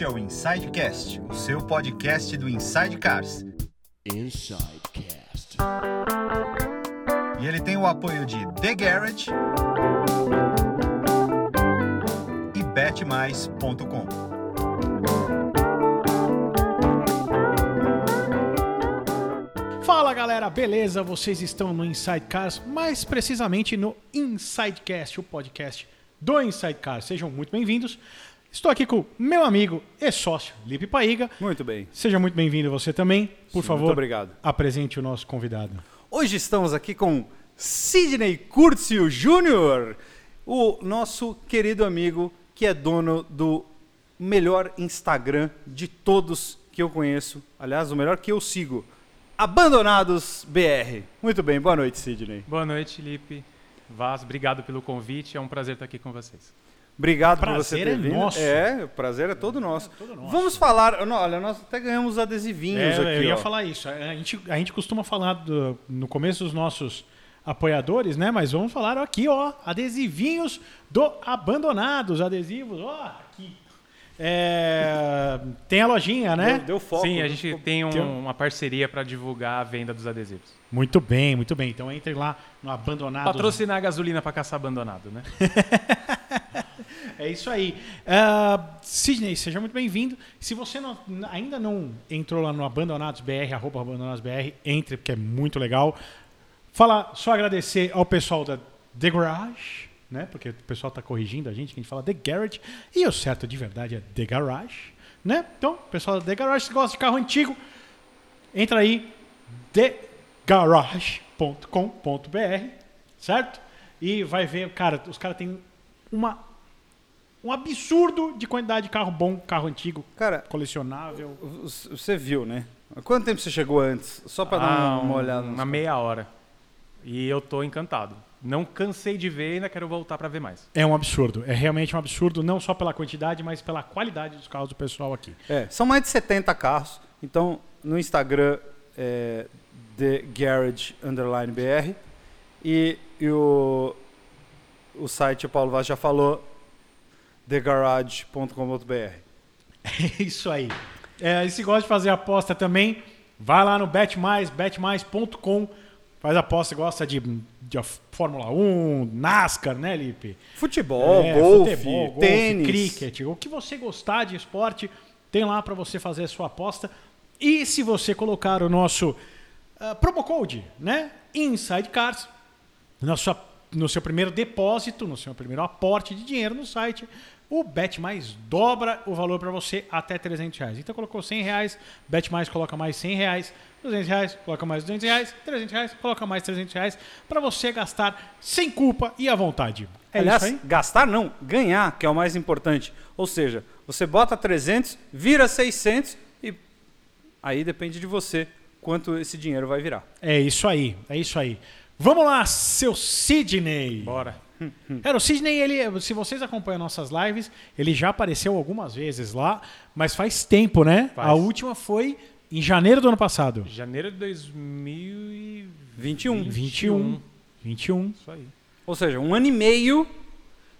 Este é o Insidecast, o seu podcast do Inside Cars. Insidecast. E ele tem o apoio de The Garage e betmais.com. Fala galera, beleza? Vocês estão no Inside Cars, mais precisamente no Insidecast, o podcast do Inside Cars. Sejam muito bem-vindos. Estou aqui com meu amigo e sócio, Lipe Paiga. Muito bem. Seja muito bem-vindo você também. Por Sim, favor, muito obrigado. apresente o nosso convidado. Hoje estamos aqui com Sidney Curcio Júnior, o nosso querido amigo que é dono do melhor Instagram de todos que eu conheço. Aliás, o melhor que eu sigo. Abandonados BR. Muito bem, boa noite, Sidney. Boa noite, Lipe. Vaz, obrigado pelo convite. É um prazer estar aqui com vocês. Obrigado por Prazer você ter é vindo. nosso. É, o prazer é todo nosso. todo nosso. Vamos falar. Olha, nós até ganhamos adesivinhos É, aqui. eu ia ó. falar isso. A gente, a gente costuma falar do- no começo dos nossos apoiadores, né? Mas vamos falar aqui, ó, adesivinhos do Abandonados, adesivos, ó. É, tem a lojinha, né? Deu, deu foco. Sim, a gente tem, um- tem um- uma parceria para divulgar a venda dos adesivos. Muito bem, muito bem. Então entre lá no Abandonados. Patrocinar a gasolina para caçar abandonado, né? É isso aí. Ah, Sidney, seja muito bem-vindo. Se você não- ainda não entrou lá no AbandonadosBR, arroba AbandonadosBR, entre, porque é muito legal. Fala, só agradecer ao pessoal da The Garage, né? Porque o pessoal está corrigindo a gente, que a gente fala The Garage. E o certo de verdade é The Garage, né? Então, pessoal da The Garage, se gosta de carro antigo, entra aí, thegarage.com.br, certo? E vai ver, cara, os caras têm uma um absurdo de quantidade de carro bom, carro antigo, Cara, colecionável. você viu, né? Quanto tempo você chegou antes? Só para dar Ah, uma, uma um- olhada. Uma meia hora. E eu tô encantado. Não cansei de ver e ainda quero voltar para ver mais. É um absurdo. É realmente um absurdo, não só pela quantidade, mas pela qualidade dos carros do pessoal aqui. É, são mais de 70 carros. Então, no Instagram é The Garage Underline BR. E, e o, o site, o Paulo Vaz já falou, thegarage.com.br. É isso aí. É, e se gosta de fazer aposta também, vai lá no BetMais, betmais.com. Faz aposta, gosta de, de Fórmula 1, NASCAR, né, Lipe? Futebol, É, golfe, futebol, golfe, tênis. cricket, o que você gostar de esporte, tem lá para você fazer a sua aposta. E se você colocar o nosso ah, promo code, né, Inside Cars, na sua- no seu primeiro depósito, no seu primeiro aporte de dinheiro no site, o Bet Mais dobra o valor para você até 300 reais. Então colocou 100 reais, Bet Mais coloca mais 100 reais, 200 reais, coloca mais 200 reais, 300 reais, coloca mais 300 reais, para você gastar sem culpa e à vontade. É Aliás, isso aí? gastar não, ganhar, que é o mais importante. Ou seja, você bota 300, vira 600 e aí depende de você quanto esse dinheiro vai virar. É isso aí, é isso aí. Vamos lá, seu Sidney. Bora. Cara, o Sidney, ele, se vocês acompanham nossas lives, ele já apareceu algumas vezes lá, mas faz tempo, né? Faz. A última foi em janeiro do ano passado. Janeiro de 2021. 21. 21. 21. Isso aí. Ou seja, um ano e meio.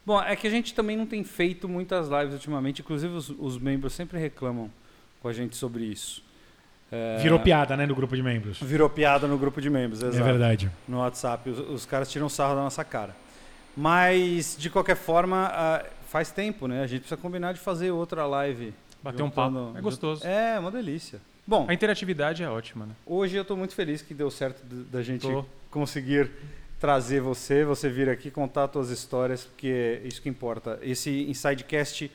Bom, é que a gente também não tem feito muitas lives ultimamente, inclusive os, os membros sempre reclamam com a gente sobre isso. É, Virou piada, né, no grupo de membros. Virou piada no grupo de membros, É exato. verdade. No WhatsApp, os, os caras tiram sarro da nossa cara. Mas, de qualquer forma, faz tempo, né? A gente precisa combinar de fazer outra live. Bater um papo. É gostoso. É, uma delícia. Bom, A interatividade é ótima, né? Hoje eu estou muito feliz que deu certo da gente Tô. conseguir trazer você, você vir aqui contar suas histórias, porque é isso que importa. Esse Insidecast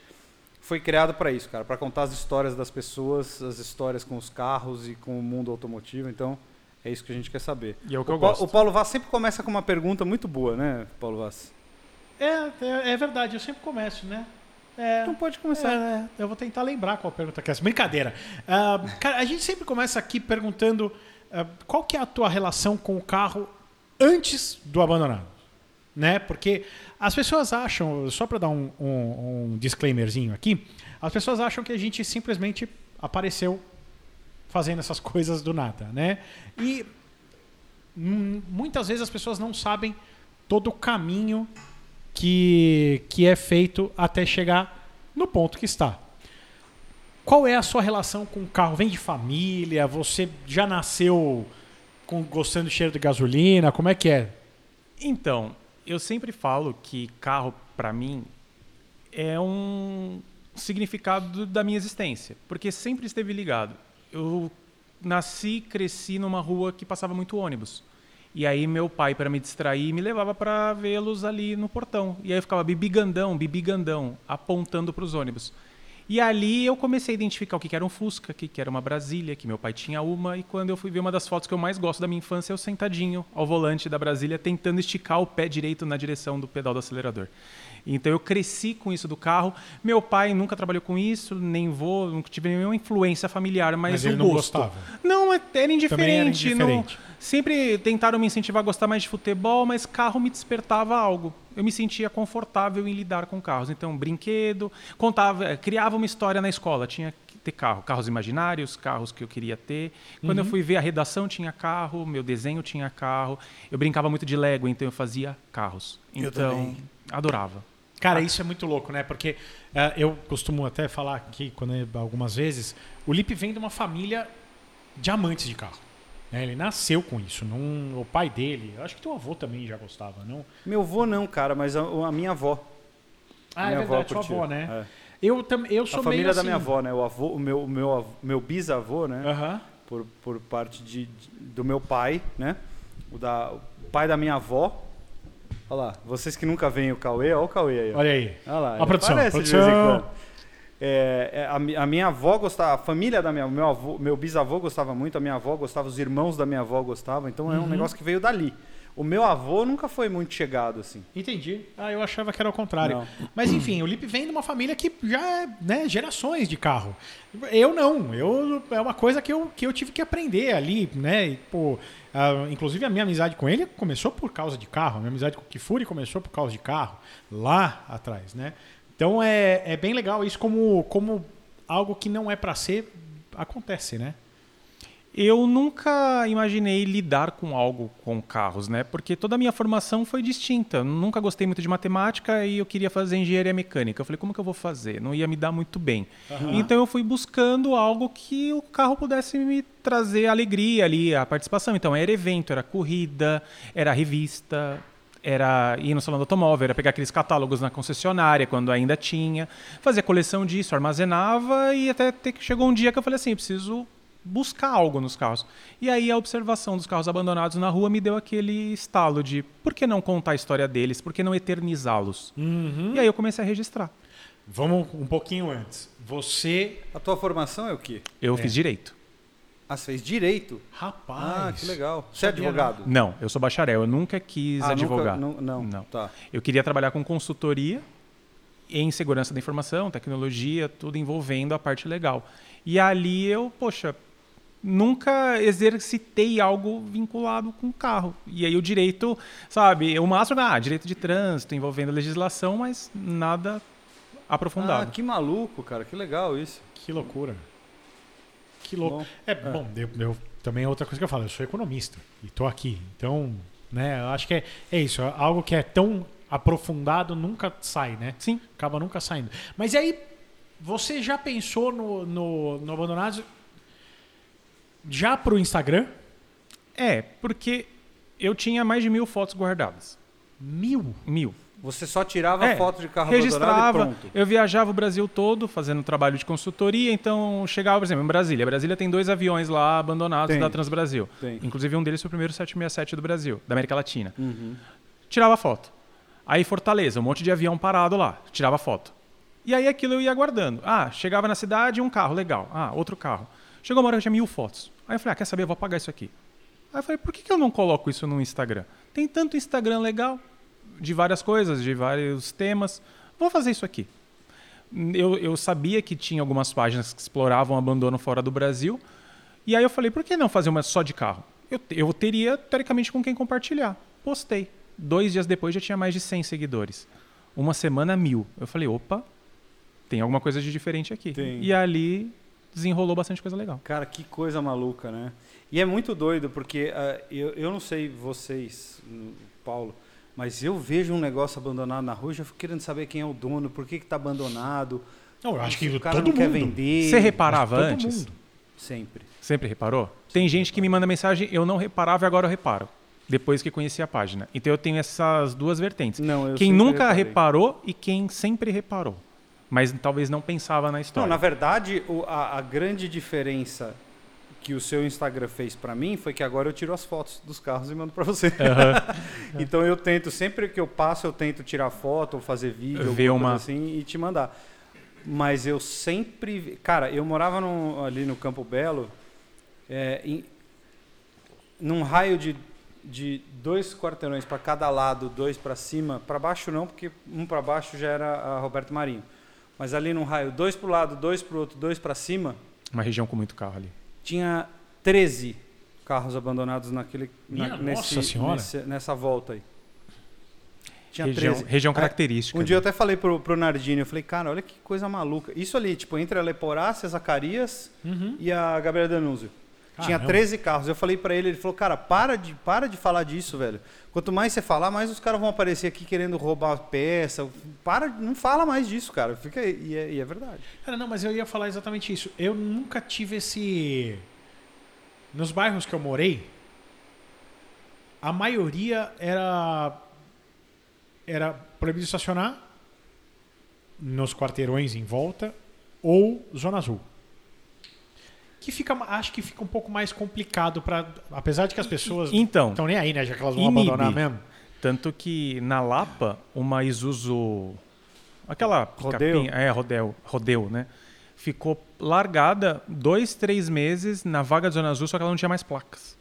foi criado para isso, cara, para contar as histórias das pessoas, as histórias com os carros e com o mundo automotivo. Então, é isso que a gente quer saber. E é o que eu Pa- gosto. o Paulo Vaz sempre começa com uma pergunta muito boa, né, Paulo Vaz? É, é, é verdade, eu sempre começo, né? É, Então pode começar. É, é, eu vou tentar lembrar qual pergunta que é essa. Brincadeira. Ah, cara, a gente sempre começa aqui perguntando ah, qual que é a tua relação com o carro antes do abandonado. Né? Porque as pessoas acham, só para dar um, um- um disclaimerzinho aqui, as pessoas acham que a gente simplesmente apareceu fazendo essas coisas do nada, né? E hum, muitas vezes as pessoas não sabem todo o caminho que, que é feito até chegar no ponto que está. Qual é a sua relação com o carro? Vem de família? Você já nasceu com, gostando do cheiro de gasolina? Como é que é? Então, eu sempre falo que carro, para mim, é um significado da minha existência, porque sempre esteve ligado. Eu nasci, cresci numa rua que passava muito ônibus. E aí meu pai, para me distrair, me levava para vê-los ali no portão. E aí eu ficava bibigandão, bibigandão, apontando para os ônibus. E ali eu comecei a identificar o que era um Fusca, o que era uma Brasília, que meu pai tinha uma. E quando eu fui ver uma das fotos que eu mais gosto da minha infância, eu sentadinho ao volante da Brasília, tentando esticar o pé direito na direção do pedal do acelerador. Então eu cresci com isso do carro. Meu pai nunca trabalhou com isso, nem vou, nunca tive nenhuma influência familiar, mas, Mas o ele não gosto. gostava? Não, era indiferente. Era indiferente. Não, sempre tentaram me incentivar a gostar mais de futebol, mas carro me despertava algo. Eu me sentia confortável em lidar com carros. Então, brinquedo, contava, eh, criava uma história na escola, tinha que ter carro, carros imaginários, carros que eu queria ter. Quando eu fui ver a redação tinha carro, meu desenho tinha carro. Eu brincava muito de Lego, então eu fazia carros. Eu Então, também. adorava. Cara, isso é muito louco, né? Porque eh, eu costumo até falar aqui, quando é- algumas vezes, o Lipe vem de uma família de amantes de carro. né? Ele nasceu com isso. Não, o pai dele, eu acho que teu avô também já gostava, não? Meu avô não, cara, mas a, a minha avó. Ah, Minha é avó verdade, curtia. avó, né? É. Eu, tam, eu sou A família meio da assim. minha avó, né? O, avô, o meu, o meu, av- meu bisavô, né? Por, por parte de, de- do meu pai, né? O, da, o pai da minha avó. Olha lá, vocês que nunca veem o Cauê, olha o Cauê aí. ó. Olha aí. Olha lá, a produção, aparece de produção. vez em quando. É, é, a, a minha avó gostava, a família da minha, meu avô, meu bisavô gostava muito, a minha avó gostava, os irmãos da minha avó gostavam, então é um negócio que veio dali. O meu avô nunca foi muito chegado assim. Entendi. Ah, eu achava que era o contrário. Não. Mas enfim, o Lipe vem de uma família que já é né, gerações de carro. Eu não. Eu, é uma coisa que eu, que eu tive que aprender ali, né? E, pô, ah, inclusive a minha amizade com ele começou por causa de carro. A minha amizade com o Kifuri começou por causa de carro, lá atrás, né? Então é, é bem legal isso como, como algo que não é pra ser, acontece, né? Eu nunca imaginei lidar com algo com carros, né? Porque toda a minha formação foi distinta. Eu nunca gostei muito de matemática e eu queria fazer engenharia mecânica. Eu falei, como que eu vou fazer? Não ia me dar muito bem. Então eu fui buscando algo que o carro pudesse me trazer alegria ali, a participação. Então era evento, era corrida, era revista, era ir no salão do automóvel, era pegar aqueles catálogos na concessionária, quando ainda tinha, fazer coleção disso, armazenava e até ter que chegou um dia que eu falei assim, preciso buscar algo nos carros. E aí a observação dos carros abandonados na rua me deu aquele estalo de por que não contar a história deles, por que não eternizá-los? E aí eu comecei a registrar. Vamos um pouquinho antes. Você. A tua formação é o quê? Eu fiz direito. Ah, você fez direito? Rapaz. Ah, que legal. Você é advogado? Não, eu sou bacharel, eu nunca quis Ah, nunca- advogar. nu- não, Não. Tá. Eu queria trabalhar com consultoria em segurança da informação, tecnologia, tudo envolvendo a parte legal. E ali eu, poxa, nunca exercitei algo vinculado com carro. E aí o direito, sabe, o máximo, ah, direito de trânsito envolvendo legislação, mas nada Ah, aprofundado. que maluco, cara. Que legal isso. Que loucura. Que louco. Bom, é, bom, eu, eu- também é outra coisa que eu falo, eu sou economista e tô aqui. Então, né, eu acho que é, é isso, é algo que é tão aprofundado nunca sai, né? Sim. Acaba nunca saindo. Mas e aí, você já pensou no, no, no Abandonados já pro Instagram? É, porque eu tinha mais de mil fotos guardadas. Mil? Mil. Você só tirava É, foto de carro abandonado e registrava. pronto. Eu viajava o Brasil todo fazendo trabalho de consultoria, então chegava, por exemplo, em Brasília. Brasília tem dois aviões lá abandonados Tem. da Transbrasil. Tem. Inclusive um deles foi o primeiro 767 do Brasil, da América Latina. Uhum. Tirava foto. Aí Fortaleza, um monte de avião parado lá, tirava foto. E aí aquilo eu ia guardando. Ah, chegava na cidade, um carro, legal. Ah, outro carro. Chegou uma hora que eu tinha mil fotos. Aí eu falei, ah, quer saber, eu vou apagar isso aqui. Aí eu falei, por que, que eu não coloco isso no Instagram? Tem tanto Instagram legal, de várias coisas, de vários temas. Vou fazer isso aqui. Eu, eu sabia que tinha algumas páginas que exploravam abandono fora do Brasil. E aí eu falei, por que não fazer uma só de carro? Eu, eu teria, teoricamente, com quem compartilhar. Postei. Dois dias depois já tinha mais de 100 seguidores. Uma semana, mil. Eu falei, opa, tem alguma coisa de diferente aqui. Tem. E ali desenrolou bastante coisa legal. Cara, que coisa maluca, né? E é muito doido, porque ah, eu, eu não sei vocês, hum, Paulo, Mas eu vejo um negócio abandonado na rua, eu já fico querendo saber quem é o dono, por que está abandonado. Não, eu acho que o cara todo não quer mundo. vender. Você reparava todo antes? mundo. Sempre. Sempre reparou? Tem gente que me manda mensagem, eu não reparava e agora eu reparo. Depois que conheci a página. Então eu tenho essas duas vertentes. Não, eu quem sempre nunca reparei. reparou e quem sempre reparou. Mas talvez não pensava na Não, história. na verdade, o- a, a grande diferença que o seu Instagram fez pra mim foi que agora eu tiro as fotos dos carros e mando pra você. então eu tento, sempre que eu passo, eu tento tirar foto ou fazer vídeo, Ver uma- assim, e te mandar. Mas eu sempre. Cara, eu morava num- ali no Campo Belo, é, em- num raio de, de dois quarteirões para cada lado, dois para cima, para baixo não, porque um para baixo já era a Roberto Marinho. Mas ali num raio, dois para o lado, dois para o outro, dois para cima, Uma região com muito carro ali. tinha 13 carros abandonados naquele Minha nesse- nossa senhora. nesse- nessa volta aí. Tinha Região, 13. região É, característica. Um dia eu até falei pro, pro Nardini, eu falei, cara, olha que coisa maluca. Isso ali, tipo, entre a Leporácia, a Zacarias Uhum. e a Gabriela Danúzio. Tinha Caramba. 13 carros. Eu falei pra ele, ele falou, cara, para de, para de falar disso, velho. Quanto mais você falar, mais os caras vão aparecer aqui querendo roubar peça. Para, não fala mais disso, cara. Fica. E é, e é verdade. Cara, não, mas eu ia falar exatamente isso. Eu nunca tive esse. Nos bairros que eu morei, a maioria era. Era proibido estacionar nos quarteirões em volta ou Zona Azul. Que fica, acho que fica um pouco mais complicado para, apesar de que as pessoas Então, estão nem aí, né, já que elas vão inibe. abandonar mesmo. Tanto que na Lapa, uma Isuzu. Aquela Rodeo. capinha. É, rodeo, rodeo, né? Ficou largada dois, três meses na vaga de Zona Azul, só que ela não tinha mais placas.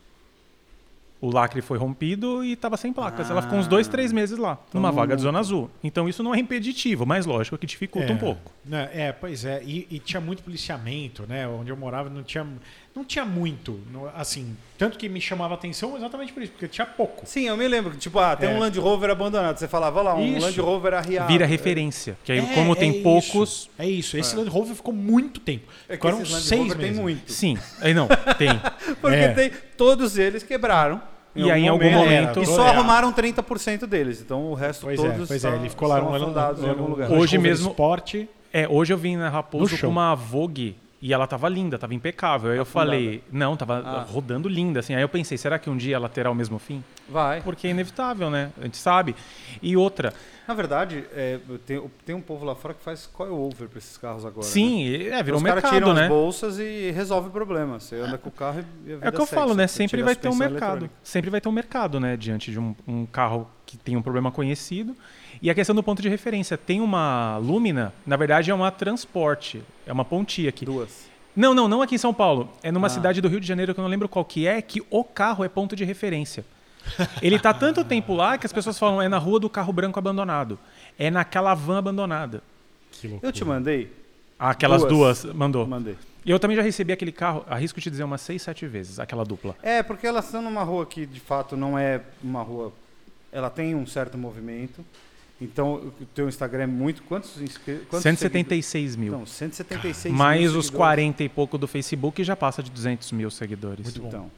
O lacre foi rompido e estava sem placas. ela ficou uns dois, três meses lá, numa Tomou vaga de. Zona Azul. Então isso não é impeditivo, mas lógico que dificulta um pouco. Né, É, pois é. E, e tinha muito policiamento, né? Onde eu morava não tinha, não tinha muito. no- assim, tanto que me chamava atenção exatamente por isso, porque tinha pouco. Sim, eu me lembro. que, Tipo, ah, tem É. um Land Rover abandonado. Você falava, olha lá, um Isso. Land Rover arriado. Vira referência. Que aí, É, como é tem isso, poucos. É isso. Esse Land Rover ficou muito tempo. É que Ficaram esses Land seis Rover meses. tem muito. Sim, aí não, tem. Porque É. tem, todos eles quebraram. E aí, em algum momento- E só É. arrumaram 30% deles. Então o resto Pois todos é, pois é. tá- Ele ficou lá estão no afundados em algum lugar. Hoje mesmo- Sport. É, hoje eu vim na Raposo com uma Vogue e ela tava linda, tava impecável. Aí eu falei, não, tava Ah. rodando linda, assim. Aí eu pensei, será que um dia ela terá o mesmo fim? Vai. Porque é inevitável, né? A gente sabe. E outra, Na verdade, é, tem, tem um povo lá fora que faz coil-over para esses carros agora. né? sim, é, virou Os um caras mercado, tiram né? as bolsas e resolve o problema. Você anda com o carro e a vida É o que eu falo, né? Sempre vai ter um mercado. Sempre vai ter um mercado, né? Diante de um, um carro que tem um problema conhecido. E a questão do ponto de referência. Tem uma Lumina, na verdade é uma Transporte. É uma pontia aqui. Duas. Não, não, não aqui em São Paulo. É numa Ah. cidade do Rio de Janeiro que eu não lembro qual que é, que o carro é ponto de referência. Ele tá tanto tempo lá que as pessoas falam é na rua do carro branco abandonado. É naquela van abandonada. Que loucura. Eu te mandei? Aquelas Duas. duas, mandou. Mandei. E eu também já recebi aquele carro, arrisco te dizer umas seis, sete vezes, aquela dupla. É, porque elas estão numa rua que de fato não é uma rua. Ela tem um certo movimento. Então, o teu Instagram é muito. Quantos inscritos? 176 mil. Então, 176 Mais mil os seguidores. 40 e pouco do Facebook já passa de 200 mil seguidores. Muito bom. Então,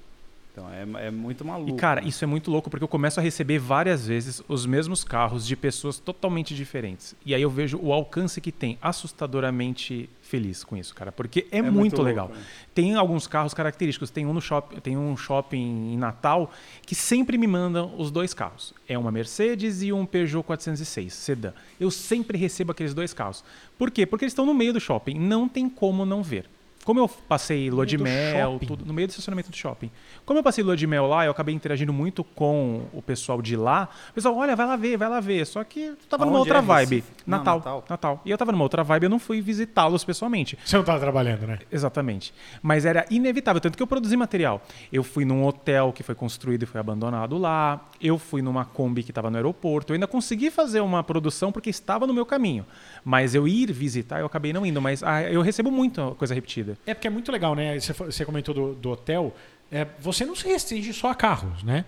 então é, é muito maluco. E, cara, né? isso é muito louco porque eu começo a receber várias vezes os mesmos carros de pessoas totalmente diferentes. E aí eu vejo o alcance que tem, assustadoramente feliz com isso, cara. Porque é, muito muito, louco, legal. né? Tem alguns carros característicos. Tem um, no shopping, tem um shopping em Natal que sempre me mandam os dois carros. É uma Mercedes e um Peugeot 406 sedã. Eu sempre recebo aqueles dois carros. Por quê? Porque eles estão no meio do shopping. Não tem como não ver. Como eu passei lua de mel, tudo, no meio do estacionamento do shopping. Como eu passei lua de mel lá, eu acabei interagindo muito com o pessoal de lá. O pessoal, olha, vai lá ver, vai lá ver. Só que eu tava numa outra é vibe. Não, Natal, Natal. Natal. E eu tava numa outra vibe, eu não fui visitá-los pessoalmente. Você não tava trabalhando, né? Exatamente. Mas era inevitável, tanto que eu produzi material. Eu fui num hotel que foi construído e foi abandonado lá. Eu fui numa Kombi que estava no aeroporto. Eu ainda consegui fazer uma produção porque estava no meu caminho. Mas eu ir visitar, eu acabei não indo. Mas ah, eu recebo muita coisa repetida. É porque é muito legal, né? Você, você comentou do, do hotel. É, você não se restringe só a carros, né?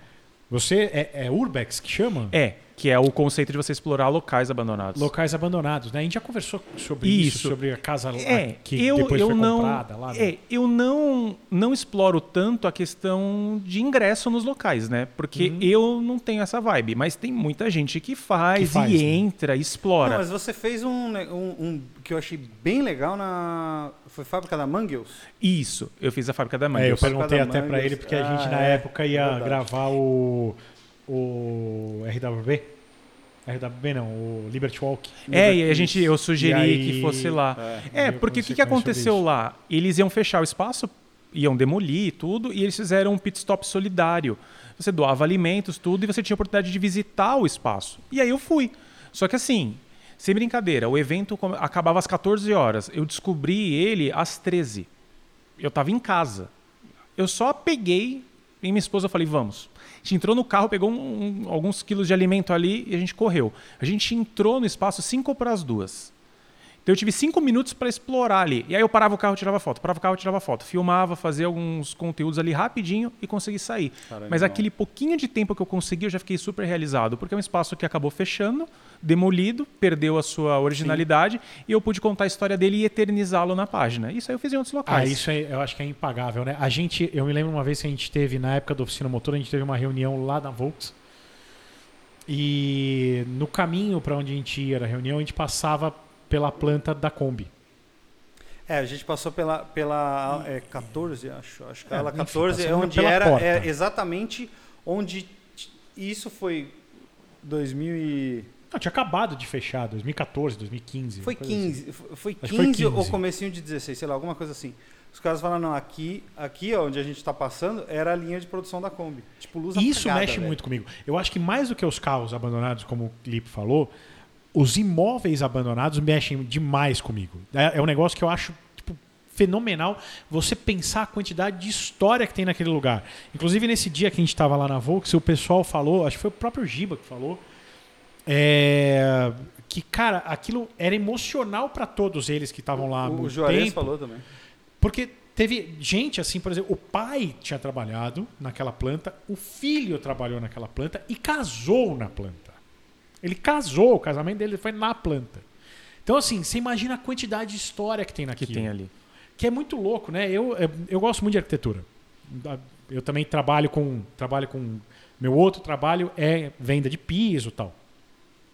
Você é, é Urbex que chama? É, Que é o conceito de você explorar locais abandonados. Locais abandonados, né? A gente já conversou sobre isso, Isso. sobre a casa É, que eu, depois eu foi não, comprada lá. né? é, eu não, não exploro tanto a questão de ingresso nos locais, né? Porque eu não tenho essa vibe, mas tem muita gente que faz, Uhum. Que faz, e né? entra, explora. Não, mas você fez um, um, um que eu achei bem legal na. Foi Fábrica da Mangels? Isso, eu fiz a fábrica da É, eu perguntei até pra Mangas. ele porque a gente Ah, na é. época ia Verdade. gravar o o RWB. RWB não, o Liberty Walk. É, e a gente, eu sugeri aí- que fosse lá. É, É, porque o que, que aconteceu lá? Eles iam fechar o espaço, iam demolir tudo, e eles fizeram um pit stop solidário. Você doava alimentos, tudo, e você tinha a oportunidade de visitar o espaço. E aí eu fui. Só que assim, sem brincadeira, o evento acabava às 14 horas. Eu descobri ele às 13. Eu tava em casa. Eu só peguei e minha esposa eu falei, vamos. A gente entrou no carro, pegou um- um- alguns quilos de alimento ali e a gente correu. A gente entrou no espaço 5 para as duas. Então eu tive cinco minutos para explorar ali. E aí eu parava o carro, tirava foto, parava o carro, tirava foto, filmava, fazia alguns conteúdos ali rapidinho e consegui sair. Cara, Mas aquele pouquinho de tempo que eu consegui, eu já fiquei super realizado, porque é um espaço que acabou fechando, demolido, perdeu a sua originalidade e eu pude contar a história dele e eternizá-lo na página. Isso aí eu fiz em outros Ah, locais. isso é, eu acho que é impagável, né? A gente, eu me lembro uma vez que a gente teve, na época da oficina motor, a gente teve uma reunião lá na Volks. E no caminho para onde a gente ia na reunião, a gente passava pela planta da Kombi. É, a gente passou pela, pela é, 14, acho. Acho que É, ela enfim, 14 é passamos onde era porta. é, exatamente onde. Isso foi 2000 e. Não, tinha acabado de fechar, 2014, 2015. Foi uma coisa assim. 15, foi- foi Acho que foi 15 ou 15. comecinho de 16, sei lá, alguma coisa assim. Os caras falaram, não, aqui, aqui onde a gente está passando, era a linha de produção da Kombi. Tipo, luz Isso apagada, mexe velho. muito comigo. Eu acho que mais do que os carros abandonados, como o Lipe falou, os imóveis abandonados mexem demais comigo. É, é um negócio que eu acho tipo, fenomenal você pensar a quantidade de história que tem naquele lugar. Inclusive, nesse dia que a gente estava lá na Volks, o pessoal falou, acho que foi o próprio Giba que falou, é, que, cara, aquilo era emocional para todos eles que estavam lá O, o muito Juarez tempo. falou também. Porque teve gente assim, por exemplo, o pai tinha trabalhado naquela planta, o filho trabalhou naquela planta e casou na planta. Ele casou, o casamento dele foi na planta. Então, assim, você imagina a quantidade de história que tem que naquilo. tem ali. Que é muito louco, né? Eu, eu, eu gosto muito de arquitetura. Eu também trabalho com. Trabalho com. Meu outro trabalho é venda de piso e tal.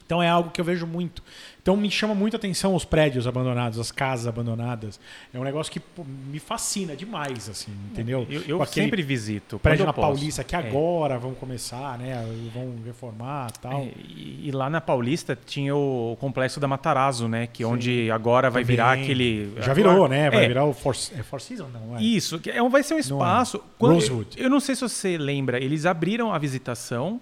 Então é algo que eu vejo muito. Então me chama muito a atenção os prédios abandonados, as casas abandonadas. É um negócio que pô, me fascina demais, assim, entendeu? Eu, eu sempre visito. prédio quando na posso. Paulista que É. agora vão começar, né? Vão reformar e tal. É, e, e lá na Paulista tinha o complexo da Matarazzo, né? Que onde agora vai virar Também. aquele. Já virou, né? Vai É, virar o Four, é Four Seasons, não é? Isso, que é um- vai ser um espaço. Rosewood. Eu não sei se você lembra, eles abriram a visitação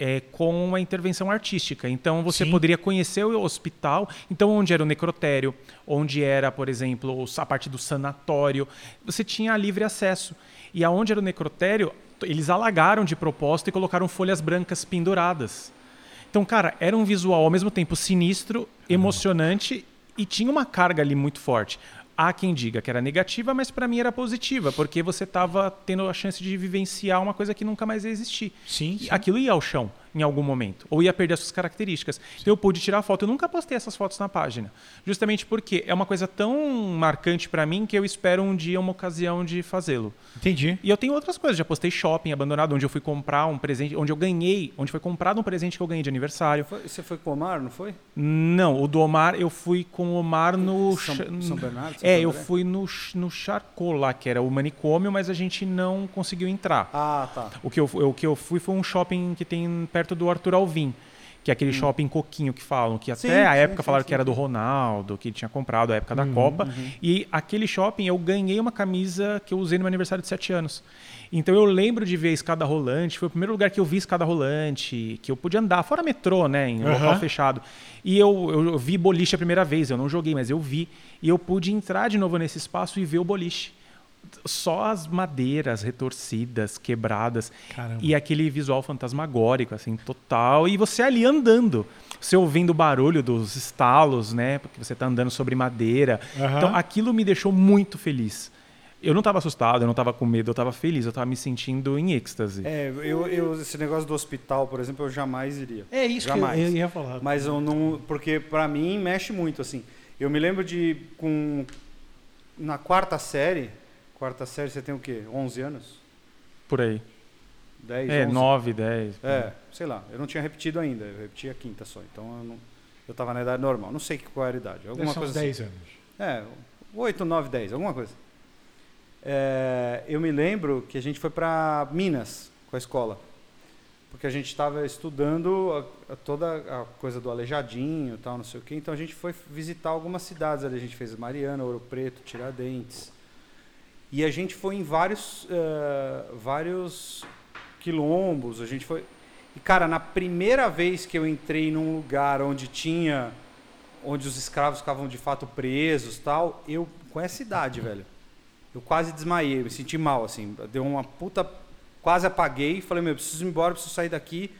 é, com uma intervenção artística. Então você Sim. poderia conhecer o hospital, então onde era o necrotério, onde era, por exemplo, a parte do sanatório, você tinha livre acesso. E aonde era o necrotério, eles alagaram de propósito e colocaram folhas brancas penduradas. Então, cara, era um visual ao mesmo tempo sinistro, emocionante e tinha uma carga ali muito forte. Há quem diga que era negativa, mas para mim era positiva, porque você estava tendo a chance de vivenciar uma coisa que nunca mais ia existir. Sim, sim. Aquilo ia ao chão em algum momento, ou ia perder as suas características. Então eu pude tirar foto. Eu nunca postei essas fotos na página, justamente porque é uma coisa tão marcante para mim que eu espero um dia uma ocasião de fazê-lo. Entendi. E eu tenho outras coisas. Já postei shopping abandonado, onde eu fui comprar um presente, onde eu ganhei, onde foi comprado um presente que eu ganhei de aniversário. Foi- você foi com o Omar, não foi? Não, o do Omar eu fui com o Omar no. São- São Bernardo, Santo É, eu André? fui no, no Charcot lá, que era o manicômio, mas a gente não conseguiu entrar. Ah, tá. O que, eu, o que eu fui foi um shopping que tem perto do Arthur Alvim. Que é aquele shopping coquinho que falam, que até Hum. Sim, a época sim, falaram sim, que era do. Ronaldo, que ele tinha comprado a época Uhum, da Copa. E aquele shopping eu ganhei uma camisa que eu usei no meu aniversário de 7 anos. Então eu lembro de ver a escada rolante, foi o primeiro lugar que eu vi escada rolante, que eu podia andar, fora metrô, né, em Aham. local fechado. E eu, eu, eu vi boliche a primeira vez, eu não joguei, mas eu vi. E eu pude entrar de novo nesse espaço e ver o boliche. Só as madeiras retorcidas, quebradas. Caramba. E aquele visual fantasmagórico, assim, total. E você ali andando. Você ouvindo o barulho dos estalos, né? Porque você está andando sobre madeira. Aham. Então aquilo me deixou muito feliz. Eu não tava assustado, eu não tava com medo, eu tava feliz, eu tava me sentindo em êxtase. É, eu, eu, esse negócio do hospital, por exemplo, eu jamais iria. É isso Jamais. que eu, eu ia falar. Mas eu não. Porque pra mim mexe muito, assim. Eu me lembro de. com Na quarta série. Quarta série você tem o quê? 11 anos? Por aí. 10? É, 11? 9, 10. É, sei lá. Eu não tinha repetido ainda. Eu repeti a quinta só. Então eu não. Eu tava na idade normal. Não sei qual era a idade. Alguma Deve ser uns coisa 10 anos. assim. É, 8, 9, 10, alguma coisa. É, eu me lembro que a gente foi para Minas com a escola. Porque a gente estava estudando a- a toda a coisa do Aleijadinho e tal, não sei o quê. Então a gente foi visitar algumas cidades ali. A gente fez Mariana, Ouro Preto, Tiradentes. E a gente foi em vários, eh, vários quilombos. A gente foi. E, cara, na primeira vez que eu entrei num lugar onde tinha. onde os escravos ficavam de fato presos tal, eu, com essa idade, velho, eu quase desmaiei, me senti mal, assim. Deu uma puta. Quase apaguei, falei, meu, preciso ir embora, preciso sair daqui,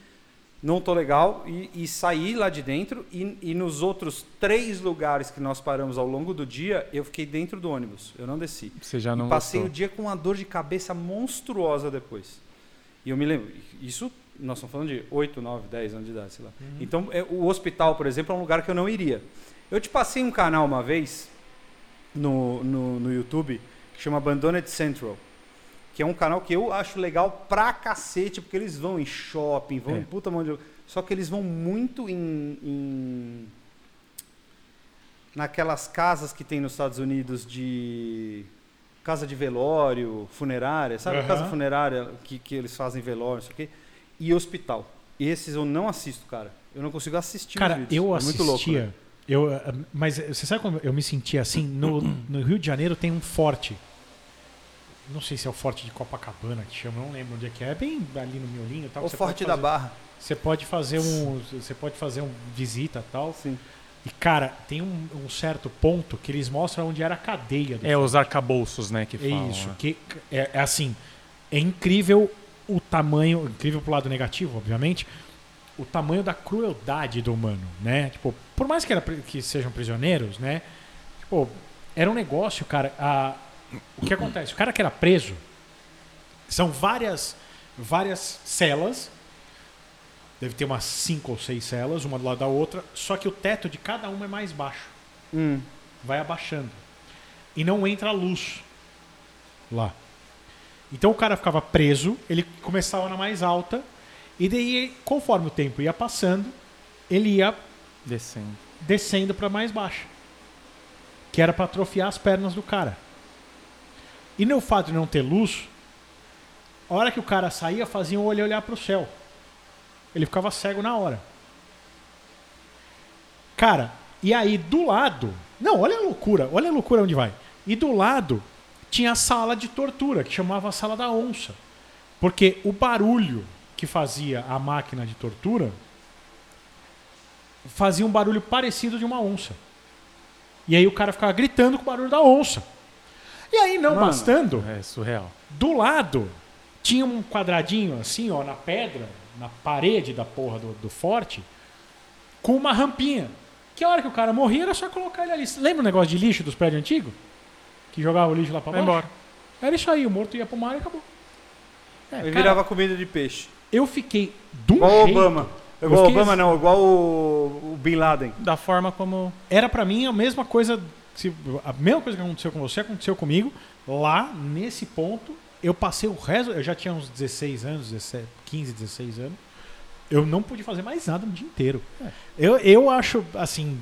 não tô legal. E, e saí lá de dentro. E, e nos outros três lugares que nós paramos ao longo do dia, eu fiquei dentro do ônibus, eu não desci. Você já não E passei gostou. o dia com uma dor de cabeça monstruosa depois. E eu me lembro, isso nós estamos falando de 8, 9, 10 anos de idade, sei lá. Então, é, o hospital, por exemplo, é um lugar que eu não iria. Eu te passei um canal uma vez no, no, no YouTube que chama Abandoned Central. Que é um canal que eu acho legal pra cacete, porque eles vão em shopping, vão É. em puta mão de... Só que eles vão muito em- em naquelas casas que tem nos Estados Unidos de casa de velório, funerária, sabe? Aham. Casa funerária que, que eles fazem velório, não sei o quê, e hospital. Esses eu não assisto, cara. Eu não consigo assistir Cara, eu é assistia. louco. né? eu, eh, mas você sabe como eu me sentia assim? No, no Rio de Janeiro tem um forte. Não sei se é o forte de Copacabana que chama, não lembro onde é que é. É bem ali no miolinho e tal. O você Forte da fazer- Barra. Você pode fazer um. Você pode fazer um visita e tal. Sim. E, cara, tem um, um certo ponto que eles mostram onde era a cadeia do É os arcabouços, né, que É falam. isso, né? que é, é assim, é incrível o tamanho, incrível pro lado negativo, obviamente, o tamanho da crueldade do humano, né? Tipo, por mais que, era, que sejam prisioneiros, né? Tipo, era um negócio, cara, a- o que acontece? O cara que era preso, são várias, várias celas, deve ter umas cinco ou seis celas, uma do lado da outra, só que o teto de cada uma é mais baixo Hum. vai abaixando. E não entra luz lá. Então o cara ficava preso, ele começava na mais alta, e daí, conforme o tempo ia passando, ele ia Descendo. descendo para mais baixa. Que era para atrofiar as pernas do cara. E no fato de não ter luz, a hora que o cara saía, fazia o olho olhar para o céu. Ele ficava cego na hora. Cara, e aí do lado. Não, olha a loucura, olha a loucura onde vai. E do lado tinha a sala de tortura, que chamava a sala da onça. Porque o barulho que fazia a máquina de tortura fazia um barulho parecido de uma onça. E aí o cara ficava gritando com o barulho da onça. E aí, não Mano. bastando, É surreal. do lado tinha um quadradinho assim, ó, na pedra, na parede da porra do, do forte, com uma rampinha. Que a hora que o cara morria era só colocar ele ali. Lembra o negócio de lixo dos prédios antigos? Que jogava o lixo lá pra baixo? embora. Era isso aí, o morto ia pro mar e acabou. É, Ele cara, virava comida de peixe. Eu fiquei do Igual o jeito, Obama. eu Igual o fiquei- Obama, não. Igual o, o Bin Laden. Da forma como. Era pra mim a mesma coisa. Se- A mesma coisa que aconteceu com você aconteceu comigo. Lá, nesse ponto, eu passei o resto. Eu já tinha uns 16 anos, 17, 15, 16 anos. Eu não pude fazer mais nada no dia inteiro. Eu, eu acho, assim.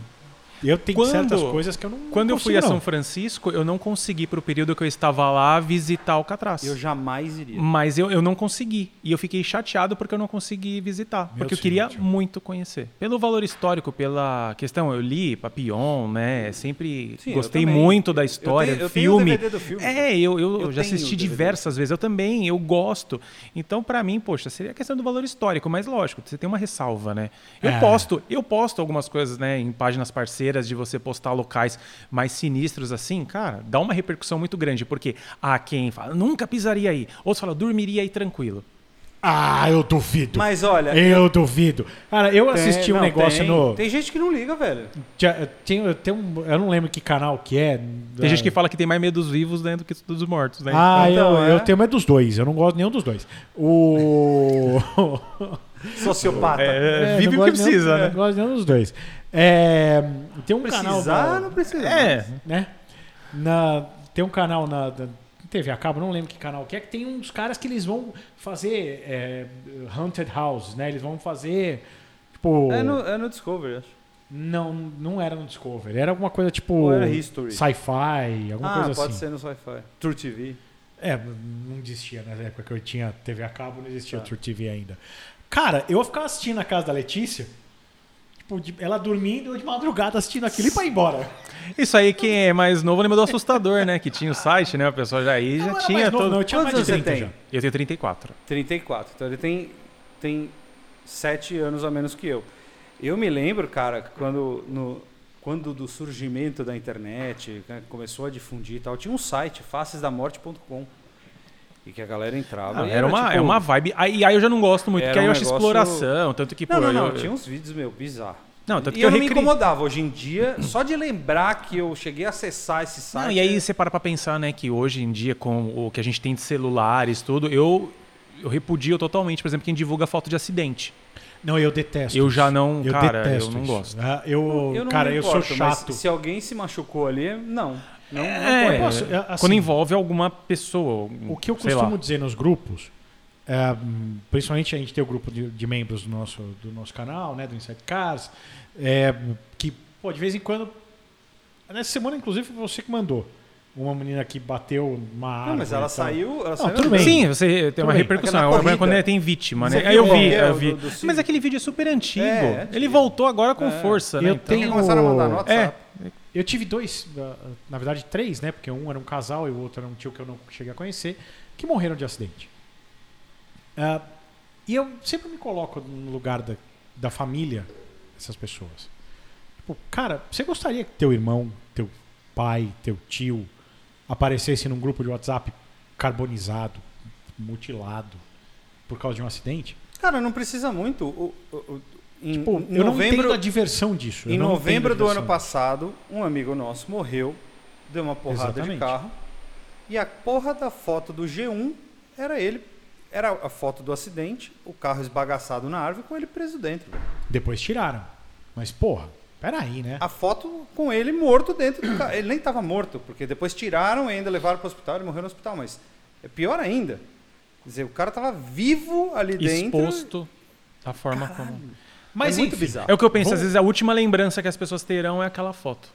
Eu tenho Quando- certas coisas que eu não. Quando eu fui a não. São Francisco, eu não consegui, pro período que eu estava lá, visitar Alcatraz. Eu jamais iria. Mas eu, eu não consegui. E eu fiquei chateado porque eu não consegui visitar. Meu porque eu queria senhor. muito conhecer. Pelo valor histórico, pela questão, eu li Papillon, né? Sempre Sim, gostei muito da história, eu tenho, do eu tenho filme. o DVD do filme. É, eu, eu, Eu já tenho assisti o diversas vezes. Eu também, eu gosto. Então, pra mim, poxa, seria a questão do valor histórico, mas lógico, você tem uma ressalva, né? Eu É. posto, eu posto algumas coisas, né, em páginas parceiras de você postar locais mais sinistros assim, cara, dá uma repercussão muito grande, porque há quem fala, nunca pisaria aí, outros falam, dormiria aí tranquilo. Ah, eu duvido. Mas olha. Eu duvido. Cara, eu assisti tem- um não, negócio tem, no. Tem gente que não liga, velho. Tem, tem um, eu não lembro que canal que é. Tem gente que fala que tem mais medo dos vivos né, do que dos mortos, né? Ah, Então, eu, é. eu tenho medo dos dois. Eu não gosto nenhum dos dois. O. Sociopata. É, É, vive não o que precisa, nenhum, né? Gosto nenhum dos dois. É, tem um canal. Precisar, da- não precisa. É, né? Na, tem um canal na da TV a cabo, não lembro que canal que é, que tem uns caras que eles vão fazer é, Haunted House, né? Eles vão fazer. Tipo. É no, é no Discovery, acho. Não, não era no Discovery. Era alguma coisa tipo. Ou era History. Sci-fi, alguma Ah, coisa pode assim. ser no Sci-Fi. True TV. É, não existia na época que eu tinha TV a cabo, não existia Tá. True TV ainda. Cara, eu ficava assistindo na casa da Letícia, tipo, de- ela dormindo, eu de madrugada assistindo aquilo e pra ir embora. Isso aí, quem é mais novo lembra do assustador, né? Que tinha o site, né? O pessoal já aí já Não, era tinha mais novo, todo. não, eu tinha Quantos mais de anos você 30 tem? já. Eu tenho 34. 34. Então ele tem, tem 7 anos a menos que eu. Eu me lembro, cara, quando, no, quando do surgimento da internet, né, começou a difundir e tal, tinha um site, facesdamorte.com. E que a galera entrava. Ah, e era uma, tipo, é uma vibe. Aí, aí eu já não gosto muito, Era porque aí um eu acho negócio- exploração. Tanto que, pô, Não, não, não. eu- Tinha uns vídeos, meu, bizarro. Não, tanto e que eu, eu não me incomodava. Hoje em dia, só de lembrar que eu cheguei a acessar esse site. Não, e aí você para pra pensar, né, que hoje em dia, com o que a gente tem de celulares, tudo, eu, eu repudio totalmente, por exemplo, quem divulga foto de acidente. Não, eu detesto. Eu já não- eu cara, detesto eu não isso. gosto. Ah, Eu, eu não cara, me eu sou importo, mas chato. Se alguém se machucou ali, não. Não, não É, posso, é, assim- quando envolve alguma pessoa. O que eu sei costumo lá. dizer nos grupos, é, principalmente a gente tem o grupo de, de membros do nosso, do nosso canal, né, do Inside Cars, é, que, pô, de vez em quando. Nessa semana, inclusive, foi você que mandou. Uma menina que bateu uma árvore. Não, mas ela saiu. Ela Não, saiu tudo bem. Sim, você tem uma bem. repercussão. Agora, corrida. Quando tem vítima, né? Aí eu vi, eu do- vi. do Cid? Mas aquele vídeo é super antigo. É, é Ele antigo. voltou agora com É. força, Eu né? Então, Porque tenho- começaram a mandar no WhatsApp. Eu tive dois, ah, na verdade três, né? Porque um era um casal e o outro era um tio que eu não cheguei a conhecer, que morreram de acidente. Ah, e eu sempre me coloco no lugar da, da família dessas pessoas. Tipo, cara, você gostaria que teu irmão, teu pai, teu tio aparecesse num grupo de WhatsApp carbonizado, mutilado, por causa de um acidente? Cara, não precisa muito. O- o- em, Tipo, em eu não novembro, entendo a diversão disso. em não novembro do ano passado, um amigo nosso morreu, deu uma porrada de Exatamente. carro. E a porra da foto do G1 era ele. Era a foto do acidente, o carro esbagaçado na árvore com ele preso dentro. Depois tiraram. Mas, porra, peraí, né? A foto com ele morto dentro do carro. Ele nem estava morto, porque depois tiraram e ainda levaram para o hospital, ele morreu no hospital. Mas é pior ainda. Quer dizer, o cara estava vivo ali dentro. exposto da forma como. Mas é muito enfim, bizarro. É o que eu penso, Vamos- às vezes a última lembrança que as pessoas terão é aquela foto.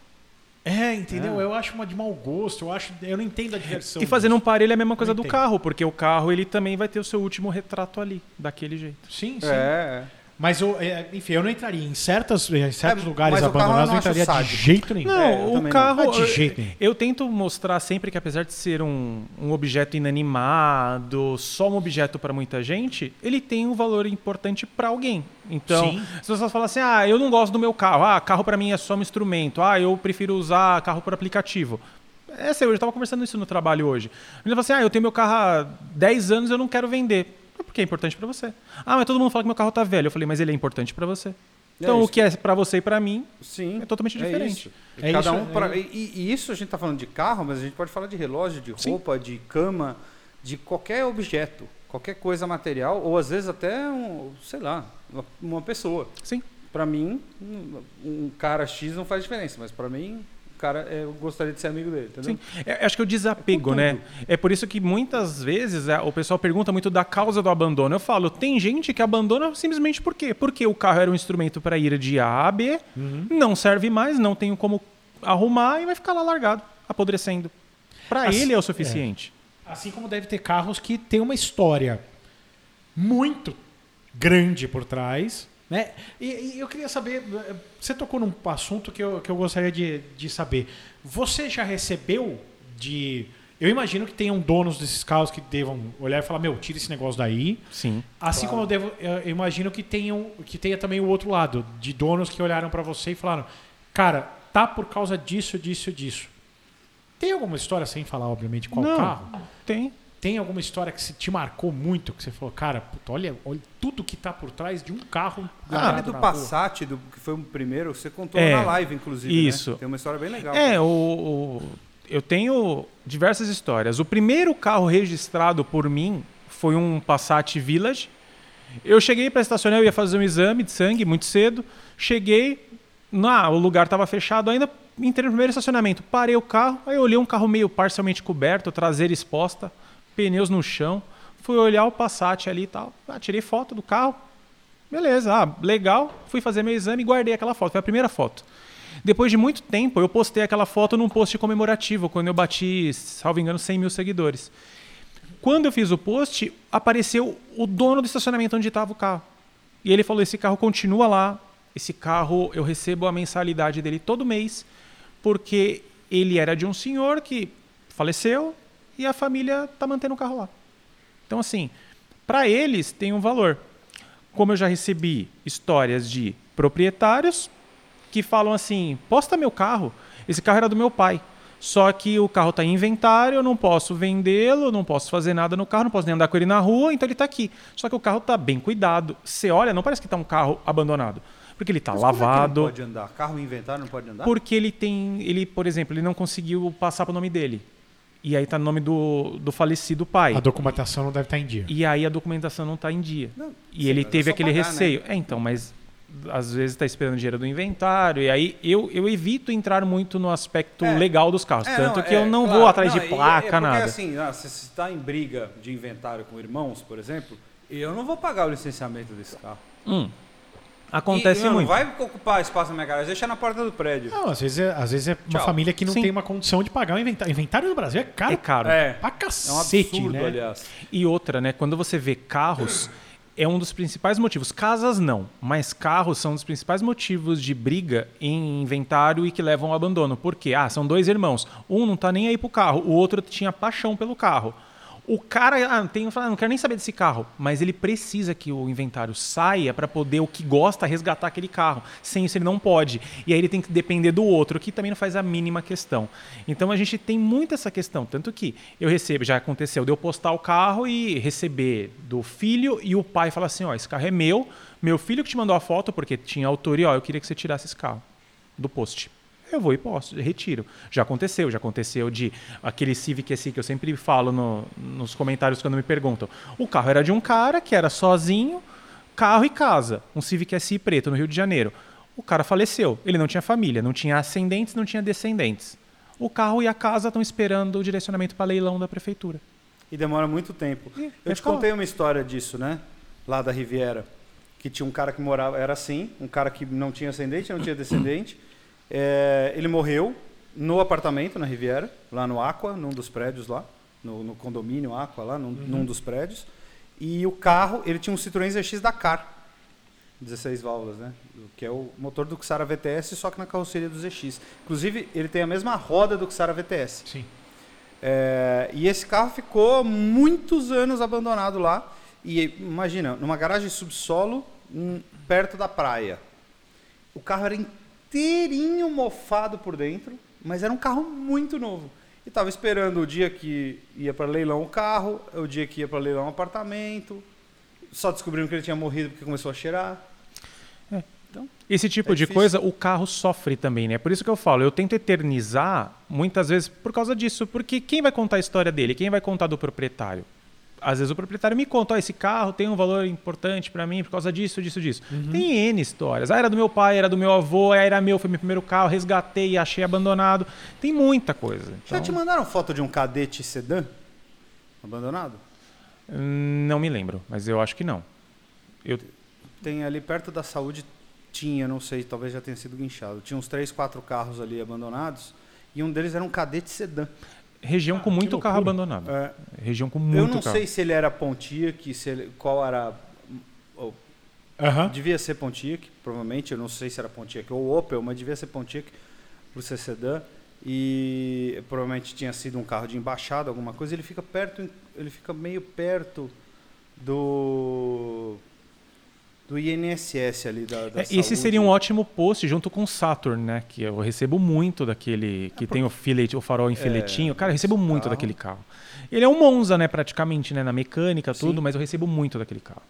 É, entendeu? É. Eu acho uma de mau gosto, eu acho, eu não entendo a diversão. E fazendo um disso. parelho é a mesma coisa Não do entendo. carro, porque o carro ele também vai ter o seu último retrato ali, daquele jeito. Sim, sim. É, é. Mas eu, é, enfim, eu não entraria em certas, em certos É, lugares carro eu abandonados, não entraria de jeito nenhum. Não, É, eu o carro. não. Ah, de eu- jeito nenhum. Eu, tento mostrar sempre que, apesar de ser um, um objeto inanimado, só um objeto para muita gente, ele tem um valor importante para alguém. Então, Sim. as pessoas falam assim: ah, eu não gosto do meu carro. Ah, carro para mim é só um instrumento. Ah, eu prefiro usar carro por aplicativo. É sério, eu estava conversando isso no trabalho hoje. Ele falou assim: ah, eu tenho meu carro há 10 anos e eu não quero vender. Porque é importante para você. Ah, mas todo mundo fala que meu carro tá velho. Eu falei, mas ele é importante para você. Então, isso o que é para você e para mim Sim. é totalmente diferente. Isso. É Cada isso, um é- pra- e, e isso a gente está falando de carro, mas a gente pode falar de relógio, de Sim. roupa, de cama, de qualquer objeto, qualquer coisa material, ou às vezes até, um, sei lá, uma, pessoa. Sim. Para mim, um, cara X não faz diferença, mas para mim, cara, é, eu gostaria de ser amigo dele, entendeu? Sim. É, acho que o desapego, É por né? É por isso que muitas vezes é, o pessoal pergunta muito da causa do abandono. Eu falo, tem gente que abandona simplesmente por quê? Porque o carro era um instrumento para ir de A a B, Uhum. não serve mais, não tenho como arrumar e vai ficar lá largado, apodrecendo. Para Assim- ele é o suficiente. Assim como deve ter carros que tem uma história muito grande por trás. Né? E, e eu queria saber, eh, você tocou num assunto que eu, que eu gostaria de, de saber. Você já recebeu de. Eu imagino que tenham donos desses carros que devam olhar e falar, meu, tira esse negócio daí. Sim. Assim como eu, devo, eu eu imagino que, tenham, que tenha também o outro lado, de donos que olharam para você e falaram, cara, tá por causa disso, disso, disso. Tem alguma história sem falar, obviamente, qual não, carro? tem. Tem alguma história que se te marcou muito, que você falou, cara, puta, olha, olha tudo que tá por trás de um carro. Aquele largado do na rua." Passat, do, que foi o primeiro, você contou É, na live, inclusive. né? isso. Tem uma história bem legal. É, o, o- eu tenho diversas histórias. O primeiro carro registrado por mim foi um Passat Village. Eu cheguei para estacionar, eu ia fazer um exame de sangue muito cedo. Cheguei, na, o lugar estava fechado ainda. Entrei no primeiro estacionamento, parei o carro, aí eu olhei um carro meio parcialmente coberto, traseira exposta, pneus no chão. Fui olhar o Passat ali e tal. Ah, tirei foto do carro. Beleza, ah, legal. Fui fazer meu exame e guardei aquela foto. Foi a primeira foto. Depois de muito tempo, eu postei aquela foto num post comemorativo, quando eu bati, salvo engano, 100 mil seguidores. Quando eu fiz o post, apareceu o dono do estacionamento onde estava o carro. E ele falou: esse carro continua lá. Esse carro eu recebo a mensalidade dele todo mês, porque ele era de um senhor que faleceu e a família está mantendo o carro lá. Então, assim, para eles tem um valor. Como eu já recebi histórias de proprietários que falam assim: posta meu carro, esse carro era do meu pai. Só que o carro está em inventário, eu não posso vendê-lo, não posso fazer nada no carro, não posso nem andar com ele na rua, então ele está aqui. Só que o carro está bem cuidado. Você olha, não parece que está um carro abandonado. Porque ele está é que lavado. não pode andar? Carro em inventário não pode andar? Porque ele tem. Ele, por exemplo, ele não conseguiu passar pro nome dele. E aí tá no nome do, do falecido pai. A documentação não deve estar em dia. E aí a documentação não está em dia. Não, e sim, ele é teve aquele pagar, né? receio. É, então, mas às vezes está esperando dinheiro do inventário. E aí eu, eu evito entrar muito no aspecto É. legal dos carros. É, Tanto não, que é, eu não claro, vou atrás não, de e- placa, é porque nada. assim, ah, se você está em briga de inventário com irmãos, por exemplo, eu não vou pagar o licenciamento desse carro. Hum. Acontece E, não, muito. Não vai ocupar espaço na minha garagem, deixa na porta do prédio. Não, às vezes é, às vezes é uma Tchau. família que não Sim. tem uma condição de pagar o inventário. Inventário no Brasil é caro É caro. É, pra é um cacete, absurdo, né? aliás. E outra, né? Quando você vê carros, é um dos principais motivos. Casas não, mas carros são um dos principais motivos de briga em inventário e que levam ao abandono. Por quê? Ah, são dois irmãos. Um não tá nem aí pro carro, o outro tinha paixão pelo carro. O cara, ah, tem, não quero nem saber desse carro, mas ele precisa que o inventário saia para poder o que gosta resgatar aquele carro. Sem isso ele não pode. E aí ele tem que depender do outro, que também não faz a mínima questão. Então a gente tem muito essa questão, tanto que eu recebo, já aconteceu de eu postar o carro e receber do filho e o pai fala assim, ó, esse carro é meu, meu filho que te mandou a foto porque tinha autoria, ó, eu queria que você tirasse esse carro do post. Eu vou e posto, retiro. Já aconteceu, já aconteceu de aquele Civic SI que eu sempre falo no- nos comentários quando me perguntam. O carro era de um cara que era sozinho, carro e casa, um Civic SI preto no Rio de Janeiro. O cara faleceu, ele não tinha família, não tinha ascendentes, não tinha descendentes. O carro e a casa estão esperando o direcionamento para leilão da prefeitura. E demora muito tempo. Ih, Eu te lá. contei uma história disso, né? Lá da Riviera. Que tinha um cara que morava, era assim, um cara que não tinha ascendente, não tinha descendente. É, ele morreu no apartamento na Riviera, lá no Aqua, num dos prédios lá, no, no condomínio Aqua lá, num, num dos prédios. E o carro, ele tinha um Citroën ZX Dakar, 16 válvulas, né? Que é o motor do Xara VTS, só que na carroceria do ZX. Inclusive, ele tem a mesma roda do Xara VTS. Sim. É, e esse carro ficou muitos anos abandonado lá. E imagina, numa garagem subsolo, hum, perto da praia. O carro era inteirinho mofado por dentro, mas era um carro muito novo. E estava esperando o dia que ia para leilão o carro, o dia que ia para leilão o apartamento. Só descobriram que ele tinha morrido porque começou a cheirar. Esse tipo É de difícil. coisa, o carro sofre também, né? Por isso que eu falo, eu tento eternizar muitas vezes por causa disso, porque quem vai contar a história dele? Quem vai contar do proprietário? Às vezes o proprietário me conta, ó, esse carro tem um valor importante pra mim por causa disso, disso, disso. Tem N histórias. Ah, era do meu pai, era do meu avô, ah, era meu, foi meu primeiro carro, resgatei e achei abandonado. Tem muita coisa. Já Então, te mandaram foto de um cadete sedã abandonado? hum, não me lembro, mas eu acho que não. Eu, Tem ali perto da saúde, tinha, não sei, talvez já tenha sido guinchado. Tinha uns três, quatro carros ali abandonados e um deles era um cadete sedã. Região com Ah, muito carro abandonado. É, Região com muito eu não carro. sei se ele era Pontiac, se ele, qual era. ou- Aham. devia ser Pontiac, provavelmente. Eu não sei se era Pontiac ou Opel, mas devia ser Pontiac por ser sedã. E provavelmente tinha sido um carro de embaixada, alguma coisa. Ele fica perto, ele fica meio perto do do INSS ali da, da É, esse saúde. seria um ótimo post junto com o Saturn, né? Que eu recebo muito daquele que tem o filete, o farol em filetinho. Cara, eu recebo muito carro. daquele carro. Ele é um Monza, né, praticamente, né, na mecânica, tudo, mas eu recebo muito daquele carro.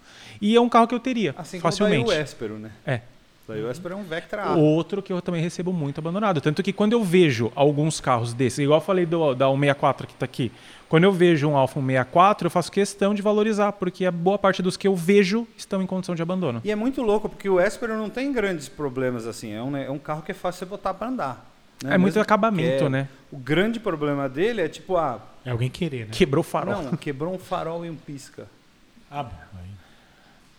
E é um carro que eu teria Assim facilmente. como o Espero, né? É. Daí o Espero é um Vectra A. Outro que eu também recebo muito abandonado. Tanto que quando eu vejo alguns carros desses, igual eu falei do, da 164 que está aqui, quando eu vejo um Alfa 164, eu faço questão de valorizar, porque a boa parte dos que eu vejo estão em condição de abandono. E é muito louco, porque o Espero não tem grandes problemas assim. É um, é um carro que é fácil você botar para andar. né? É muito Mesmo acabamento, que é- né? O grande problema dele é tipo, ah, É alguém querer, né? Quebrou o farol. não, quebrou um farol e um pisca. Ah, aí.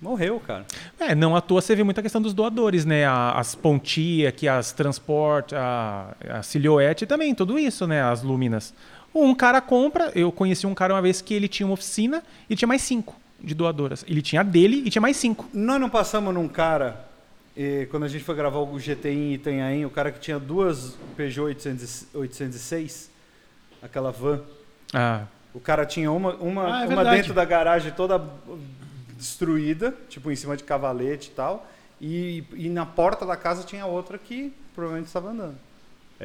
Morreu, cara. É, não à toa você vê muita questão dos doadores, né? A- As pontia, que as transporte, a, a silhouette também, tudo isso, né? As lúminas. Um cara compra, eu conheci um cara uma vez que ele tinha uma oficina e tinha mais cinco de doadoras. Ele tinha a dele e tinha mais cinco. Nós não passamos num cara, eh, quando a gente foi gravar o GTI em Itanhaém, o cara que tinha duas Peugeot 800, 806, aquela van. Ah, O cara tinha uma, uma, Ah, é uma dentro da garagem toda destruída, tipo em cima de cavalete e tal. E, e na porta da casa tinha outra que provavelmente estava andando.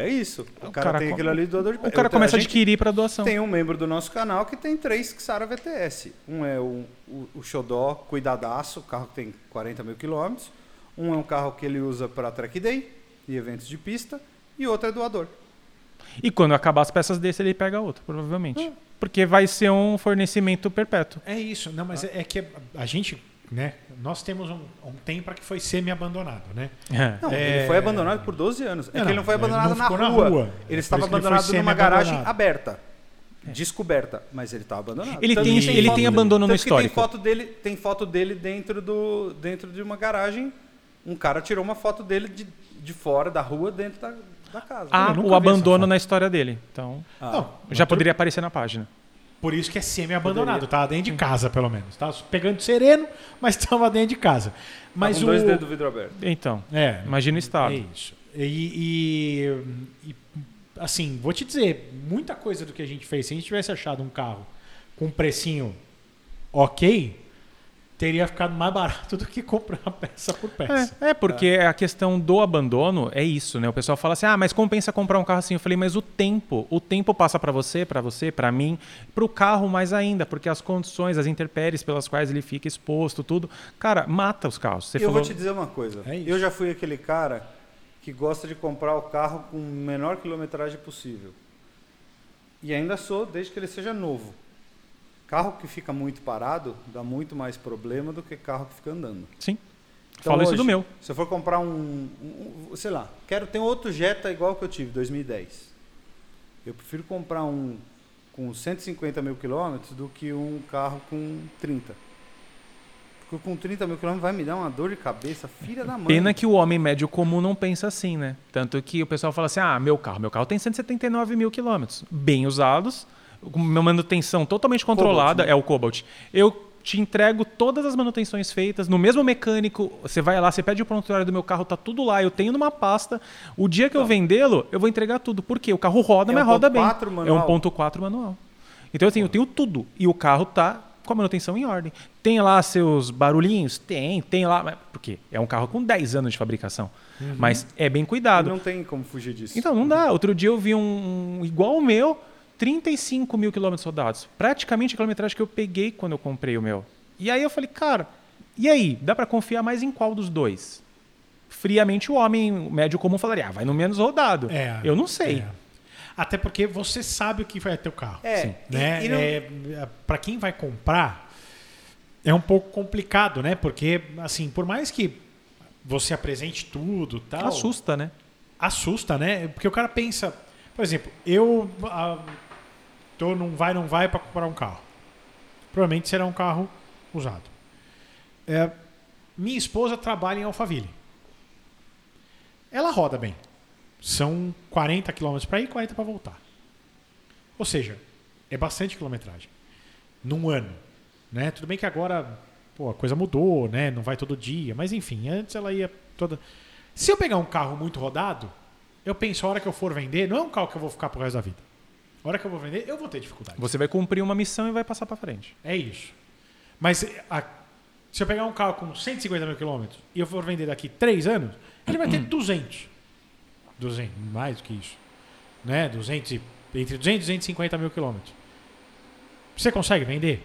É isso. O, O cara, cara tem com- aquilo ali doador de o cara Eu- começa a gente adquirir para doação. Tem um membro do nosso canal que tem três Xara VTS. Um é o, o, o Xodó Cuidadaço, carro que tem 40 mil quilômetros. Um é um carro que ele usa para track day e eventos de pista. E outro é doador. E quando acabar as peças desse, ele pega outra, provavelmente. Porque vai ser um fornecimento perpétuo. É isso. Não, mas é, é que a gente, né? Nós temos um, um tempo que foi semi-abandonado, né? Não, É- ele foi abandonado por 12 anos. É Não, que ele não foi ele não abandonado na, ficou na rua. rua. É Ele estava que ele abandonado numa garagem aberta. Descoberta, mas ele estava abandonado. Ele Tanto tem- que ele tem abandono no histórico. Tem foto dele, tem foto dele dentro, do, dentro de uma garagem. Um cara tirou uma foto dele de, de fora da rua dentro da, da casa. Nunca o abandono na história dele. Então, Ah. Não, já poderia aparecer na página. Por isso que é semi-abandonado. Tá dentro de casa, pelo menos. Tá pegando sereno, mas estava dentro de casa. Mas com o... dois dedos do vidro aberto. Então, É, imagina o estado. É isso. E, e- e, assim, vou te dizer, muita coisa do que a gente fez, se a gente tivesse achado um carro com um precinho ok, teria ficado mais barato do que comprar peça por peça. É, é, porque a questão do abandono é isso, né? O pessoal fala assim: "Ah, mas compensa comprar um carro assim". Eu falei: "Mas o tempo, o tempo passa para você, para você, para mim, para o carro mais ainda, porque as condições, as intempéries pelas quais ele fica exposto, tudo, cara, mata os carros". Você eu falou vou te dizer uma coisa. É eu já fui aquele cara que gosta de comprar o carro com menor quilometragem possível. E ainda sou, desde que ele seja novo. Carro que fica muito parado dá muito mais problema do que carro que fica andando. Sim. Então, isso hoje, do meu. Se eu for comprar um, um- sei lá, quero ter outro Jetta igual que eu tive, 2010. Eu prefiro comprar um com 150 mil quilômetros do que um carro com 30. Porque com 30 mil quilômetros vai me dar uma dor de cabeça, filha da mãe. Pena que o homem médio comum não pensa assim, né? Tanto que o pessoal fala assim: ah, meu carro, meu carro tem 179 mil quilômetros, bem usados, uma manutenção totalmente controlada, né? é o Cobalt. Eu te entrego todas as manutenções feitas no mesmo mecânico. Você vai lá, você pede o prontuário do meu carro, tá tudo lá, eu tenho numa pasta. O dia que eu vendê-lo, eu vou entregar tudo. Por quê? O carro roda, É mas um roda bem. 1.4 É um manual? 1.4 manual. Então assim, eu tenho tudo e o carro tá com a manutenção em ordem. Tem lá seus barulhinhos? Tem, tem lá. Mas por quê? É um carro com 10 anos de fabricação. Mas é bem cuidado. Não tem como fugir disso. Então não dá. Outro dia eu vi um, um igual o meu, 35 mil quilômetros rodados. Praticamente a quilometragem que eu peguei quando eu comprei o meu. E aí eu falei, cara, e aí? Dá para confiar mais em qual dos dois? Friamente o homem médio comum falaria, ah, vai no menos rodado. É, eu não sei. é. Até porque você sabe o que vai ter o carro. É, Sim, e- né? e não- É, para quem vai comprar, é um pouco complicado, né? Porque, assim, por mais que você apresente tudo tal, Assusta, né? assusta, né? Porque o cara pensa, por exemplo, eu ah, tô num vai não vai para comprar um carro. Provavelmente será um carro usado. É, minha esposa trabalha em Alphaville. Ela roda bem. São 40 km para ir e 40 para voltar. Ou seja, é bastante quilometragem. Num ano. Né? Tudo bem que agora pô, a coisa mudou, né? Não vai todo dia. Mas enfim, antes ela ia toda. Se eu pegar um carro muito rodado, eu penso, a hora que eu for vender, não é um carro que eu vou ficar pro resto da vida. A hora que eu vou vender, eu vou ter dificuldade. Você vai cumprir uma missão e vai passar para frente. É isso. Mas a- Se eu pegar um carro com 150 mil quilômetros e eu for vender daqui 3 anos, ele vai ter 200. 200, mais do que isso. Né? 200 e, entre 200 e 250 mil quilômetros. Você consegue vender?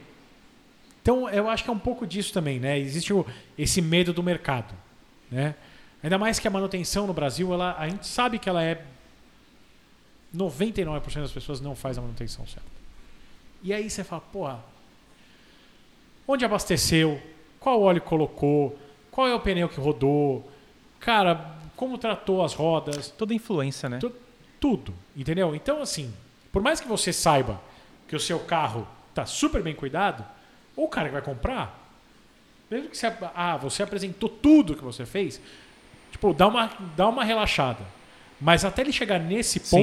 Então, eu acho que é um pouco disso também, né? Existe o- esse medo do mercado, né? Ainda mais que a manutenção no Brasil, ela, a gente sabe que ela é 99% das pessoas não faz a manutenção certa. E aí você fala, porra, onde abasteceu? Qual óleo colocou? Qual é o pneu que rodou? Cara, como tratou as rodas? Toda influência, né? Tu- tudo, entendeu? Então, assim, por mais que você saiba que o seu carro tá super bem cuidado, o cara que vai comprar, mesmo que você, ah, você apresentou tudo que você fez, tipo, dá uma, dá uma relaxada. Mas até ele chegar nesse Sim.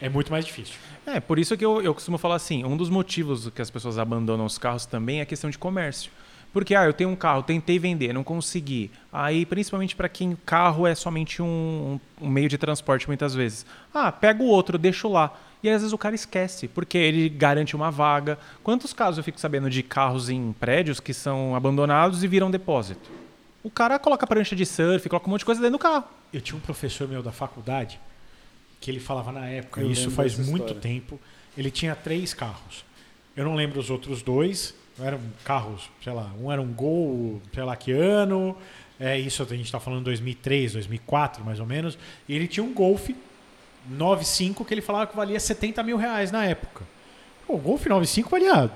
É muito mais difícil. É, por isso que eu, eu costumo falar assim, um dos motivos que as pessoas abandonam os carros também é a questão de comércio. Porque, ah, eu tenho um carro, tentei vender, não consegui. Aí, principalmente para quem carro é somente um, um meio de transporte, muitas vezes. Ah, pega o outro, deixo lá. E aí, às vezes o cara esquece, porque ele garante uma vaga. Quantos casos eu fico sabendo de carros em prédios que são abandonados e viram depósito? O cara coloca prancha de surf, coloca um monte de coisa dentro do carro. Eu tinha um professor meu da faculdade que ele falava na época, Eu isso faz muito história. tempo. Ele tinha três carros. Eu não lembro os outros dois. Eram carros, sei lá, um era um Gol, sei lá que ano. É isso, a gente está falando 2003, 2004, mais ou menos. E ele tinha um Golf 95 que ele falava que valia 70 mil reais na época. O Golf 95 valia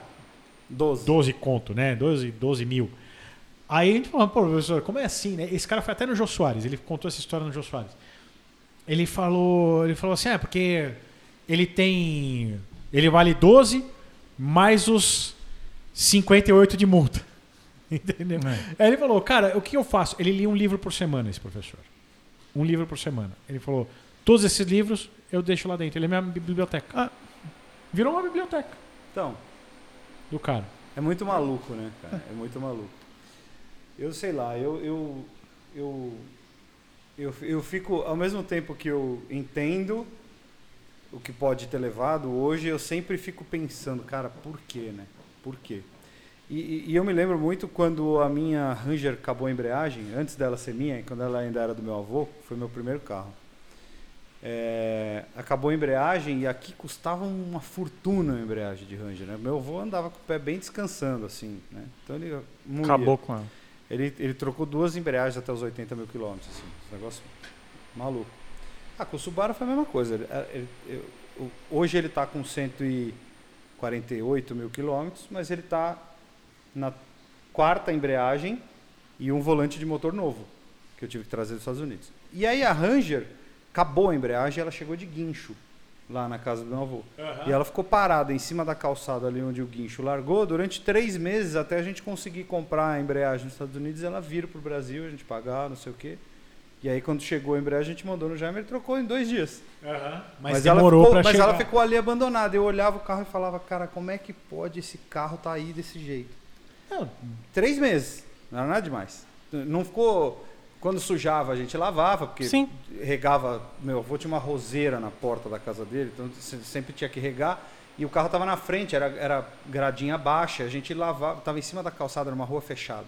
12. 12 conto, né? 12, 12 mil. Aí a gente falou, pô, professor, como é assim, né? Esse cara foi até no Jô Soares, ele contou essa história no Jô Soares. Ele falou, ele falou assim, é, porque ele tem. Ele vale 12 mais os 58 de multa. Entendeu? Aí ele falou, cara, o que eu faço? Ele lia um livro por semana, esse professor. Um livro por semana. Ele falou, todos esses livros eu deixo lá dentro. Ele é minha biblioteca. Ah. Virou uma biblioteca Então, do cara. é muito maluco, né, cara? É muito maluco. Eu sei lá, eu, eu, eu, eu, eu fico, ao mesmo tempo que eu entendo o que pode ter levado, hoje eu sempre fico pensando, cara, por quê, né? Por quê? E, e- eu me lembro muito quando a minha Ranger acabou a embreagem, antes dela ser minha, quando ela ainda era do meu avô, foi meu primeiro carro. É, acabou a embreagem e aqui custava uma fortuna a embreagem de Ranger. Né? Meu avô andava com o pé bem descansando, assim. Né? Então ele moía. Acabou com ela. Ele, ele trocou duas embreagens até os 80 mil quilômetros. Assim, esse negócio maluco. Ah, com o Subaru foi a mesma coisa. Ele- ele- eu- hoje ele está com 148 mil quilômetros, mas ele está na quarta embreagem e um volante de motor novo, que eu tive que trazer dos Estados Unidos. E aí a Ranger acabou a embreagem ela chegou de guincho lá na casa do meu avô. E ela ficou parada em cima da calçada ali onde o guincho largou durante três meses até a gente conseguir comprar a embreagem nos Estados Unidos. Ela vir para o Brasil, a gente pagar, não sei o quê. E aí quando chegou a embreagem a gente mandou no Jaime e trocou em dois dias. Mas, ela demorou ficou, pra mas chegar. ela ficou ali abandonada. Eu olhava o carro e falava, cara, como é que pode esse carro estar aí desse jeito? Não, Três meses, não era nada demais. Não ficou. Quando sujava, a gente lavava, porque Sim. regava. Meu avô tinha uma roseira na porta da casa dele, então se- sempre tinha que regar. E o carro estava na frente, era, era gradinha baixa, a gente lavava, estava em cima da calçada, numa rua fechada.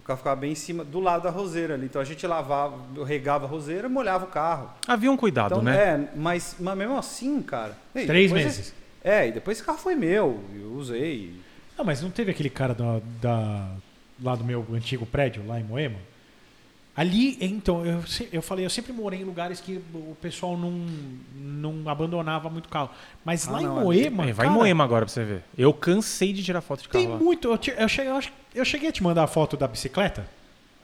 O carro ficava bem em cima, do lado da roseira ali. Então a gente lavava, regava a roseira e molhava o carro. Havia um cuidado, Então, né? é, mas, mas mesmo assim, cara. e Três meses. esse- é, e depois esse carro foi meu, eu usei. Não, mas não teve aquele cara da, da- lá do meu antigo prédio, lá em Moema? Ali, então, eu, eu falei, eu sempre morei em lugares que o pessoal não, não abandonava muito carro. Mas Ah, lá não, em Moema. É, vai em cara, Moema agora pra você ver. Eu cansei de tirar foto de carro Tem lá. muito. Eu, te- eu cheguei, eu, eu cheguei a te mandar a foto da bicicleta?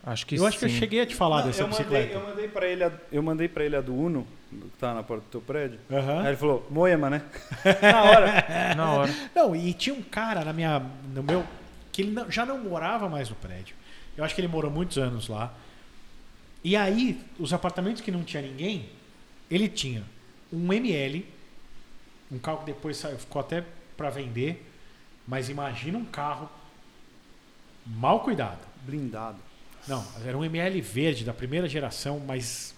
Acho que eu acho que eu sim. cheguei a te falar Não, dessa eu, mandei, bicicleta. eu mandei para ele, a, eu mandei para ele a do Uno, que tá na porta do teu prédio. Aham. Aí ele falou, Moema, né? na hora. Na hora. Não, e tinha um cara na minha, no meu. que ele não- já não morava mais no prédio. Eu acho que ele morou muitos anos lá. E aí, os apartamentos que não tinha ninguém, ele tinha um ML, um carro que depois saiu- ficou até para vender, mas imagina um carro mal cuidado. Blindado. Não, era um ML verde da primeira geração, mas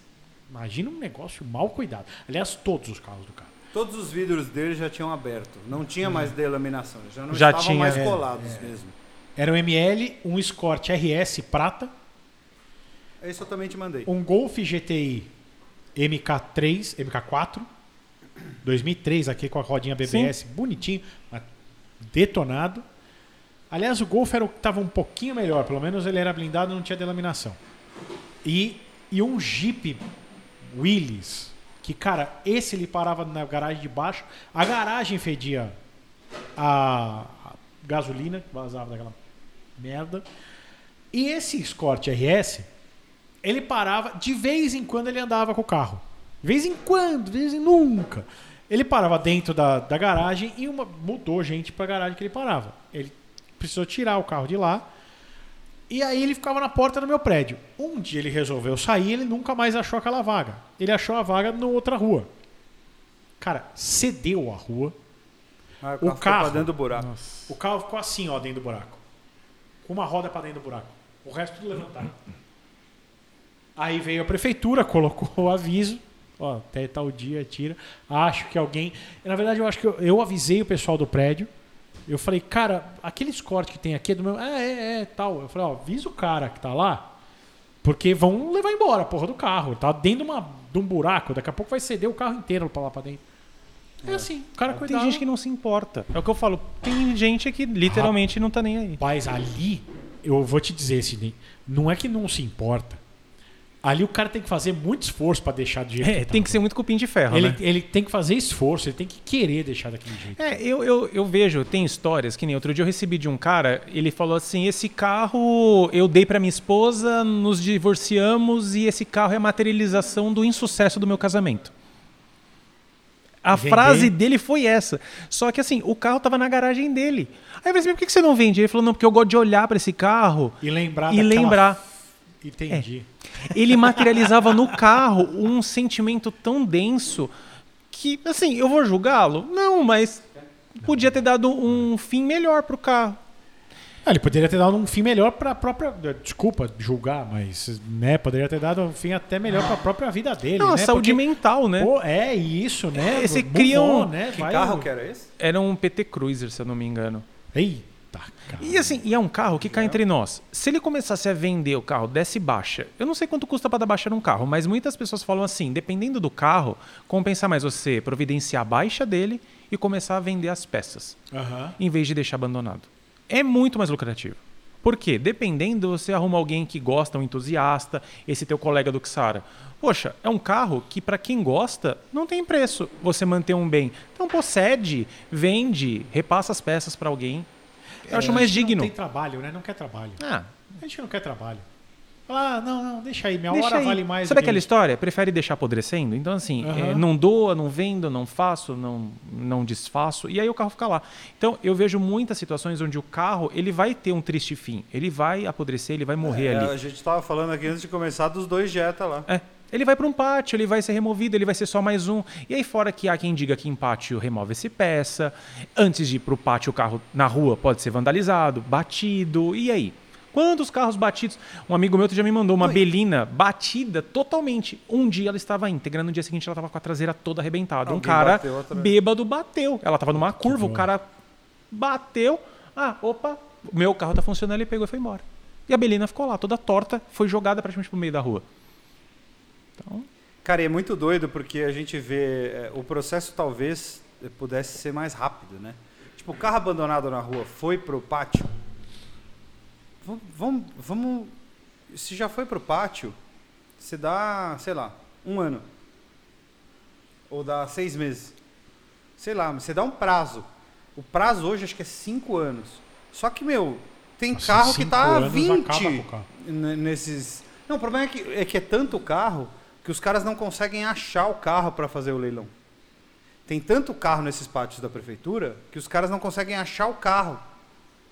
imagina um negócio mal cuidado. Aliás, todos os carros do cara. Todos os vidros dele já tinham aberto. Não tinha mais delaminação. Já não Já estavam tinha, mais é, colados mesmo. Era um ML, um Escort RS prata, Esse eu também te mandei. um Golf GTI MK3, MK4, 2003 aqui com a rodinha BBS, bonitinho, mas detonado. Aliás, o Golf era o que estava um pouquinho melhor, pelo menos ele era blindado e não tinha delaminação. E, e um Jeep Willys, que cara, esse ele parava na garagem de baixo, a garagem fedia a, a gasolina que vazava daquela merda. E esse Escort RS, ele parava, de vez em quando ele andava com o carro. De vez em quando, de vez em nunca. Ele parava dentro da, da garagem e uma, mudou gente pra garagem que ele parava. Ele precisou tirar o carro de lá. E aí ele ficava na porta do meu prédio. Um dia ele resolveu sair, ele nunca mais achou aquela vaga. Ele achou a vaga na outra rua. Cara, cedeu a rua. Ah, O carro. dentro do buraco. O carro ficou assim, ó, dentro do buraco. Com uma roda pra dentro do buraco. O resto tudo levantado. Aí veio a prefeitura, colocou o aviso. Ó, até tal dia, tira. Acho que alguém. Na verdade, eu acho que eu, eu avisei o pessoal do prédio. Eu falei, cara, aquele escorte que tem aqui é do meu. Ah, é, é, tal. Eu falei, ó, avisa o cara que tá lá. Porque vão levar embora a porra do carro. Tá dentro de, uma, de um buraco. Daqui a pouco vai ceder o carro inteiro pra lá pra dentro. É, assim, o cara Tem cuidava. gente que não se importa. É o que eu falo. Tem gente que literalmente não tá nem aí. Rapaz, ali, eu vou te dizer, Sidney, não é que não se importa. Ali o cara tem que fazer muito esforço pra deixar do jeito É, que tem tá. que ser muito cupim de ferro, ele, né? ele tem que fazer esforço, ele tem que querer deixar daquele jeito. É, eu, eu, eu vejo, tem histórias que nem outro dia eu recebi de um cara, ele falou assim: esse carro eu dei pra minha esposa, nos divorciamos e esse carro é a materialização do insucesso do meu casamento. A frase dele foi essa. Só que assim, o carro tava na garagem dele. Aí eu falei assim, por que você não vende? Ele falou, não, porque eu gosto de olhar pra esse carro E lembrar e daquela- lembrar. Entendi. Ele materializava no carro um sentimento tão denso que, assim, eu vou julgá-lo? Não, mas podia ter dado um fim melhor pro carro. Ah, ele poderia ter dado um fim melhor pra própria. Desculpa julgar, mas né, poderia ter dado um fim até melhor pra própria vida dele. Não, a né? saúde Porque, mental, né? pô, é isso, né? É, você cria um- né? Que Vai- carro que era esse? Era um PT Cruiser, se eu não me engano. Eita, cara. E assim, e é um carro que cai entre nós. Se ele começasse a vender o carro, desce baixa. Eu não sei quanto custa para dar baixa num carro, mas muitas pessoas falam assim, dependendo do carro, compensa mais você providenciar a baixa dele e começar a vender as peças, Aham. em vez de deixar abandonado. É muito mais lucrativo. Por quê? Dependendo, você arruma alguém que gosta, um entusiasta, esse teu colega do Xara. Poxa, é um carro que para quem gosta não tem preço você manter um bem. Então procede, vende, repassa as peças para alguém. Eu acho É, A mais gente digno. Não tem trabalho, né? Não quer trabalho. Ah, A gente não quer trabalho. Ah, não, não, deixa aí. Minha Deixa hora aí. vale mais. Sabe aquela história? Prefere deixar apodrecendo? Então, assim, Aham. é, não doa, não vendo, não faço, não, não desfaço, e aí o carro fica lá. Então, eu vejo muitas situações onde o carro ele vai ter um triste fim. Ele vai apodrecer, ele vai morrer É, ali. a gente tava falando aqui antes de começar dos dois Jetta lá. É. Ele vai para um pátio, ele vai ser removido, ele vai ser só mais um. E aí, fora que há quem diga que em pátio remove-se peça. Antes de ir para o pátio, o carro na rua pode ser vandalizado, batido. E aí? Quantos carros batidos? Um amigo meu outro já me mandou uma belina batida totalmente. Um dia ela estava íntegra, no dia seguinte ela estava com a traseira toda arrebentada. um Alguém cara bateu bêbado bateu. Ela estava numa curva, o cara bateu. Ah, opa, o meu carro tá funcionando, ele pegou e foi embora. E a belina ficou lá, toda torta, foi jogada praticamente pro meio da rua. Então, Cara, e é muito doido porque a gente vê. é, o processo talvez pudesse ser mais rápido, né? Tipo, o carro abandonado na rua foi pro pátio. Vamos. Vamos. vamos se já foi pro pátio, você dá, sei lá, um ano. Ou dá seis meses. Sei lá, você dá um prazo. O prazo hoje acho que é cinco anos. Só que, meu, tem Nossa, carro que tá anos 20 acaba com o carro. n- nesses. Não, o problema é que, é que é tanto carro que os caras não conseguem achar o carro para fazer o leilão. Tem tanto carro nesses pátios da prefeitura que os caras não conseguem achar o carro.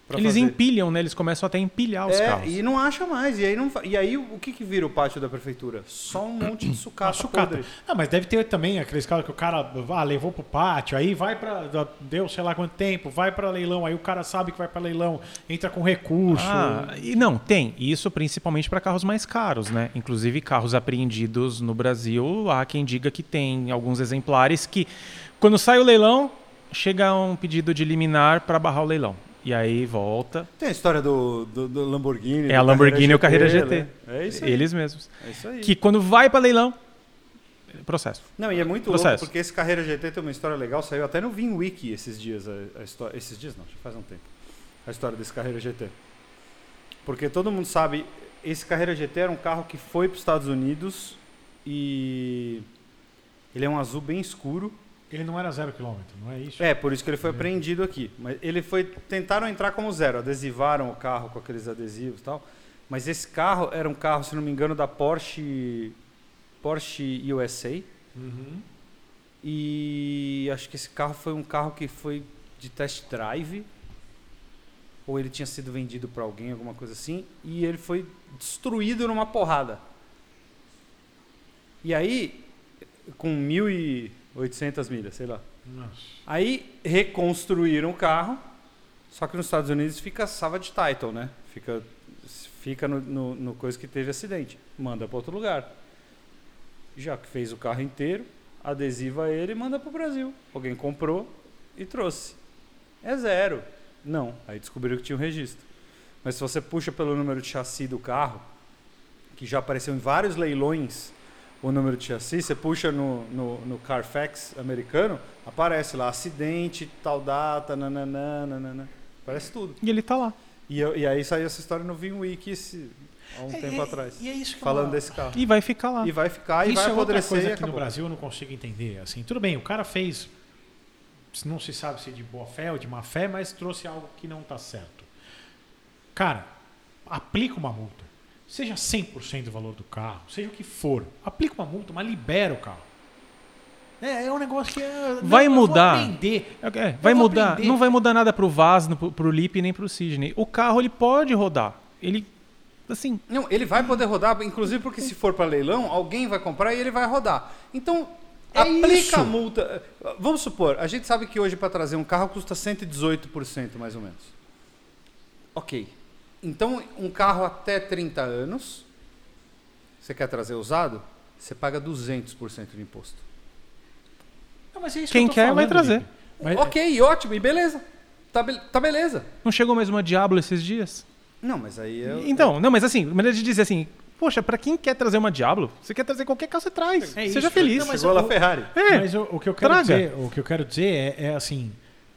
Pra eles fazer. empilham, né? Eles começam até a empilhar os É, carros. e não acha mais. E aí, não, e aí o que, que vira o pátio da prefeitura? Só um monte de Uma sucata, sucata. podre. Ah, mas deve ter também aqueles caras que o cara ah, levou pro pátio, aí vai pra. Deu sei lá quanto tempo, vai pra leilão, aí o cara sabe que vai pra leilão, entra com recurso. Ah, e não, tem. Isso principalmente para carros mais caros, né? Inclusive carros apreendidos no Brasil, há quem diga que tem alguns exemplares que, quando sai o leilão, chega um pedido de liminar para barrar o leilão. E aí volta. Tem a história do, do, do Lamborghini. É a Lamborghini e o Carreira Carreira GT. né? É isso aí. Eles mesmos. É isso aí. Que quando vai para leilão, processo. Não, e é muito Processo. louco porque esse Carreira GT tem uma história legal, saiu até no Vim Wiki esses dias a, a história, esses dias não, já faz um tempo. A história desse Carreira GT. Porque todo mundo sabe, esse Carreira GT era um carro que foi para os Estados Unidos e ele é um azul bem escuro. Ele não era zero quilômetro, não é isso? É, por isso que ele foi apreendido aqui. Mas ele foi tentaram entrar como zero, adesivaram o carro com aqueles adesivos e tal. Mas esse carro era um carro, se não me engano, da Porsche Porsche USA. Uhum. E acho que esse carro foi um carro que foi de test drive. Ou ele tinha sido vendido para alguém, alguma coisa assim. E ele foi destruído numa porrada. E aí, com 1.800 milhas, sei lá. Nossa. Aí reconstruíram o carro. Só que nos Estados Unidos fica salvage title, né? Fica, fica no, no, no coisa que teve acidente. Manda para outro lugar. Já que fez o carro inteiro, adesiva ele e manda para o Brasil. Alguém comprou e trouxe. É zero. Não. Aí descobriram que tinha um registro. Mas se você puxa pelo número de chassi do carro, que já apareceu em vários leilões o número de chassi, você puxa no, no, no Carfax americano, aparece lá acidente, tal data, nananã, nananã. Aparece tudo. E ele tá lá. E, eu- e aí saiu essa história no VinWiki esse, há um É, tempo é, atrás. E é isso que falando eu- desse carro. E vai ficar lá. E vai ficar e Isso vai é outra apodrecer coisa e que no. Brasil eu não consigo entender. Assim, tudo bem, o cara fez, não se sabe se de boa fé ou de má fé, mas trouxe algo que não está certo. Cara, aplica uma multa. Seja 100% do valor do carro, seja o que for. Aplica uma multa, mas libera o carro. É, é um negócio que... é- Vai não, mudar. É, é, vai mudar. aprender. Não vai mudar nada pro Vaz, no- pro, pro Lip nem pro Sidney. O carro ele pode rodar. Ele assim, Não, ele vai poder rodar, inclusive porque se for para leilão, alguém vai comprar e ele vai rodar. Então, É aplica isso. a multa. Vamos supor, a gente sabe que hoje para trazer um carro custa 118% mais ou menos. Ok. Então, um carro até 30 anos, você quer trazer usado, você paga 200% de imposto. Não, mas é isso Quem que eu quer, vai falando, trazer. Lipe. Mas- Ok, ótimo, e beleza. Tá, be- tá beleza. não chegou mais uma Diablo esses dias? Não, mas aí é. Então, não, mas assim, maneira de dizer assim, poxa, pra quem quer trazer uma Diablo, você quer trazer qualquer carro, você traz. É Seja isso. feliz. Não, mas Chegou o- Ferrari. É, Mas o, o que eu quero traga. dizer, o que eu quero dizer é, é assim,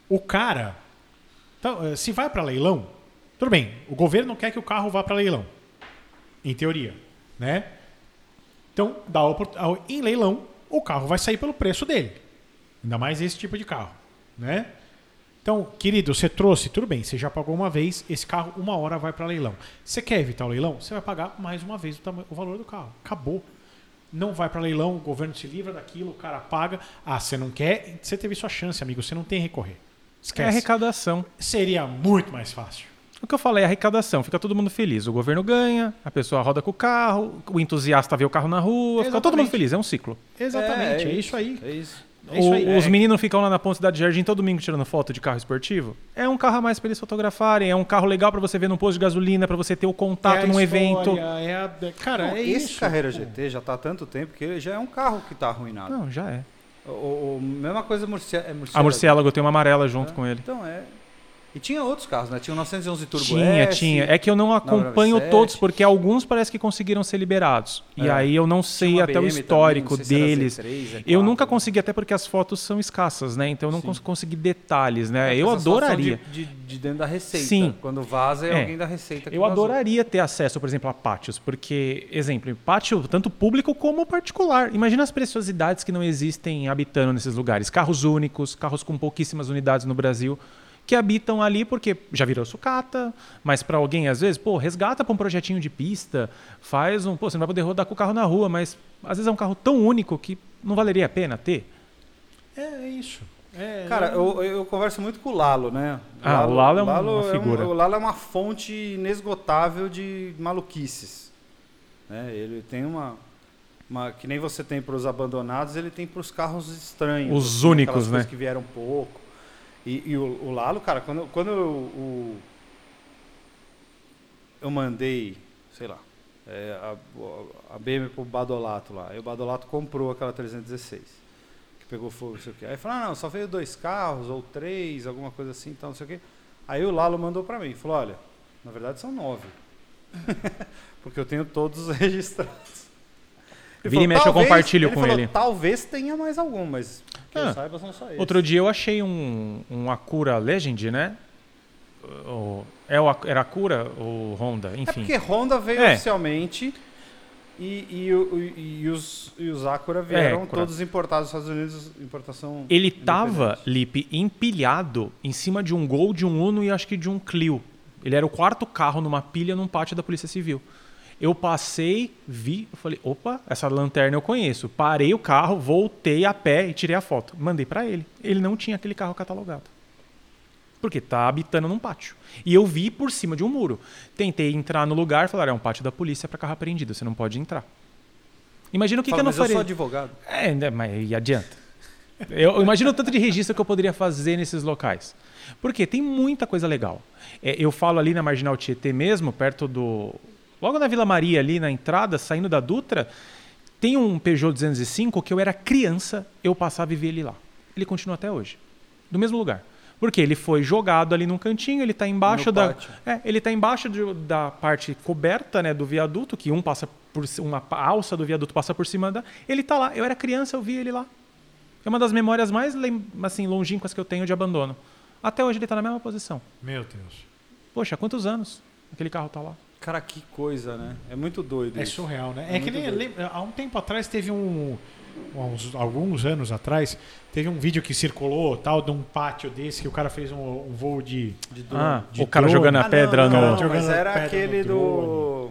o cara, então, se vai para leilão, tudo bem. O governo não quer que o carro vá para leilão, em teoria, né? Então, dá em leilão, o carro vai sair pelo preço dele. Ainda mais esse tipo de carro, né? Então, querido, você trouxe, tudo bem, você já pagou uma vez, esse carro uma hora vai para leilão. Você quer evitar o leilão? Você vai pagar mais uma vez o, o valor do carro. Acabou. Não vai para leilão, o governo se livra daquilo, o cara paga. Ah, você não quer? Você teve sua chance, amigo, você não tem a recorrer. é Esquece. arrecadação. Seria muito mais fácil. O que eu falei é arrecadação, fica todo mundo feliz. O governo ganha, a pessoa roda com o carro, o entusiasta vê o carro na rua, fica todo mundo Exatamente. feliz, é um ciclo. Exatamente, é, isso aí. É isso. É isso O- aí. Os É- meninos ficam lá na Ponte Cidade Jardim todo domingo tirando foto de carro esportivo. É um carro a mais pra eles fotografarem, é um carro legal pra você ver num posto de gasolina, pra você ter o é contato a num história, evento. É a, cara, Não, é esse isso. Carreira pô. GT já tá há tanto tempo que ele já é um carro que tá arruinado. Não, já é. O, o- mesma coisa Murcia, é A Murciélago. Murciélago tem uma amarela junto É, com ele. Então é. E tinha outros carros, né? Tinha o 911 Turbo Tinha, S. tinha. É que eu não acompanho 997. todos, porque alguns parece que conseguiram ser liberados. E É. aí eu não sei até o BM histórico também, deles. Z3, Z4, Eu nunca né? consegui, até porque as fotos são escassas, né? Então eu não Sim. consegui detalhes, né? Eu adoraria. De, de, de dentro da Receita. Sim. Quando vaza é, É. alguém da Receita que Eu vazou. adoraria ter acesso, por exemplo, a pátios, porque, exemplo, pátio tanto público como particular. Imagina as preciosidades que não existem habitando nesses lugares. Carros únicos, carros com pouquíssimas unidades no Brasil, que habitam ali porque já virou sucata, mas para alguém, às vezes, pô, resgata para um projetinho de pista, faz um. Pô, você não vai poder rodar com o carro na rua, mas às vezes é um carro tão único que não valeria a pena ter. É, é isso. É, Cara, eu, eu converso muito com o Lalo, né? Ah, o Lalo é uma- uma um- figura. o Lalo é uma fonte inesgotável de maluquices. Né? Ele tem uma, uma- Que nem você tem para os abandonados, ele tem para os carros estranhos. Os assim, únicos, né? que vieram pouco. E, e o, o Lalo, cara, quando, quando eu, o- eu mandei, sei lá, é, a, a BM pro Badolato lá. Aí o Badolato comprou aquela 316. Que pegou fogo, não sei o quê. Aí falou, ah, não, só veio dois carros, ou três, alguma coisa assim, então não sei o quê. Aí o Lalo mandou pra mim, falou, olha, na verdade são nove. Porque eu tenho todos registrados. Ele Vira e mexe, eu compartilho com falou, ele. Talvez tenha mais algum, mas que Ah. eu saiba são só esses. Outro dia eu achei um, um Acura Legend, né? O, é o, era Acura ou Honda? É Enfim. porque Honda veio É. oficialmente e, e, e- os, e os Acura vieram Acura. todos importados dos Estados Unidos, importação. Ele tava. Lipe, empilhado em cima de um Gol, de um Uno e acho que de um Clio. Ele era o quarto carro numa pilha num pátio da Polícia Civil. Eu passei, vi, eu falei, opa, essa lanterna eu conheço. Parei o carro, voltei a pé e tirei a foto. Mandei pra ele. Ele não tinha aquele carro catalogado. Porque tá habitando num pátio. E eu vi por cima de um muro. Tentei entrar no lugar falaram, é um pátio da polícia para carro apreendido, você não pode entrar. Imagina o que, Fala, que eu não mas eu faria. sou advogado. É, né, mas e adianta? Eu eu imagino o tanto de registro que eu poderia fazer nesses locais. Porque tem muita coisa legal. É, eu falo ali na Marginal Tietê mesmo, perto do. Logo na Vila Maria, ali na entrada, saindo da Dutra, tem um Peugeot 205 que eu era criança, eu passava e via ele lá. Ele continua até hoje. Do mesmo lugar. Porque ele foi jogado ali num cantinho, ele está embaixo No da. pátio. É, ele está embaixo de- da parte coberta né, do viaduto, que um passa por uma alça do viaduto passa por cima da. Ele está lá. Eu era criança, eu vi ele lá. É uma das memórias mais assim, longínquas que eu tenho de abandono. Até hoje ele está na mesma posição. Meu Deus. Poxa, há quantos anos aquele carro está lá? Cara, que coisa, né? É muito doido. É isso. surreal, né? É É, que nem lembra- há um tempo atrás teve um uns- alguns anos atrás teve um vídeo que circulou tal de um pátio desse que o cara fez um, um voo de De drone. Ah, de o cara drone. jogando a Ah, pedra não, no. não, mas era aquele do.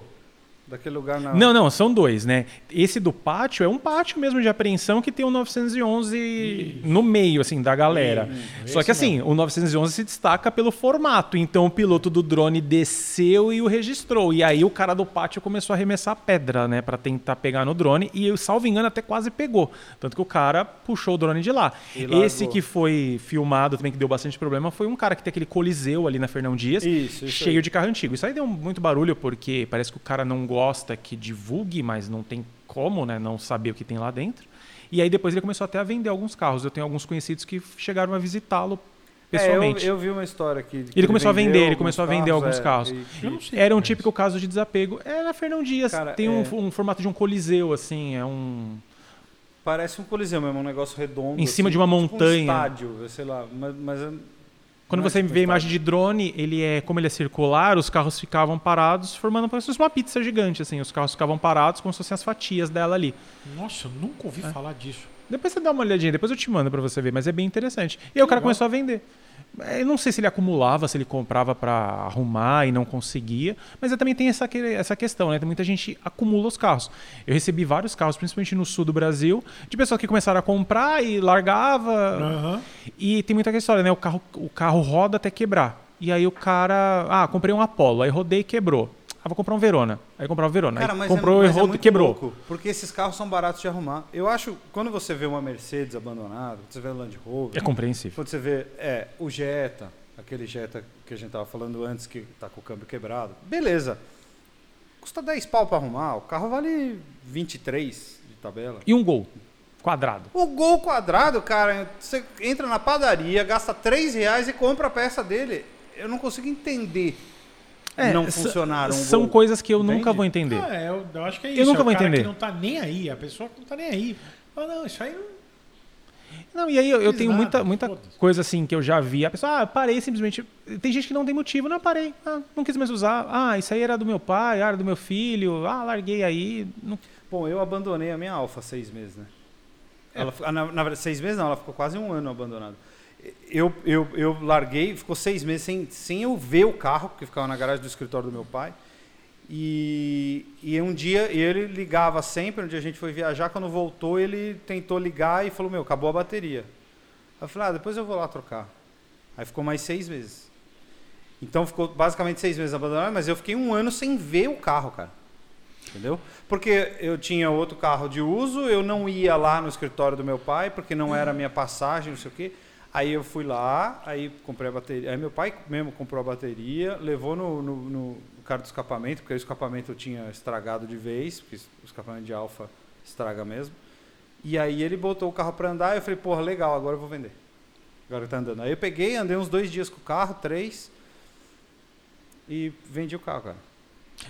Daquele lugar na. Não, não, são dois, né? Esse do pátio é um pátio mesmo de apreensão que tem o 911 no meio, assim, da galera. Só que assim, o 911 se destaca pelo formato. Então o piloto do drone desceu e o registrou. E aí o cara do pátio começou a arremessar pedra, né? Pra tentar pegar no drone. E, salvo engano, até quase pegou. Tanto que o cara puxou o drone de lá. Esse que foi filmado também, que deu bastante problema, foi um cara que tem aquele coliseu ali na Fernão Dias. Isso, isso cheio aí. de carro antigo. Isso aí deu muito barulho porque parece que o cara não gosta que divulgue, mas não tem como, né, não saber o que tem lá dentro. E aí depois ele começou até a vender alguns carros. Eu tenho alguns conhecidos que chegaram a visitá-lo pessoalmente. É, eu, eu vi uma história que. que Ele começou a vender, ele começou a vender alguns é, carros. e- Eu não sei. Era um Mas- típico caso de desapego. É na Fernão Dias. Cara, tem um, é- um formato de um coliseu, assim. É um. Parece um coliseu mesmo, um negócio redondo. Em cima assim, de uma tipo montanha. Um estádio, sei lá. Mas, mas é- Quando não é você tipo vê a imagem de drone, ele é como ele é circular, os carros ficavam parados, formando como se fosse uma pizza gigante, assim. Os carros ficavam parados como se fossem as fatias dela ali. Nossa, eu nunca ouvi É. falar disso. Depois você dá uma olhadinha, depois eu te mando pra você ver, mas é bem interessante. E aí o cara legal. começou a vender. É, Eu não sei se ele acumulava, se ele comprava pra arrumar e não conseguia, mas também tem essa, essa questão, né? Tem muita gente acumula os carros. Eu recebi vários carros, principalmente no sul do Brasil, de pessoas que começaram a comprar e largava. Aham. E tem muita história, né? O carro, o carro roda até quebrar. E aí o cara, ah, comprei um Apollo, aí rodei e quebrou. Ah, vou comprar um Verona. Aí comprava um Verona. Cara, mas comprou é, e mas é quebrou. louco, porque esses carros são baratos de arrumar. Eu acho, quando você vê uma Mercedes abandonada, quando você vê a Land Rover, É compreensível. quando você vê é, o Jetta, aquele Jetta que a gente tava falando antes, que tá com o câmbio quebrado, beleza. Custa 10 pau para arrumar, o carro vale 23 de tabela. E um gol quadrado. O gol quadrado, cara, você entra na padaria, gasta 3 reais e compra a peça dele. Eu não consigo entender não s- funcionar um São gol. coisas que eu Entende? nunca vou entender. Ah, é, eu, eu acho que é Eu isso. nunca é o vou cara entender. que não tá nem aí, a pessoa que não tá nem aí. Ah, não, isso aí não. Não, e aí eu, eu tenho nada, muita, muita coisa assim que eu já vi. A pessoa, ah, eu parei simplesmente. Tem gente que não tem motivo, não eu parei. Ah, não quis mais usar. Ah, isso aí era do meu pai, ah, era do meu filho. Ah, larguei aí. Não- Bom, eu abandonei a minha Alfa seis meses, né? É. Ela, ah, na, na verdade, seis meses não, ela ficou quase um ano abandonada. Eu, eu, eu larguei, ficou seis meses sem, sem eu ver o carro, porque ficava na garagem do escritório do meu pai. E, e um dia ele ligava sempre, um dia a gente foi viajar, quando voltou ele tentou ligar e falou, meu, acabou a bateria. Eu falei, ah, depois eu vou lá trocar. Aí ficou mais seis meses. Então ficou basicamente seis meses abandonado, mas eu fiquei um ano sem ver o carro, cara. Entendeu? Porque eu tinha outro carro de uso, eu não ia lá no escritório do meu pai, porque não era a minha passagem, não sei o quê. Aí eu fui lá, aí comprei a bateria. Aí meu pai mesmo comprou a bateria, levou no, no, no cara do escapamento, porque o escapamento eu tinha estragado de vez, porque o escapamento de alfa estraga mesmo. E aí ele botou o carro para andar, eu falei, porra, legal, agora eu vou vender. Agora tá andando. Aí eu peguei, andei uns dois dias com o carro, três. e vendi o carro, cara.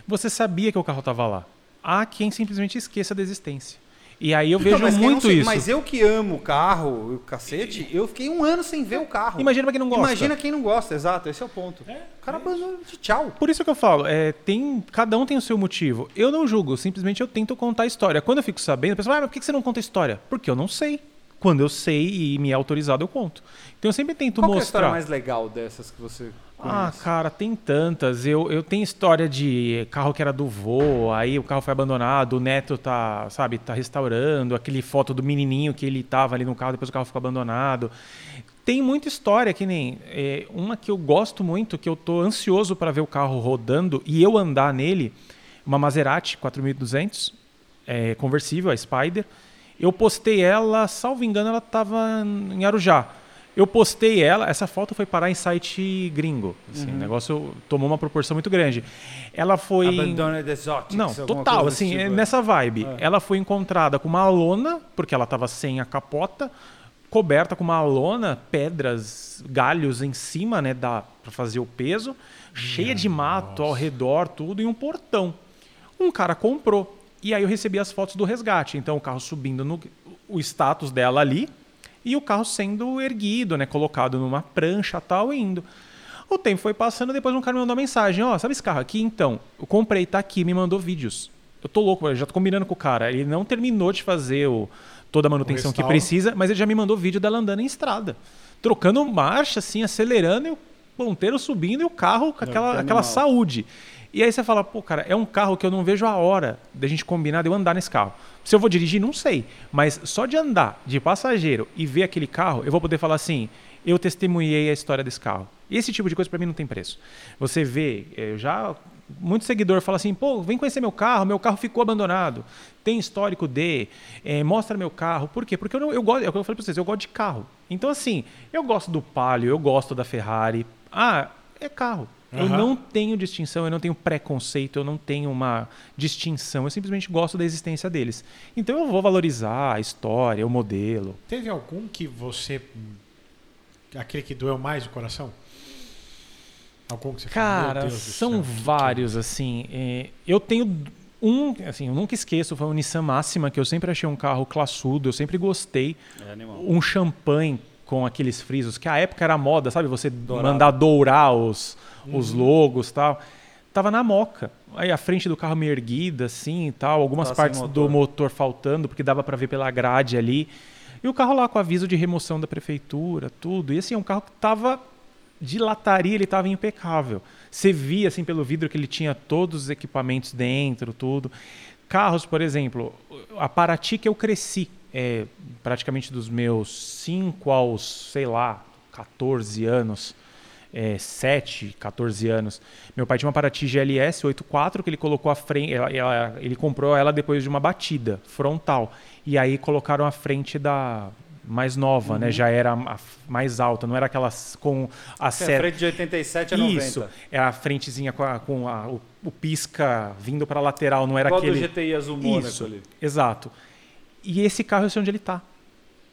Você sabia que o carro estava lá. Há quem simplesmente esqueça da existência. E aí eu Não, vejo muito sei- isso. Mas eu que amo o carro, o cacete, eu fiquei um ano sem ver o carro. Imagina pra quem não gosta. Imagina quem não gosta, exato, esse é o ponto. o cara abandonou de tchau. Por isso que eu falo, é, tem, cada um tem o seu motivo. Eu não julgo, simplesmente eu tento contar a história. Quando eu fico sabendo, o pessoal, ah, mas por que você não conta a história? Porque eu não sei. Quando eu sei e me é autorizado, eu conto. Então eu sempre tento Qual que é a história mostrar. mais legal dessas que você Ah, cara, tem tantas. Eu, eu tenho história de carro que era do vô, aí o carro foi abandonado, o neto tá, sabe, tá restaurando, aquele foto do menininho que ele tava ali no carro, depois o carro ficou abandonado. Tem muita história, que nem é, uma que eu gosto muito, que eu tô ansioso para ver o carro rodando e eu andar nele, uma Maserati 4200, é, conversível, a Spider. Eu postei ela, salvo engano, ela tava em Arujá. Eu postei ela, essa foto foi parar em site gringo. Assim, O negócio tomou uma proporção muito grande. Ela foi. Abandoned Exotics. Não, total, assim, é tipo. nessa vibe. Ela foi encontrada com uma lona, porque ela estava sem a capota, coberta com uma lona, pedras, galhos em cima, né, para fazer o peso, cheia de mato ao redor, tudo e um portão. Um cara comprou. E aí eu recebi as fotos do resgate, então o carro subindo no o status dela ali e o carro sendo erguido, né, colocado numa prancha tal e indo. O tempo foi passando, depois um cara me mandou uma mensagem, ó, sabe esse carro aqui? Então, eu comprei, tá aqui, me mandou vídeos. Eu tô louco, eu já tô combinando com o cara. Ele não terminou de fazer o, toda a manutenção que precisa, mas ele já me mandou vídeo dela andando em estrada. Trocando marcha, assim, acelerando e o ponteiro subindo e o carro com aquela, animal. aquela saúde. E aí você fala, pô, cara, é um carro que eu não vejo a hora da gente combinar de eu andar nesse carro. Se eu vou dirigir, não sei. Mas só de andar de passageiro e ver aquele carro, eu vou poder falar assim, eu testemunhei a história desse carro. Esse tipo de coisa para mim não tem preço. Você vê, eu já muito seguidor fala assim, pô, vem conhecer meu carro, meu carro ficou abandonado, tem histórico de, eh, mostra meu carro. Por quê? Porque eu, não, eu gosto, é o que eu falei para vocês, eu gosto de carro. Então assim, eu gosto do Palio, eu gosto da Ferrari. Ah, é carro. Eu Aham. não tenho distinção, eu não tenho preconceito, eu não tenho uma distinção, eu simplesmente gosto da existência deles. Então eu vou valorizar a história, o modelo. Teve algum que você. aquele que doeu mais o coração? Algum que você Cara, são que- vários, assim. é, eu tenho um, assim, eu nunca esqueço, foi o Nissan Máxima, que eu sempre achei um carro classudo, eu sempre gostei. É. Um champanhe com aqueles frisos, que a época era moda, sabe? Você Dourado. mandar dourar os, os Uhum. logos e tal. Tava na moca. Aí a frente do carro meio erguida, assim e tal. Algumas Tava partes do motor. motor faltando, porque dava para ver pela grade ali. E o carro lá com aviso de remoção da prefeitura, tudo. E assim, é um carro que tava de lataria, ele estava impecável. Você via assim pelo vidro que ele tinha todos os equipamentos dentro, tudo. Carros, por exemplo, a Paraty que eu cresci, é, praticamente dos meus 5 aos, sei lá, 14 anos, é, 7, 14 anos. Meu pai tinha uma Paraty GLS 84 que ele colocou a frente, ela- ela- ele comprou ela depois de uma batida frontal. E aí colocaram a frente da mais nova, né? Já era a f- mais alta, não era aquelas com a É, seta. frente de 87 a 90. Isso, é a frentezinha com, a- com a- o, o pisca vindo para lateral, não era do aquele. GTI azul Mônaco Isso, ali. exato. E esse carro eu sei onde ele tá.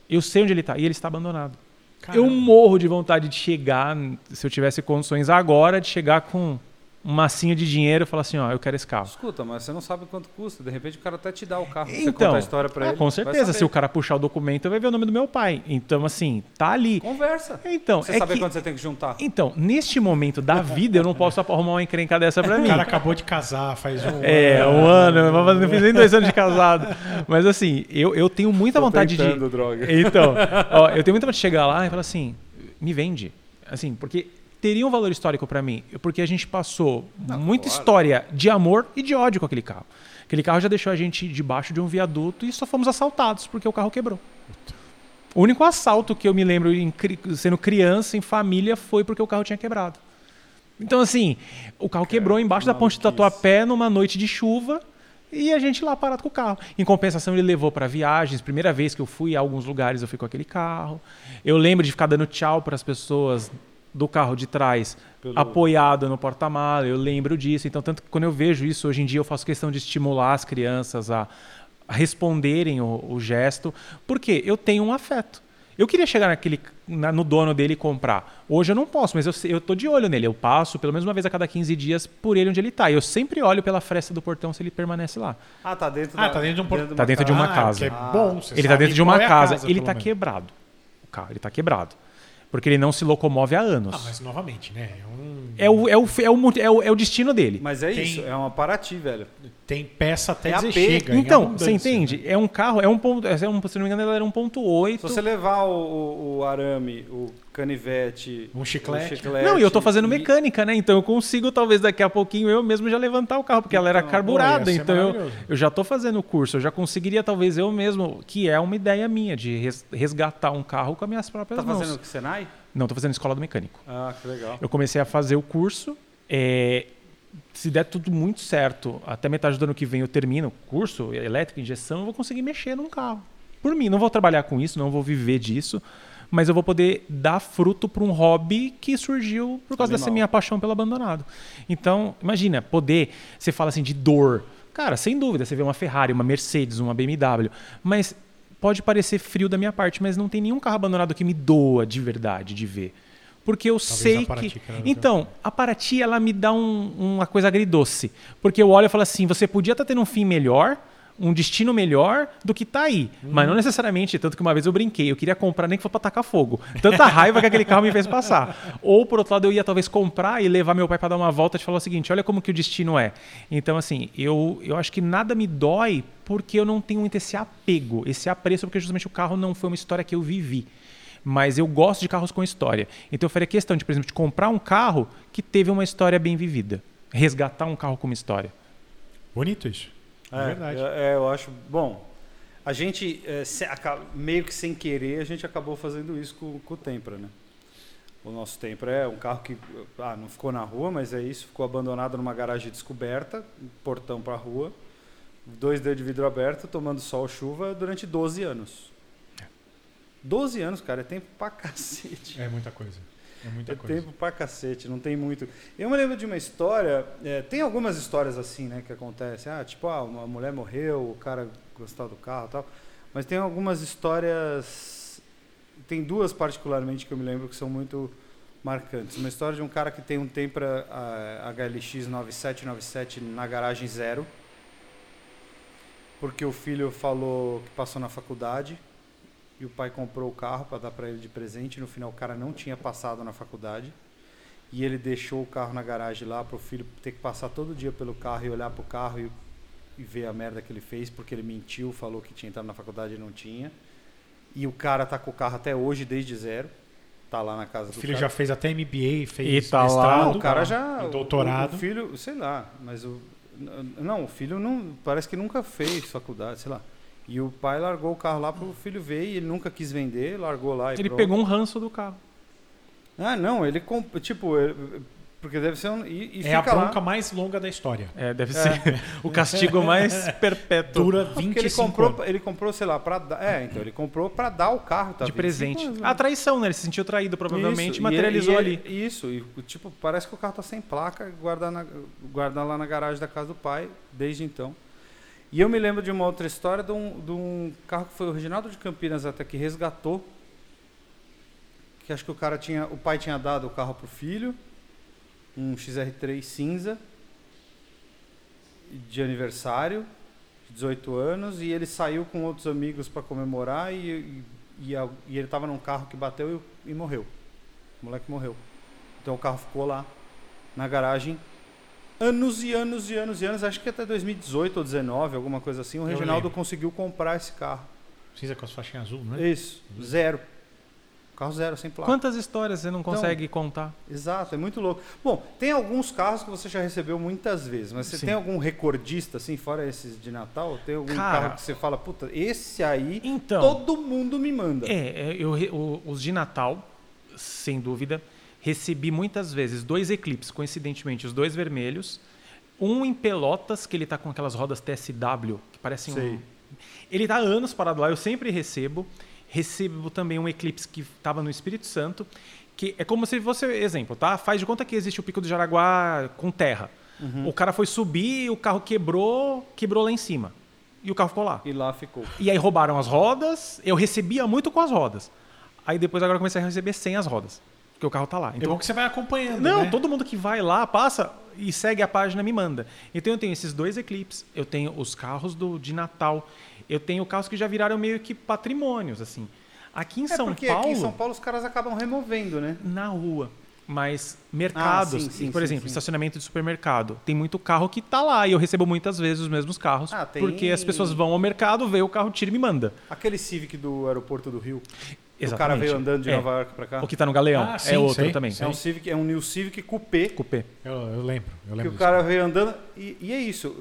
Eu sei onde ele tá e ele está abandonado. Caramba. Eu morro de vontade de chegar, se eu tivesse condições agora, de chegar com um massinho de dinheiro e falar assim, ó, eu quero esse carro. Escuta, mas você não sabe quanto custa. De repente o cara até te dá o carro. você Então, conta a história pra ah, ele. com certeza, saber. se o cara puxar o documento, vai ver o nome do meu pai. Então, assim, tá ali. Conversa. Então, Você é sabe que- quanto você tem que juntar. Então, neste momento da vida, eu não posso arrumar uma encrenca dessa pra O mim. cara acabou de casar faz um É, ano. um ano, eu não fiz nem dois anos de casado. Mas assim, eu, eu tenho muita Tô vontade de. droga. Então, ó, eu tenho muita vontade de chegar lá e falar assim, me vende. Assim, porque teria um valor histórico pra mim, porque a gente passou muita história de amor e de ódio com aquele carro. Aquele carro já deixou a gente debaixo de um viaduto e só fomos assaltados porque o carro quebrou. O único assalto que eu me lembro em sendo criança, em família, foi porque o carro tinha quebrado. Então, assim, o carro quebrou embaixo da ponte do. Tatuapé numa noite de chuva e a gente lá parado com o carro. Em compensação, ele levou para viagens. Primeira vez que eu fui a alguns lugares, eu fui com aquele carro. Eu lembro de ficar dando tchau para as pessoas do carro de trás, Pelo- apoiado no porta-mala. Eu lembro disso. Então, tanto que quando eu vejo isso hoje em dia, eu faço questão de estimular as crianças a, responderem o, o gesto, porque eu tenho um afeto. Eu queria chegar naquele, na- no dono dele e comprar. Hoje eu não posso, mas eu, eu tô de olho nele. Eu passo pelo menos uma vez a cada 15 dias por ele onde ele tá. E eu sempre olho pela fresta do portão se ele permanece lá. Ah, tá dentro Ah, da- tá dentro de um por- Tá dentro de uma Ah, casa. que é bom. você ele tá dentro de uma é a casa. Ele pelo tá menos. quebrado. O carro, ele tá quebrado. Porque ele não se locomove há anos. Ah, mas novamente, né? É, um- É o, é, o, é, o, é, o, é o destino dele. Mas é Tem- isso, é uma Paraty, velho. Tem peça até É dizer AP. chega. Então, você entende? né? É um carro, é um ponto, é um, se não me engano, ele era 1.8. Se você levar o, o- o arame, o canivete, Um chiclete. o chiclete Não, e eu tô fazendo mecânica, né? Então eu consigo, talvez daqui a pouquinho, eu mesmo já levantar o carro, porque ela era Então, carburada. ser então eu, eu já tô fazendo o curso, eu já conseguiria, talvez eu mesmo, que é uma ideia minha, de res- resgatar um carro com as minhas próprias Tá mãos. fazendo o Senai? Não, tô fazendo escola do mecânico. Ah, que legal. Eu comecei a fazer o curso. é, se der tudo muito certo, até metade do ano que vem eu termino o curso, elétrica, injeção, eu vou conseguir mexer num carro. Por mim, não vou trabalhar com isso, não vou viver disso, mas eu vou poder dar fruto para um hobby que surgiu por causa dessa Animal. minha paixão pelo abandonado. Então, imagina, poder, você fala assim de dor. Cara, sem dúvida, você vê uma Ferrari, uma Mercedes, uma BMW, mas pode parecer frio da minha parte, mas não tem nenhum carro abandonado que me doa de verdade de ver. Porque eu sei a Paraty, que. Então, a Paraty, ela me dá um- uma coisa agridoce. Porque eu olho e falo assim: você podia estar tendo um fim melhor, um destino melhor do que tá aí. Mas não necessariamente, tanto que uma vez eu brinquei, eu queria comprar nem que for pra tacar fogo. Tanta raiva que aquele carro me fez passar. Ou, por outro lado, eu ia talvez comprar e levar meu pai para dar uma volta e falar o seguinte: olha como que o destino é. Então, assim, eu, eu acho que nada me dói porque eu não tenho muito esse apego, esse apreço, porque justamente o carro não foi uma história que eu vivi. Mas eu gosto de carros com história. Então eu faria questão de, por exemplo, de comprar um carro que teve uma história bem vivida. Resgatar um carro com uma história. Bonito isso. É, verdade. Eu, é, eu acho. Bom, a gente, é, se- meio que sem querer, a gente acabou fazendo isso com, com o Tempra, né? O nosso Tempra é um carro que ah, não ficou na rua, mas é isso, ficou abandonado numa garagem descoberta, um portão para a rua, dois dedos de vidro aberto, tomando sol, chuva durante 12 anos. 12 anos, cara, é tempo pra cacete. É muita coisa. É muita É coisa. tempo pra cacete, não tem muito. Eu me lembro de uma história, é, tem algumas histórias assim, né, que acontecem. Ah, tipo, ah, uma mulher morreu, o cara gostava do carro e tal. Mas tem algumas histórias. Tem duas particularmente que eu me lembro que são muito marcantes. Uma história de um cara que tem um Tempra ah, HLX 9797 na garagem zero. Porque o filho falou que passou na faculdade e o pai comprou o carro para dar para ele de presente. No final, o cara não tinha passado na faculdade e ele deixou o carro na garagem lá para o filho ter que passar todo dia pelo carro e olhar para o carro e, e ver a merda que ele fez porque ele mentiu, falou que tinha entrado na faculdade e não tinha. E o cara tá com o carro até hoje desde zero. Tá lá na casa O do filho cara. já fez até MBA, fez E tá lá, mestrado. Não, o cara já. e o- Doutorado. O, filho, sei lá, mas o. Não, o filho não. Parece que nunca fez faculdade, sei lá. E o pai largou o carro lá pro filho ver e ele nunca quis vender, largou lá e Ele pronto. pegou um ranço do carro. Ah, não, ele comp... tipo, ele- porque deve ser um e, e é a fica lá. bronca mais longa da história. É, deve ser o castigo mais perpétuo. Dura Porque 25 ele comprou, anos. ele comprou, sei lá, para dar, é, então ele comprou para dar o carro, tá? de 25 presente. anos, né? A traição, né? Ele se sentiu traído, provavelmente, Isso, e materializou ele- ali. e ele- Isso, e tipo, parece que o carro tá sem placa, guarda, na, guarda lá na garagem da casa do pai, desde então. E eu me lembro de uma outra história de um, de um carro que foi o Reginaldo de Campinas até que resgatou. Que acho que o cara tinha. O pai tinha dado o carro pro filho, um XR3 cinza de aniversário, de 18 anos, e ele saiu com outros amigos para comemorar e, e, e a- e ele estava num carro que bateu e, e morreu. O moleque morreu. Então o carro ficou lá na garagem anos e anos e anos e anos, acho que até 2018 ou 2019, alguma coisa assim, o Eu Reginaldo lembro. conseguiu comprar esse carro. Cinza com as faixinhas azul, né? Isso, zero. Carro zero, sem placa. Quantas histórias você não Então, consegue contar? Exato, é muito louco. Bom, tem alguns carros que você já recebeu muitas vezes, mas você Sim. tem algum recordista, assim, fora esses de Natal? Tem algum Cara- carro que você fala, puta, esse aí Então, todo mundo me manda. é, é, eu, o- os de Natal, sem dúvida, recebi muitas vezes dois Eclipse, coincidentemente, os dois vermelhos. Um em Pelotas, que ele tá com aquelas rodas TSW, que parecem Sei. um... Ele tá há anos parado lá, eu sempre recebo. Recebo também um Eclipse que estava no Espírito Santo, que é como se você, exemplo, tá? Faz de conta que existe o Pico do Jaraguá com terra. Uhum. O cara foi subir, o carro quebrou, quebrou lá em cima. E o carro ficou lá. E lá ficou. E aí roubaram as rodas, eu recebia muito com as rodas. Aí depois agora comecei a receber sem as rodas. Porque o carro tá lá. É Então, bom que você vai acompanhando. não, né? todo mundo que vai lá, passa e segue a página me manda. Então eu tenho esses dois Eclipse, eu tenho os carros do, de Natal, eu tenho carros que já viraram meio que patrimônios, assim. Aqui em É São porque Paulo, aqui em São Paulo os caras acabam removendo, né? na rua. Mas mercados, Ah, sim, sim, por sim, exemplo, sim. estacionamento de supermercado, tem muito carro que tá lá e eu recebo muitas vezes os mesmos carros, Ah, tem- porque as pessoas vão ao mercado, vê o carro, tira e me manda. Aquele Civic do aeroporto do Rio. O cara Exatamente. veio andando de É. Nova York pra cá. O que tá no Galeão Ah, é sim, outro sei, também. sei. É um Civic, é um New Civic Coupé. Coupé. Eu, eu lembro. Eu Que lembro o disso. cara veio andando. E, e é isso.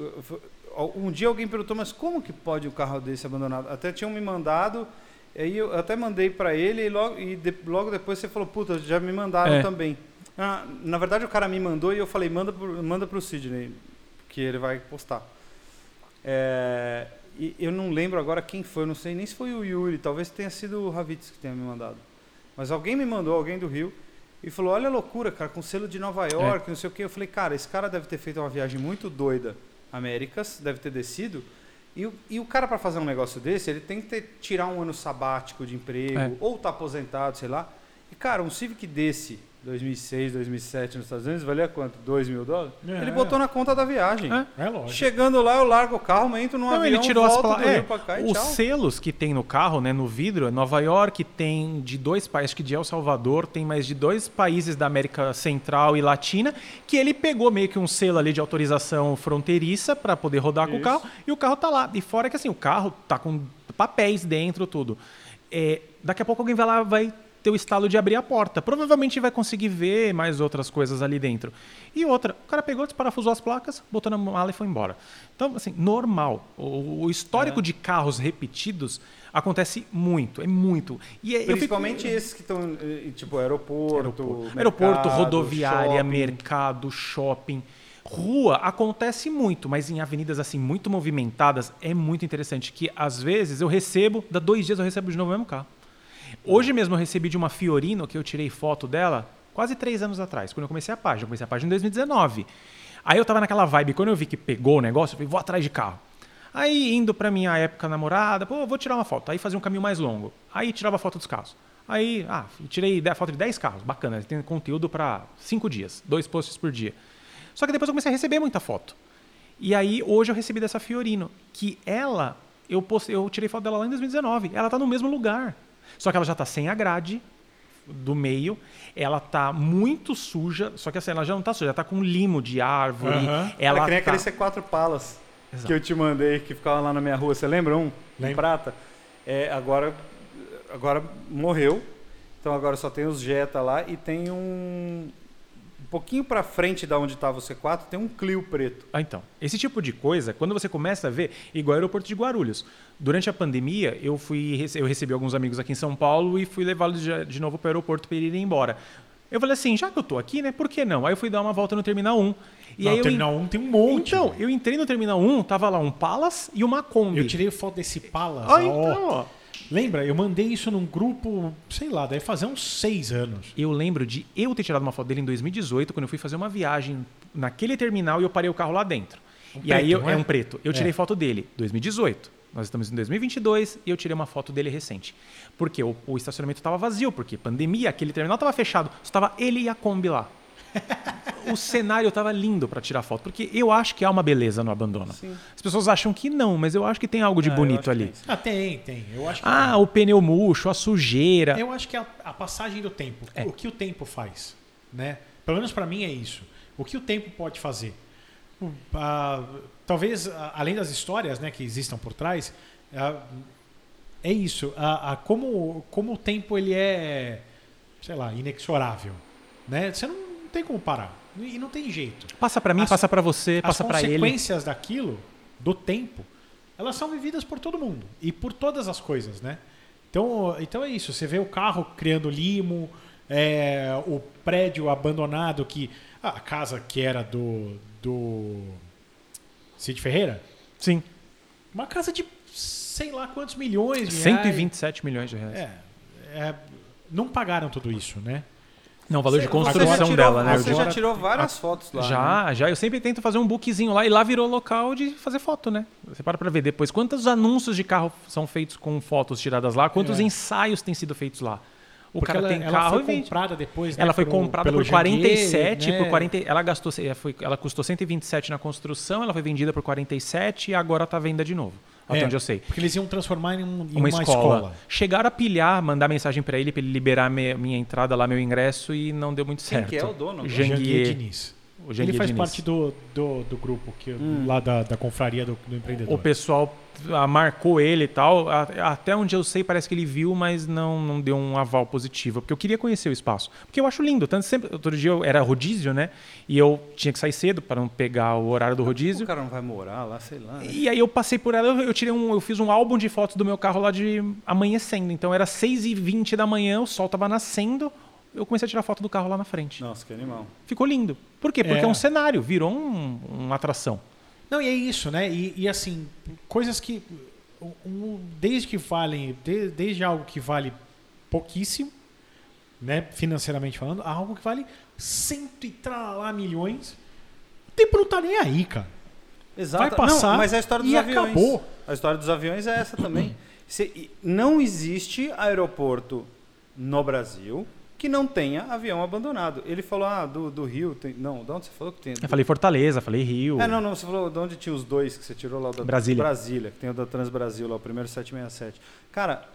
Um dia alguém perguntou, mas como que pode um carro desse abandonado? Até tinham me mandado. Aí eu até mandei pra ele e logo, e de- logo depois você falou, puta, já me mandaram É. também. Ah, na verdade o cara me mandou e eu falei, manda pro, manda pro Sidney, que ele vai postar. É, e eu não lembro agora quem foi, eu não sei nem se foi o Yuri, talvez tenha sido o Ravitz que tenha me mandado. Mas alguém me mandou, alguém do Rio, e falou: Olha a loucura, cara, com selo de Nova York, não sei o quê. Eu falei: Cara, esse cara deve ter feito uma viagem muito doida, Américas, deve ter descido. E o, e o cara, para fazer um negócio desse, ele tem que ter, tirar um ano sabático de emprego, É. ou tá aposentado, sei lá. E, cara, um Civic desse, 2006, 2007 nos Estados Unidos, valia quanto? 2 mil dólares? É. Ele botou na conta da viagem. É. É lógico. Chegando lá, eu largo o carro, entro num Não, avião, ele tirou as volto pla... do é, Rio pra cá e Os tchau. selos que tem no carro, né, no vidro, é Nova York tem de dois países, acho que de El Salvador, tem mais de dois países da América Central e Latina, que ele pegou meio que um selo ali de autorização fronteiriça para poder rodar com o Isso. carro, e o carro tá lá. E fora que assim, o carro tá com papéis dentro, tudo. É, daqui a pouco alguém vai lá vai ter o estalo de abrir a porta. Provavelmente vai conseguir ver mais outras coisas ali dentro. E outra, o cara pegou, desparafusou as placas, botou na mala e foi embora. Então, assim, normal. O, o histórico de carros repetidos acontece muito, é muito. E é- eu fico- Principalmente esses que estão, eh, tipo, aeroporto, Aeroporto, Aeroporto, mercado, rodoviária, shopping. mercado, shopping. Rua acontece muito, mas em avenidas assim muito movimentadas é muito interessante que às vezes eu recebo, dá dois dias eu recebo de novo o mesmo carro. Hoje mesmo eu recebi de uma Fiorino que eu tirei foto dela quase três anos atrás, quando eu comecei a página. Eu comecei a página em 2019. Aí eu tava naquela vibe, quando eu vi que pegou o negócio, eu falei, vou atrás de carro. Aí indo pra minha época namorada, pô, vou tirar uma foto. Aí fazia um caminho mais longo. Aí tirava foto dos carros. Aí, ah, tirei foto de 10 carros, bacana, tem conteúdo para cinco dias, dois posts por dia. Só que depois eu comecei a receber muita foto. E aí hoje eu recebi dessa Fiorino, que ela, eu, postei, eu tirei foto dela lá em 2019, ela tá no mesmo lugar. Só que ela já tá sem a grade do meio, ela tá muito suja, só que assim, ela já não tá suja, ela tá com limo de árvore, Aham. Ela ela que nem tá... aquele C4 Palas Exato. que eu te mandei, que ficava lá na minha rua. Você lembra um? Em Lembro. prata. É, agora, agora morreu. Então agora só tem os Jetta lá e tem um... Um pouquinho pra frente da onde estava o C4, tem um Clio preto. Ah, então. Esse tipo de coisa, quando você começa a ver, igual o aeroporto de Guarulhos. Durante a pandemia, eu fui eu recebi alguns amigos aqui em São Paulo e fui levá-los de, de novo para o aeroporto para irem embora. Eu falei assim, já que eu tô aqui, né? Por que não? Aí eu fui dar uma volta no Terminal 1. E Não, aí eu Terminal 1 tem um monte. Então, velho. eu entrei no Terminal 1, tava lá um Palace e uma Kombi. Eu tirei foto desse Palas. Ah, ó. então, ó. Lembra? Eu mandei isso num grupo, sei lá, deve fazer uns seis anos. Eu lembro de eu ter tirado uma foto dele em 2018, quando eu fui fazer uma viagem naquele terminal e eu parei o carro lá dentro. Um e aí preto, eu, não é? é um preto. Eu tirei É. foto dele, 2018. Nós estamos em 2022 e eu tirei uma foto dele recente. Porque o, o estacionamento estava vazio, porque pandemia, aquele terminal estava fechado. Só estava ele e a Kombi lá. o cenário estava lindo para tirar foto, porque eu acho que há uma beleza no abandono. Sim. As pessoas acham que não, mas eu acho que tem algo de Ah, bonito ali. tem. Ah, tem, tem. Eu acho Ah, o pneu murcho, a sujeira. Eu acho que a, a passagem do tempo, É. o que o tempo faz, né? Pelo menos para mim é isso. O que o tempo pode fazer? A- talvez a- além das histórias, né, que existam por trás, a- é isso. Como como o tempo ele é, sei lá, inexorável, né? Você não tem como parar e não tem jeito. Passa para mim, As- passa para você, As passa para ele. consequências daquilo, do tempo, elas são vividas por todo mundo e por todas as coisas, né? Então, então é isso. Você vê o carro criando limo, é, o prédio abandonado que ah, a casa que era do do Cid Ferreira, Sim. uma casa de sei lá quantos milhões, de reais. 127 milhões de reais. É, é, não pagaram tudo isso, né? Não, o valor de construção já tirou- dela, né? Você Agora- já tirou várias fotos lá. né? Já, já. Eu sempre tento fazer um bookzinho lá e lá virou local de fazer foto, né? Você para pra ver depois quantos anúncios de carro são feitos com fotos tiradas lá, quantos É. ensaios têm sido feitos lá. O Porque cara ela, tem ela carro foi e vende. comprada depois, né, Ela foi pelo- comprada pelo por 47, Janguier, por né? 40, ela gastou, ela, foi, ela custou 127 na construção, ela foi vendida por 47 e agora tá à venda de novo, até É, onde eu sei. Porque eles iam transformar em, um- em Uma, uma, escola. Chegaram a pilhar, mandar mensagem pra ele pra ele liberar me- minha entrada lá, meu ingresso e não deu muito Quem certo. que é o dono? Janguier Janguier. Diniz. O Ele faz Diniz. parte do, do, do grupo, que, lá da, da confraria do, do empreendedor. O pessoal ah, marcou ele e tal. A- Até onde eu sei, parece que ele viu, mas não, não deu um aval positivo. Porque eu queria conhecer o espaço. Porque eu acho lindo. Tanto sempre. Outro dia eu era rodízio, né? E eu tinha que sair cedo para não pegar o horário do O rodízio. cara não vai morar lá, sei lá. né? E aí eu passei por ela, eu, eu tirei um, eu fiz um álbum de fotos do meu carro lá de amanhecendo. Então era 6h20 da manhã, o sol tava nascendo, eu comecei a tirar foto do carro lá na frente. Nossa, que animal. Ficou lindo. Por quê? Porque É. é, um cenário, virou um- uma atração. Não, e é isso, né? E, e, assim, coisas que. um- desde que valem. de- desde algo que vale pouquíssimo, né? Financeiramente falando, a algo que vale cento e tralá milhões. O tempo não tá nem aí, cara. Exato. Vai passar Não, mas a história dos e aviões. acabou. A história dos aviões é essa também. Se- não existe aeroporto no Brasil que não tenha avião abandonado. Ele falou, ah, do, do Rio. Tem... Não, de onde você falou que tem? Eu falei Fortaleza, falei Rio. É, não, não, você falou de onde tinha os dois que você tirou lá da Brasília. Brasília, que tem o da Transbrasil lá, o primeiro 767. Cara,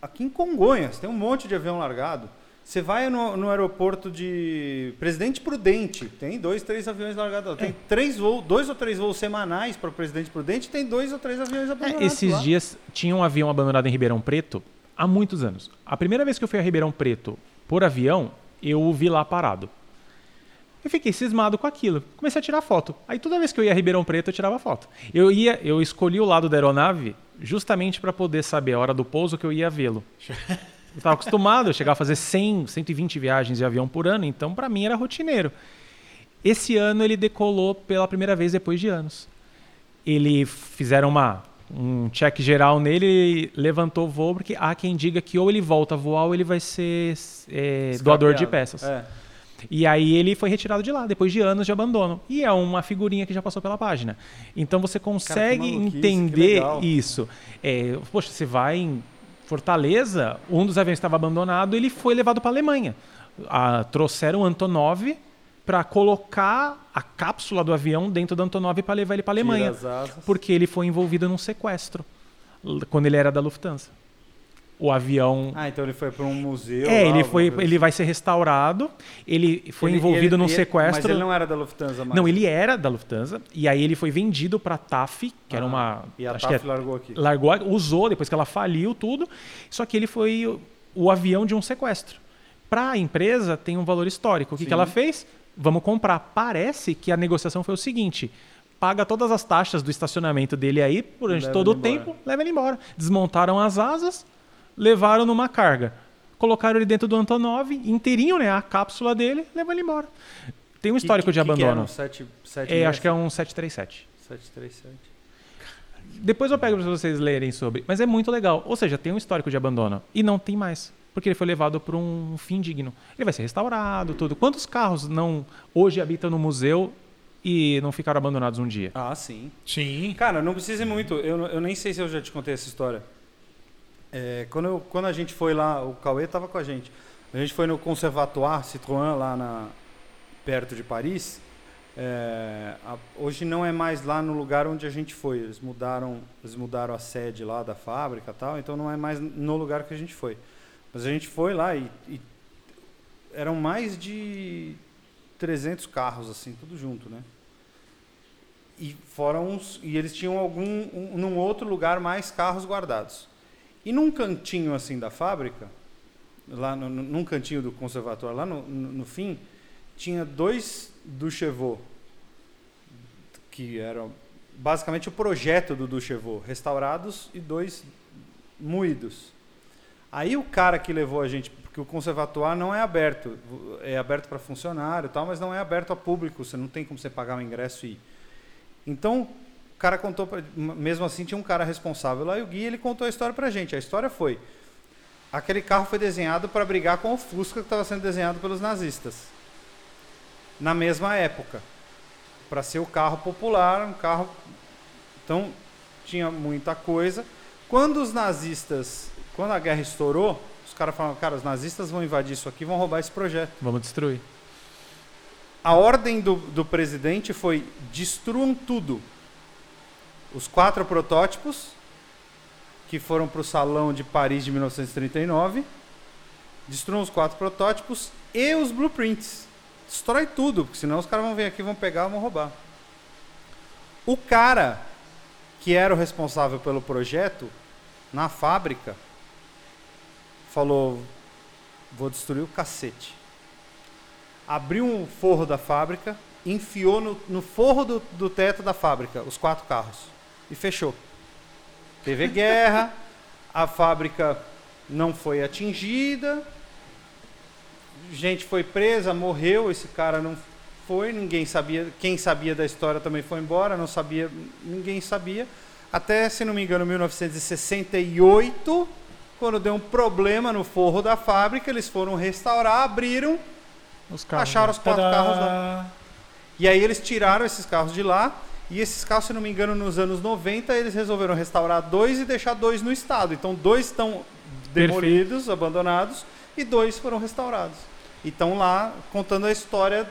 aqui em Congonhas tem um monte de avião largado. Você vai no, no aeroporto de Presidente Prudente, tem dois, três aviões largados. Tem É. três voos, dois ou três voos semanais para o Presidente Prudente, tem dois ou três aviões É, abandonados esses lá. dias tinha um avião abandonado em Ribeirão Preto há muitos anos. A primeira vez que eu fui a Ribeirão Preto por avião, eu o vi lá parado. Eu fiquei cismado com aquilo. Comecei a tirar foto. Aí toda vez que eu ia a Ribeirão Preto, eu tirava foto. Eu ia, eu escolhi o lado da aeronave justamente para poder saber a hora do pouso que eu ia vê-lo. Eu estava acostumado, eu chegava a fazer 100, 120 viagens de avião por ano, então para mim era rotineiro. Esse ano ele decolou pela primeira vez depois de anos. Ele fizeram uma um check geral nele, levantou o voo, porque há quem diga que ou ele volta a voar ou ele vai ser é, doador de peças. É. E aí ele foi retirado de lá, depois de anos de abandono. E é uma figurinha que já passou pela página. Então você consegue que entender isso. É, poxa, você vai em Fortaleza, um dos aviões estava abandonado, ele foi levado para a Alemanha. Ah, trouxeram o Antonov para colocar a cápsula do avião dentro do Antonov para levar ele para a Alemanha. Porque ele foi envolvido num sequestro quando ele era da Lufthansa. O avião Ah, então ele foi para um museu. é, lá, ele foi, ele vai ser restaurado. Ele foi Ele- envolvido ele- num ele- sequestro. Mas ele não era da Lufthansa mais. Não, ele era da Lufthansa e aí ele foi vendido para TAF, que era Ah, uma E a TAF é- largou aqui. largou, usou depois que ela faliu tudo. Só que ele foi o, o avião de um sequestro. Para a empresa tem um valor histórico. O que, Sim. que ela fez? Vamos comprar. Parece que a negociação foi o seguinte: paga todas as taxas do estacionamento dele aí durante Leva todo o embora. tempo, leva ele embora. Desmontaram as asas, levaram numa carga, colocaram ele dentro do Antonov inteirinho, né? A cápsula dele, levou ele embora. Tem um histórico Que- de que que abandono. era? Um 7, 7, é, acho que é um 737. 737. Depois eu pego para vocês lerem sobre. Mas é muito legal. Ou seja, tem um histórico de abandono. E não tem mais. Porque ele foi levado para um fim digno. Ele vai ser restaurado, tudo. Quantos carros não hoje habitam no museu e não ficaram abandonados um dia? Ah, sim. Sim. Cara, não precisa ir muito. Eu, eu nem sei se eu já te contei essa história. É, quando, eu- quando a gente foi lá, o Cauê estava com a gente. A gente foi no Conservatoire Citroën, lá na, perto de Paris. É, a- hoje não é mais lá no lugar onde a gente foi. Eles mudaram, eles mudaram a sede lá da fábrica tal, então não é mais no lugar que a gente foi. Mas a gente foi lá e, e eram mais de 300 carros, assim, tudo junto, né? E fora uns, e eles tinham algum um, num outro lugar mais carros guardados. E num cantinho assim da fábrica, lá no- num cantinho do conservatório, lá no, no, no fim, tinha dois do Chevaux, que eram basicamente o projeto do Duchevaux, restaurados e dois moídos. Aí o cara que levou a gente, porque o conservatório não é aberto, é aberto para funcionário e tal, mas não é aberto a público, você não tem como você pagar o ingresso e ir. Então, o cara contou, pra, mesmo assim tinha um cara responsável lá e o guia ele contou a história pra gente. A história foi, aquele carro foi desenhado para brigar com o Fusca que estava sendo desenhado pelos nazistas. Na mesma época, para ser o carro popular, um carro então tinha muita coisa. Quando os nazistas, quando a guerra estourou, os caras falaram, cara, os nazistas vão invadir isso aqui, vão roubar esse projeto. Vamos destruir. A ordem do, do presidente foi destruam tudo. Os quatro protótipos, que foram para o salão de Paris de 1939, destruam os quatro protótipos e os blueprints. Destrói tudo, porque senão os caras vão vir aqui, vão pegar e vão roubar. O cara que era o responsável pelo projeto, na fábrica, falou: vou destruir o cacete. Abriu um forro da fábrica, enfiou no, no forro do, do teto da fábrica os quatro carros e fechou. Teve guerra, a fábrica não foi atingida, gente foi presa, morreu, esse cara não foi, ninguém sabia, quem sabia da história também foi embora, não sabia, ninguém sabia. Até, se não me engano, 1968, quando deu um problema no forro da fábrica, eles foram restaurar, abriram, Os carros. acharam os quatro Tadá! carros lá. E aí eles tiraram esses carros de lá. E esses carros, se não me engano, nos anos 90, eles resolveram restaurar dois e deixar dois no estado. Então, dois estão demolidos, abandonados, e dois foram restaurados. E estão lá contando a história.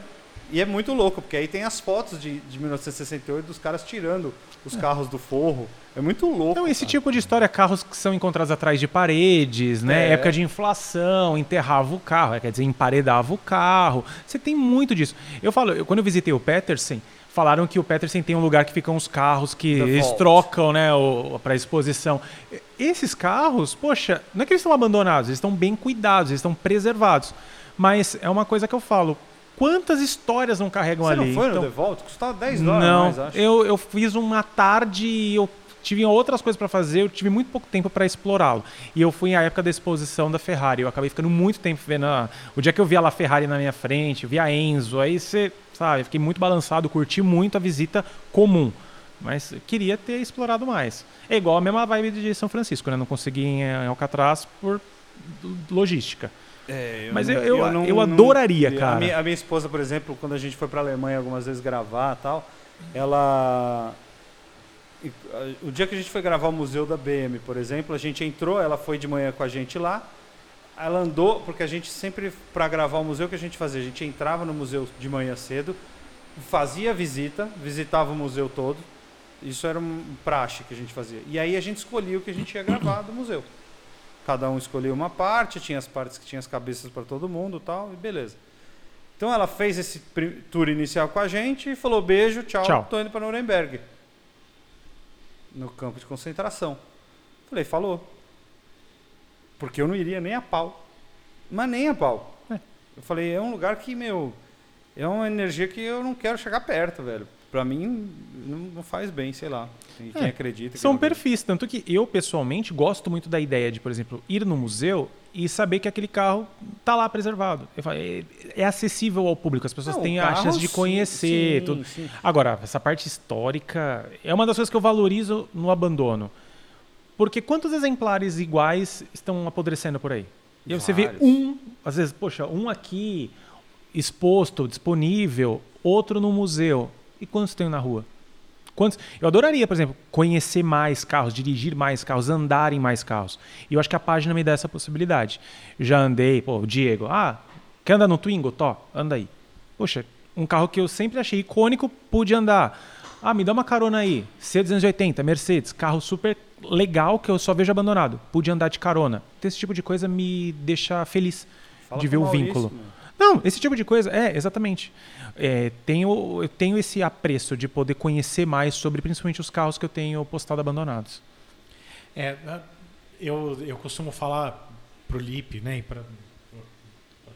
E é muito louco, porque aí tem as fotos de, de 1968 dos caras tirando os carros do forro. É muito louco. Então, esse cara. tipo de história, carros que são encontrados atrás de paredes, né? É. Época de inflação, enterrava o carro, quer dizer, emparedava o carro. Você tem muito disso. Eu falo, eu- quando eu visitei o Petersen, falaram que o Petersen tem um lugar que ficam os carros que The eles Vault. trocam, né, para exposição. Esses carros, poxa, não é que eles estão abandonados, eles estão bem cuidados, eles estão preservados. Mas é uma coisa que eu falo, quantas histórias não carregam Você ali? não foi no Então- The Vault? Custava 10 dólares não, mais, acho. eu, eu fiz uma tarde e eu tive outras coisas para fazer, eu tive muito pouco tempo para explorá-lo. E eu fui à época da exposição da Ferrari, eu acabei ficando muito tempo vendo. a- O dia que eu vi a La Ferrari na minha frente, eu vi a Enzo, aí você, sabe, eu fiquei muito balançado, curti muito a visita comum. Mas eu queria ter explorado mais. É igual a mesma vibe de São Francisco, né? Não consegui em em Alcatraz por logística. É, Mas não- eu- eu- eu adoraria, queria. cara. A minha, a minha esposa, por exemplo, quando a gente foi pra Alemanha algumas vezes gravar e tal, ela. Ah, O dia que a gente foi gravar o museu da BM, por exemplo, a gente entrou, ela foi de manhã com a gente lá. Ela andou, porque a gente sempre, para gravar o museu, o que a gente fazia? A gente entrava no museu de manhã cedo, fazia visita, visitava o museu todo. Isso era um praxe que a gente fazia. E aí a gente escolhia o que a gente ia gravar do museu. Cada um escolhia uma parte, tinha as partes que tinha as cabeças para todo mundo tal, e beleza. Então ela fez esse tour inicial com a gente e falou: beijo, tchau, Tchau. tô indo para Nuremberg. No campo de concentração. Falei: falou. Porque eu não iria nem a pau. Mas nem a pau. É. Eu falei: é um lugar que, meu, é uma energia que eu não quero chegar perto, velho. Pra mim, não faz bem, sei lá. E quem É, acredita. São perfis, tanto que eu, pessoalmente, gosto muito da ideia de, por exemplo, ir no museu e saber que aquele carro tá lá preservado. Falo, é, é acessível ao público, as pessoas Não, têm a chance de sim, conhecer. sim, tudo. sim. Agora, essa parte histórica é uma das coisas que eu valorizo no abandono. Porque quantos exemplares iguais estão apodrecendo por aí? E você vê um, às vezes, poxa, um aqui exposto, disponível, outro no museu. E quantos tem na rua? Quantos? Eu adoraria, por exemplo, conhecer mais carros, dirigir mais carros, andar em mais carros. E eu acho que a página me dá essa possibilidade. Eu já andei, pô, Diego, ah, quer andar no Twingo? Tó, anda aí. Poxa, um carro que eu sempre achei icônico, pude andar. Ah, me dá uma carona aí. C280, Mercedes, carro super legal que eu só vejo abandonado. Pude andar de carona. Então, esse tipo de coisa me deixa feliz Fala de ver o Maurício, vínculo. meu. Não, esse tipo de coisa, é, exatamente. É, tenho, eu tenho esse apreço de poder conhecer mais sobre principalmente os carros que eu tenho postado abandonados. É, né, eu, eu costumo falar pro Lipe, né, para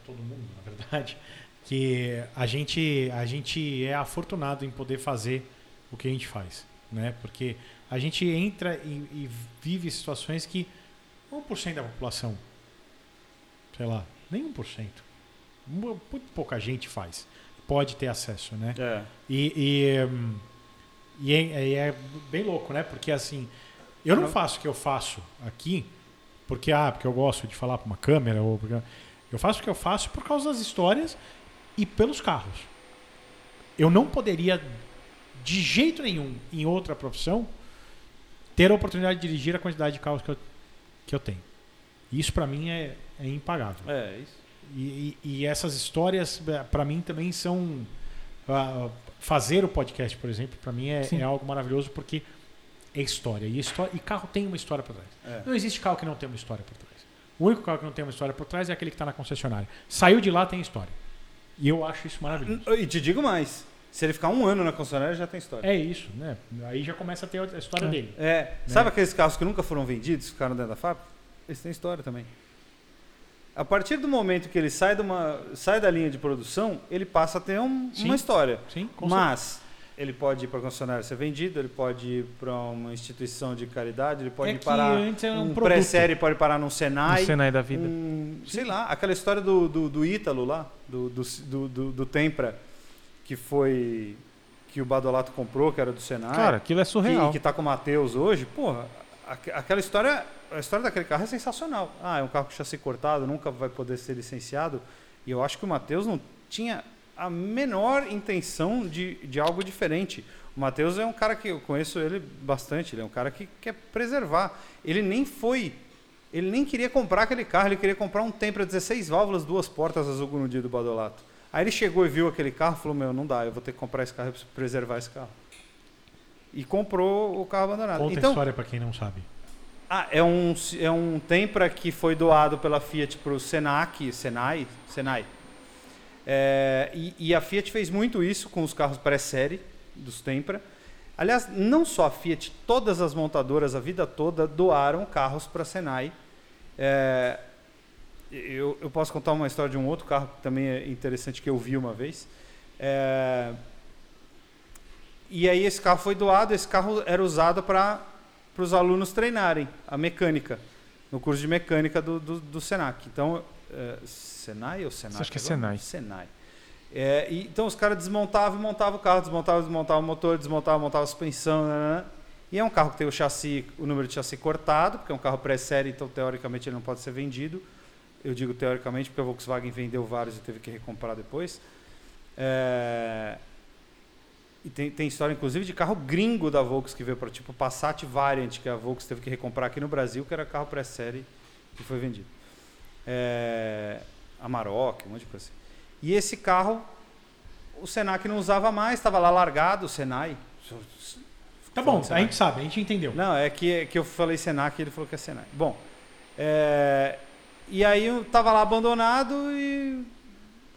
todo mundo, na verdade, que a gente, a gente é afortunado em poder fazer o que a gente faz, né? Porque a gente entra e, e vive situações que 1% da população, sei lá, nem 1%, mu- muito pouca gente faz, pode ter acesso, né? É. E, e, e é, e é bem louco, né? Porque assim, eu não faço o que eu faço aqui porque, ah, porque eu gosto de falar para uma câmera, ou porque... eu faço o que eu faço por causa das histórias e pelos carros. Eu não poderia, de jeito nenhum, em outra profissão, ter a oportunidade de dirigir a quantidade de carros que eu, que eu tenho. Isso para mim é, é impagável. É, isso. E, e- e essas histórias, para mim, também são. ah, fazer o podcast, por exemplo, para mim é, é algo maravilhoso porque é história. E, história. e carro tem uma história por trás. É. Não existe carro que não tem uma história por trás. O único carro que não tem uma história por trás é aquele que está na concessionária. Saiu de lá, tem história. E eu acho isso maravilhoso. E te digo mais. Se ele ficar um ano na concessionária, já tem história. É isso, né? Aí já começa a ter a história É. dele. É, sabe aqueles carros que nunca foram vendidos, ficaram dentro da fábrica? Eles têm história também. A partir do momento que ele sai, de uma, sai da linha de produção, ele passa a ter um- Sim. uma história. Sim, com Mas ele pode ir para a concessionária ser vendido, ele pode ir para uma instituição de caridade, ele pode É ir parar antes era um um pré-série, pode parar num Senai. No Senai da vida. um- sei lá, aquela história do, do, do Ítalo lá, do, do, do, do, Tempra, que foi que o Badolato comprou, que era do Senai. Cara, aquilo é surreal. Que, que tá com o Matheus hoje, porra, aque- aquela história, a história daquele carro é sensacional. Ah, é um carro com chassi cortado, nunca vai poder ser licenciado. E eu acho que o Matheus não tinha a menor intenção de, de algo diferente. O Matheus é um cara que eu conheço ele bastante, ele é um cara que quer preservar. Ele nem foi, ele nem queria comprar aquele carro, ele queria comprar um Tempra 16 válvulas, duas portas azul no dia do Badolato. Aí ele chegou e viu aquele carro e falou: Meu, não dá, eu vou ter que comprar esse carro, eu preciso preservar esse carro. E comprou o carro abandonado. Conta a então, história para quem não sabe. Ah, é um, é um Tempra que foi doado pela Fiat para o Senac, Senai, Senai. É, e, e a Fiat fez muito isso com os carros pré-série dos Tempra. Aliás, não só a Fiat, todas as montadoras a vida toda doaram carros para a Senai. É, eu, eu posso contar uma história de um outro carro que também é interessante que eu vi uma vez. É, e aí esse carro foi doado, esse carro era usado para para os alunos treinarem a mecânica, no curso de mecânica do, do, do Senac. Então, é, Senai ou Senac? Acho que é? Senai. Senai. É, e, então os caras desmontavam e montavam o carro, desmontavam, desmontavam o motor, desmontavam, montavam a suspensão, né, né, né. E é um carro que tem o chassi, o número de chassi cortado, porque é um carro pré-série, então teoricamente ele não pode ser vendido. Eu digo teoricamente porque a Volkswagen vendeu vários e teve que recomprar depois. É, e tem, tem história, inclusive, de carro gringo da Volks que veio para tipo Passat Variant, que a Volks teve que recomprar aqui no Brasil, que era carro pré-série que foi vendido. É, Amarok, um monte de coisa assim. E esse carro, o Senac não usava mais, estava lá largado, o Senai. Tá bom, a gente sabe, a gente entendeu. Não, é que, é que eu falei Senac e ele falou que é Senai. Bom, é, e aí eu tava lá abandonado e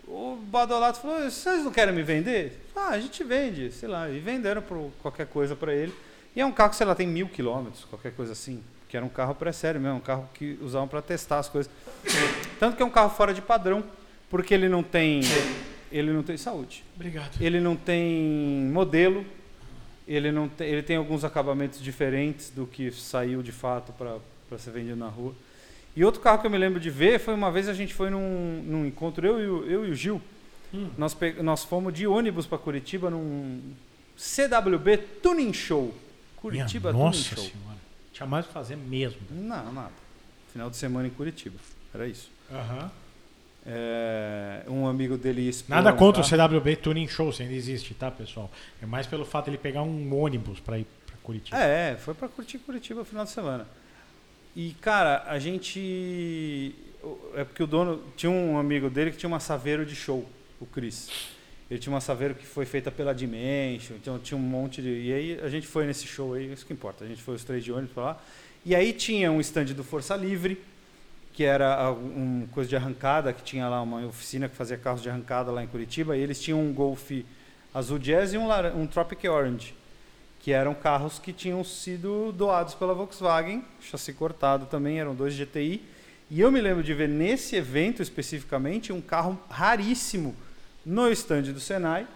o Badolato falou: vocês não querem me vender? Ah, a gente vende, sei lá. E venderam por qualquer coisa para ele. E é um carro que, sei lá, tem mil quilômetros, qualquer coisa assim. Que era um carro pré-sério mesmo, um carro que usavam para testar as coisas. Tanto que é um carro fora de padrão, porque ele não tem. Ele não tem saúde. Obrigado. Ele não tem modelo, ele, não tem, ele tem alguns acabamentos diferentes do que saiu de fato para ser vendido na rua. E outro carro que eu me lembro de ver foi uma vez a gente foi num, num encontro, eu e o, eu e o Gil, Hum. nós, nós fomos de ônibus para Curitiba num CWB Tuning Show. Curitiba Minha Tuning Nossa Show. senhora. Tinha mais o que fazer mesmo. Não, nada. Final de semana em Curitiba. Era isso. Aham. É, um amigo dele Nada contra o CWB Tuning Show, se ainda existe, tá, pessoal? É mais pelo fato de ele pegar um ônibus para ir para Curitiba. É, foi pra curtir Curitiba no final de semana. E, cara, a gente. É porque o dono. Tinha um amigo dele que tinha uma Saveiro de show, o Chris. Ele tinha uma Saveiro que foi feita pela Dimension, então tinha um monte de. E aí a gente foi nesse show aí, isso que importa. A gente foi os três de ônibus pra lá. E aí tinha um stand do Força Livre, que era uma coisa de arrancada, que tinha lá uma oficina que fazia carros de arrancada lá em Curitiba, e eles tinham um Golf azul jazz e um, um Tropic Orange que eram carros que tinham sido doados pela Volkswagen, chassi cortado também, eram dois GTI. E eu me lembro de ver nesse evento especificamente um carro raríssimo no estande do Senai,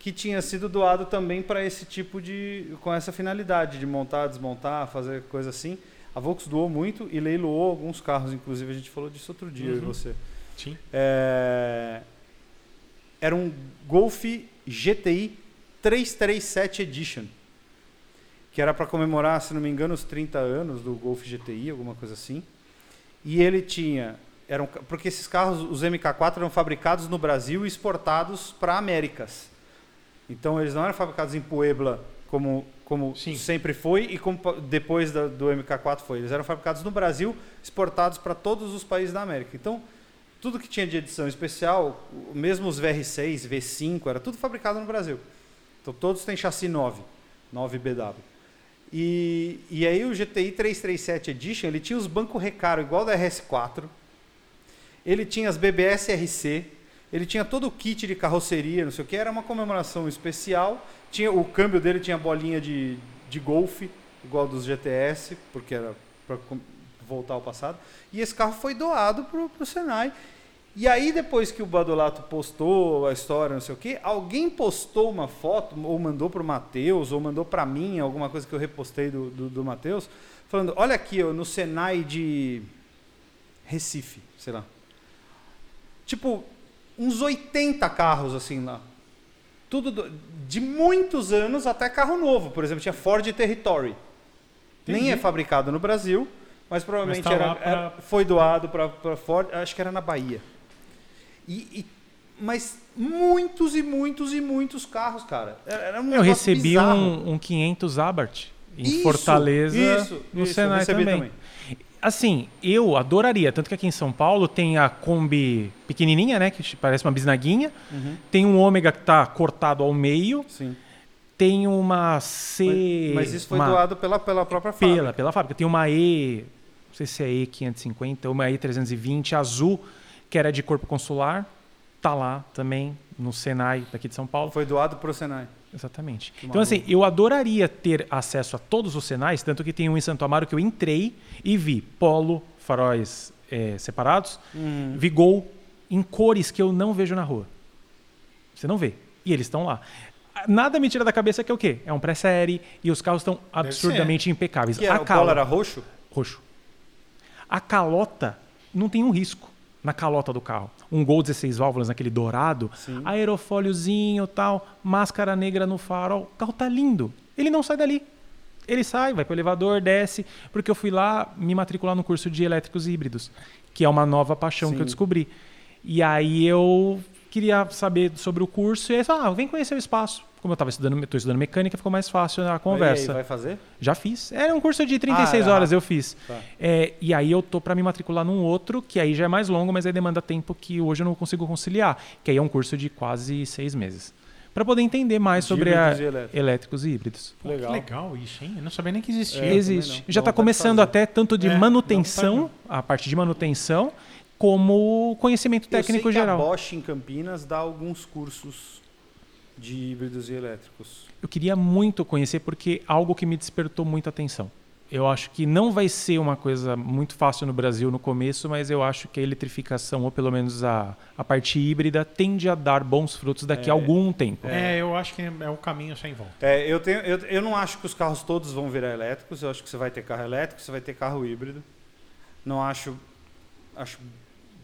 que tinha sido doado também para esse tipo de. com essa finalidade, de montar, desmontar, fazer coisa assim. A Volks doou muito e leiloou alguns carros, inclusive a gente falou disso outro dia, Uhum. você. Sim. É, Era um Golf GTI 337 Edition, que era para comemorar, se não me engano, os 30 anos do Golf GTI, alguma coisa assim. E ele tinha, eram, porque esses carros, os MK4 eram fabricados no Brasil e exportados para Américas. Então eles não eram fabricados em Puebla como como Sim. sempre foi e como depois da- do MK4 foi. Eles eram fabricados no Brasil, exportados para todos os países da América. Então, tudo que tinha de edição especial, mesmo os VR6, V5, era tudo fabricado no Brasil. Então, todos têm chassi 9, 9BW. E, e aí o GTI 337 Edition, ele tinha os bancos recaro igual da RS4. Ele tinha as BBS RC, ele tinha todo o kit de carroceria, não sei o que, era uma comemoração especial. Tinha o câmbio dele tinha bolinha de, de golfe, igual dos GTS, porque era para voltar ao passado. E esse carro foi doado pro, pro Senai. E aí depois que o Badolato postou a história, não sei o que, alguém postou uma foto ou mandou pro Matheus ou mandou para mim alguma coisa que eu repostei do, do, do Matheus, falando: "Olha aqui, ó, no Senai de Recife, sei lá. Tipo, uns 80 carros assim lá. Tudo do- de muitos anos até carro novo. Por exemplo, tinha Ford Territory. Nem Entendi. é fabricado no Brasil, mas provavelmente tá era- pra- era- foi doado para Ford, acho que era na Bahia. E, e- mas muitos e muitos e muitos carros, cara. Era um Eu recebi bizarro. um, um 500 Abarth em Isso, Fortaleza, isso, no isso, Senai recebi também. Assim, eu adoraria, tanto que aqui em São Paulo tem a Kombi pequenininha, né, que parece uma bisnaguinha, Uhum, tem um Ômega que tá cortado ao meio, sim. tem uma C... Mas, mas isso foi uma- doado pela, pela própria fábrica. pela, pela fábrica. Tem uma E, não sei se é E550, uma E320 azul, que era de corpo consular, tá lá também no Senai daqui de São Paulo. Foi doado para o Senai. Exatamente. Então, assim, eu adoraria ter acesso a todos os Senais, tanto que tem um em Santo Amaro que eu entrei e vi Polo, faróis eh, separados, Uhum. vi Gol em cores que eu não vejo na rua. Você não vê. E eles estão lá. Nada me tira da cabeça que é o quê? É um pré-série e os carros estão absurdamente impecáveis. Que era, a o calo- polo era roxo? roxo. A calota não tem um risco na calota do carro. Um Gol 16 válvulas naquele dourado, Sim. aerofóliozinho tal, máscara negra no farol. O carro tá lindo. Ele não sai dali. Ele sai, vai pro elevador, desce, porque eu fui lá me matricular no curso de elétricos híbridos, que é uma nova paixão que Sim. eu descobri. E aí eu queria saber sobre o curso e aí, ah, vem conhecer o espaço. Como eu estava estudando, tô estudando mecânica, ficou mais fácil a conversa. E aí, vai fazer? Já fiz. Era um curso de 36 Ah, horas, ah. eu fiz. Tá. É, e aí eu tô para me matricular num outro, que aí já é mais longo, mas aí demanda tempo que hoje eu não consigo conciliar. Que aí é um curso de quase seis meses. Para poder entender mais De sobre a híbridos e elétricos. elétricos e híbridos. Pô, que legal isso, hein? Eu não sabia nem que existia. É, Existe. Já está começando até tanto de É, manutenção, vontade a parte de manutenção, como conhecimento técnico eu sei geral. Que a Bosch em Campinas dá alguns cursos de híbridos e elétricos. Eu queria muito conhecer porque é algo que me despertou muita atenção. Eu acho que não vai ser uma coisa muito fácil no Brasil no começo, mas eu acho que a eletrificação, ou pelo menos a, a parte híbrida, tende a dar bons frutos daqui a É. algum tempo. É, eu acho que é o caminho sem volta. É, eu, tenho, eu, eu não acho que os carros todos vão virar elétricos. Eu acho que você vai ter carro elétrico, você vai ter carro híbrido. Não acho. Acho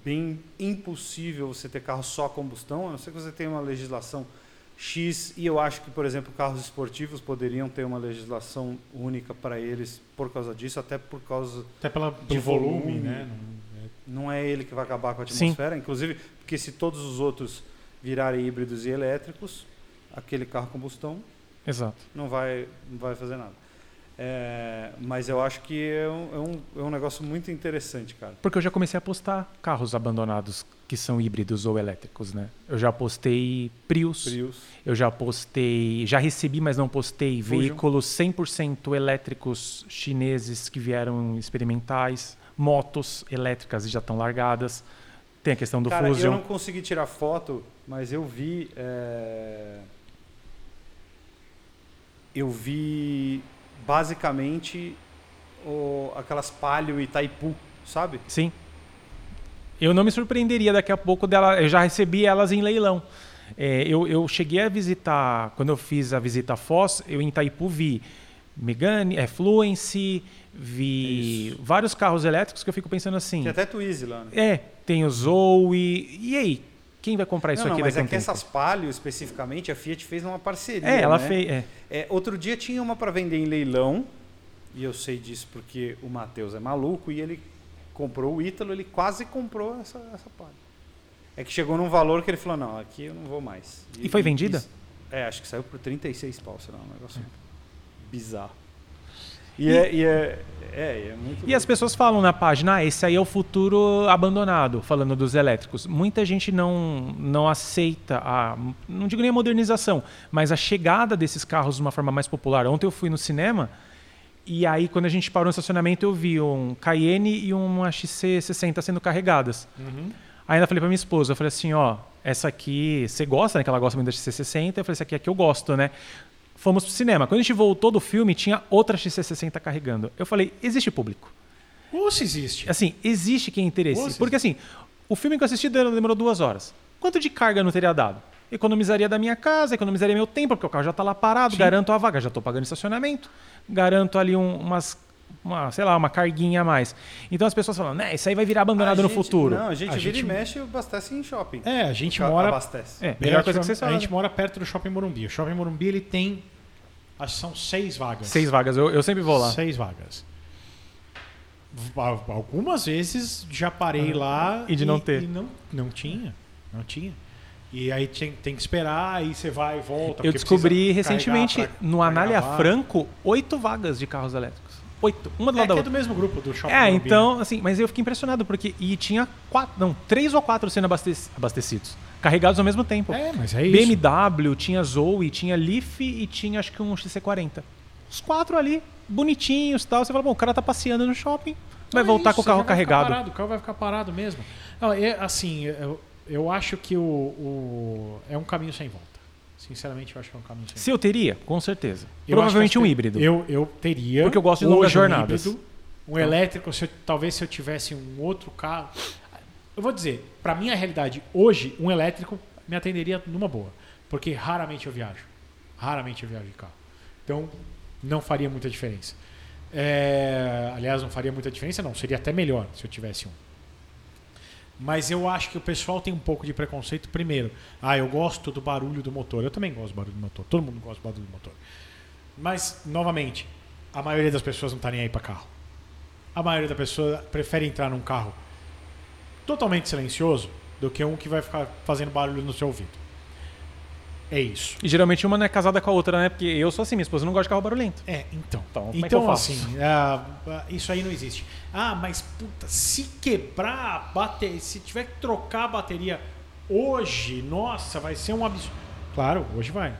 bem impossível você ter carro só a combustão, a não ser que você tenha uma legislação X. E eu acho que, por exemplo, carros esportivos poderiam ter uma legislação única para eles por causa disso, até por causa. Até pela, De pelo volume, volume. né? Não é ele que vai acabar com a Sim. atmosfera, inclusive, porque se todos os outros virarem híbridos e elétricos, aquele carro combustão Exato. não vai, não vai fazer nada. É, mas eu acho que é um, é, um, é um negócio muito interessante, cara. Porque eu já comecei a postar carros abandonados que são híbridos ou elétricos, né? Eu já postei Prius, Prius. eu já postei, já recebi, mas não postei Fusion. veículos 100% elétricos chineses que vieram experimentais, motos elétricas e já estão largadas. Tem a questão do Cara, eu Fusion. não consegui tirar foto, mas eu vi. é, Eu vi basicamente o- aquelas Palio e Taipu, sabe? Sim. Eu não me surpreenderia daqui a pouco dela. Eu já recebi elas em leilão. É, eu, eu cheguei a visitar, quando eu fiz a visita à Foz, eu em Itaipu vi Megane, é, Fluence, vi vários carros elétricos que eu fico pensando assim. Tem até Twizy lá, né? É, tem o Zoe. E aí? Quem vai comprar isso não, não, aqui mas daqui a é um que tempo? essas Palio, especificamente, a Fiat fez uma parceria. É, ela né? fez. É. É, outro dia tinha uma para vender em leilão, e eu sei disso porque o Matheus é maluco e ele comprou o Ítalo, ele quase comprou essa, essa Palio. É que chegou num valor que ele falou, não, aqui eu não vou mais. E foi vendida? É, acho que saiu por 36 pau, sei lá, um negócio bizarro. E, é, e é, é, é muito E as pessoas falam na página, ah, esse aí é o futuro abandonado, falando dos elétricos. Muita gente não, não aceita a, não digo nem a modernização, mas a chegada desses carros de uma forma mais popular. Ontem eu fui no cinema e aí quando a gente parou no estacionamento eu vi um Cayenne e uma XC60 sendo carregadas. Aí ainda falei pra minha esposa, eu falei assim, ó, essa aqui, você gosta, né? Que ela gosta muito da XC60. Eu falei, essa aqui é que eu gosto, né? Fomos pro cinema. Quando a gente voltou do filme, tinha outra XC60 carregando. Eu falei, existe público. Ou se existe. Assim, existe quem interesse. Nossa. Porque assim, o filme que eu assisti demorou duas horas. Quanto de carga não teria dado? Economizaria da minha casa, economizaria meu tempo, porque o carro já está lá parado, garanto a vaga, já estou pagando estacionamento, garanto ali um- umas, uma, sei lá, uma carguinha a mais. Então as pessoas falam, né, isso aí vai virar abandonado A no gente- futuro. Não, a gente A vira gente- e mexe e abastece em shopping. É, a gente mora. Abastece. É, melhor coisa que vocês A falaram. gente mora perto do Shopping Morumbi. O Shopping Morumbi ele tem. Acho que são seis vagas. Seis vagas, eu, eu sempre vou lá. Seis vagas. Al- Algumas vezes já parei lá E de não ter. E não, não tinha. Não tinha. E aí tem, tem que esperar, aí você vai e volta. Eu descobri recentemente pra- no Anália. Franco oito vagas de carros elétricos. Oito, uma do É lado da que é outra. do mesmo grupo do Shopping É, então, assim, mas eu fiquei impressionado porque e tinha quatro, não, três ou quatro sendo abastec- abastecidos, carregados ao mesmo tempo. É, mas é isso. BMW, tinha Zoe, tinha Leaf e tinha acho que um XC40. Os quatro ali, bonitinhos, tal. Você fala, bom, o cara tá passeando no shopping, vai Então é voltar isso, com o carro carregado. parado, o carro vai ficar parado mesmo. Não, é, assim, eu, eu acho que o, o- é um caminho sem volta. Sinceramente, eu acho que é um caminho sem Se eu teria, com certeza. volta. Eu Provavelmente um híbrido. Eu, eu teria. Porque eu gosto de longas um jornadas. híbrido, Um elétrico, se eu- talvez se eu tivesse um outro carro. Eu vou dizer, para minha realidade, hoje, um elétrico me atenderia numa boa. Porque raramente eu viajo. Raramente eu viajo de carro. Então, não faria muita diferença. É, aliás, não faria muita diferença, não. Seria até melhor se eu tivesse um. Mas eu acho que o pessoal tem um pouco de preconceito. Primeiro, ah, eu gosto do barulho do motor. Eu também gosto do barulho do motor. Todo mundo gosta do barulho do motor. Mas, novamente, a maioria das pessoas não está nem aí para carro. A maioria da pessoa prefere entrar num carro totalmente silencioso do que um que vai ficar fazendo barulho no seu ouvido. É isso. E geralmente uma não é casada com a outra, né? Porque eu sou assim, minha esposa não gosta de carro barulhento. É, então. Então, é Então, faço? assim, ah, ah, isso aí não existe. Ah, mas puta, se quebrar a bateria, se tiver que trocar a bateria hoje, nossa, vai ser um absurdo. Claro, hoje vai.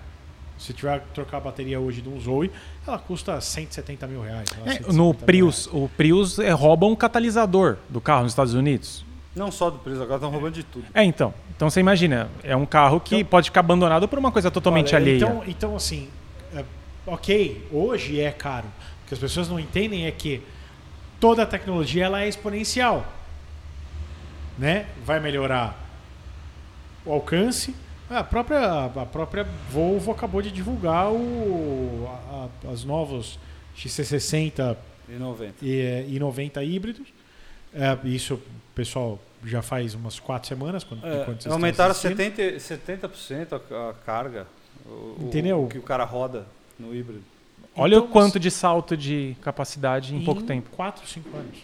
Se tiver que trocar a bateria hoje de um Zoe, ela custa 170 mil reais. É, 150 no Prius, o Prius é, rouba um catalisador do carro nos Estados Unidos. Não só do preço, agora estão roubando de tudo. É, então. Então você imagina, é um carro que pode ficar abandonado por uma coisa totalmente Olha, alheia. Então, então assim, é, ok, hoje é caro. O que as pessoas não entendem é que toda a tecnologia ela é exponencial. Né? Vai melhorar o alcance. A própria, a própria Volvo acabou de divulgar o, a- a- as novos XC60 E 90. e, e 90 híbridos. É, isso pessoal já faz umas quatro semanas. Quando, É, estão aumentaram assistindo. 70%, 70% a, a carga. O, Entendeu? O que o cara roda no híbrido. Olha Então, o quanto de salto de capacidade em, pouco em tempo. 4, 5 anos.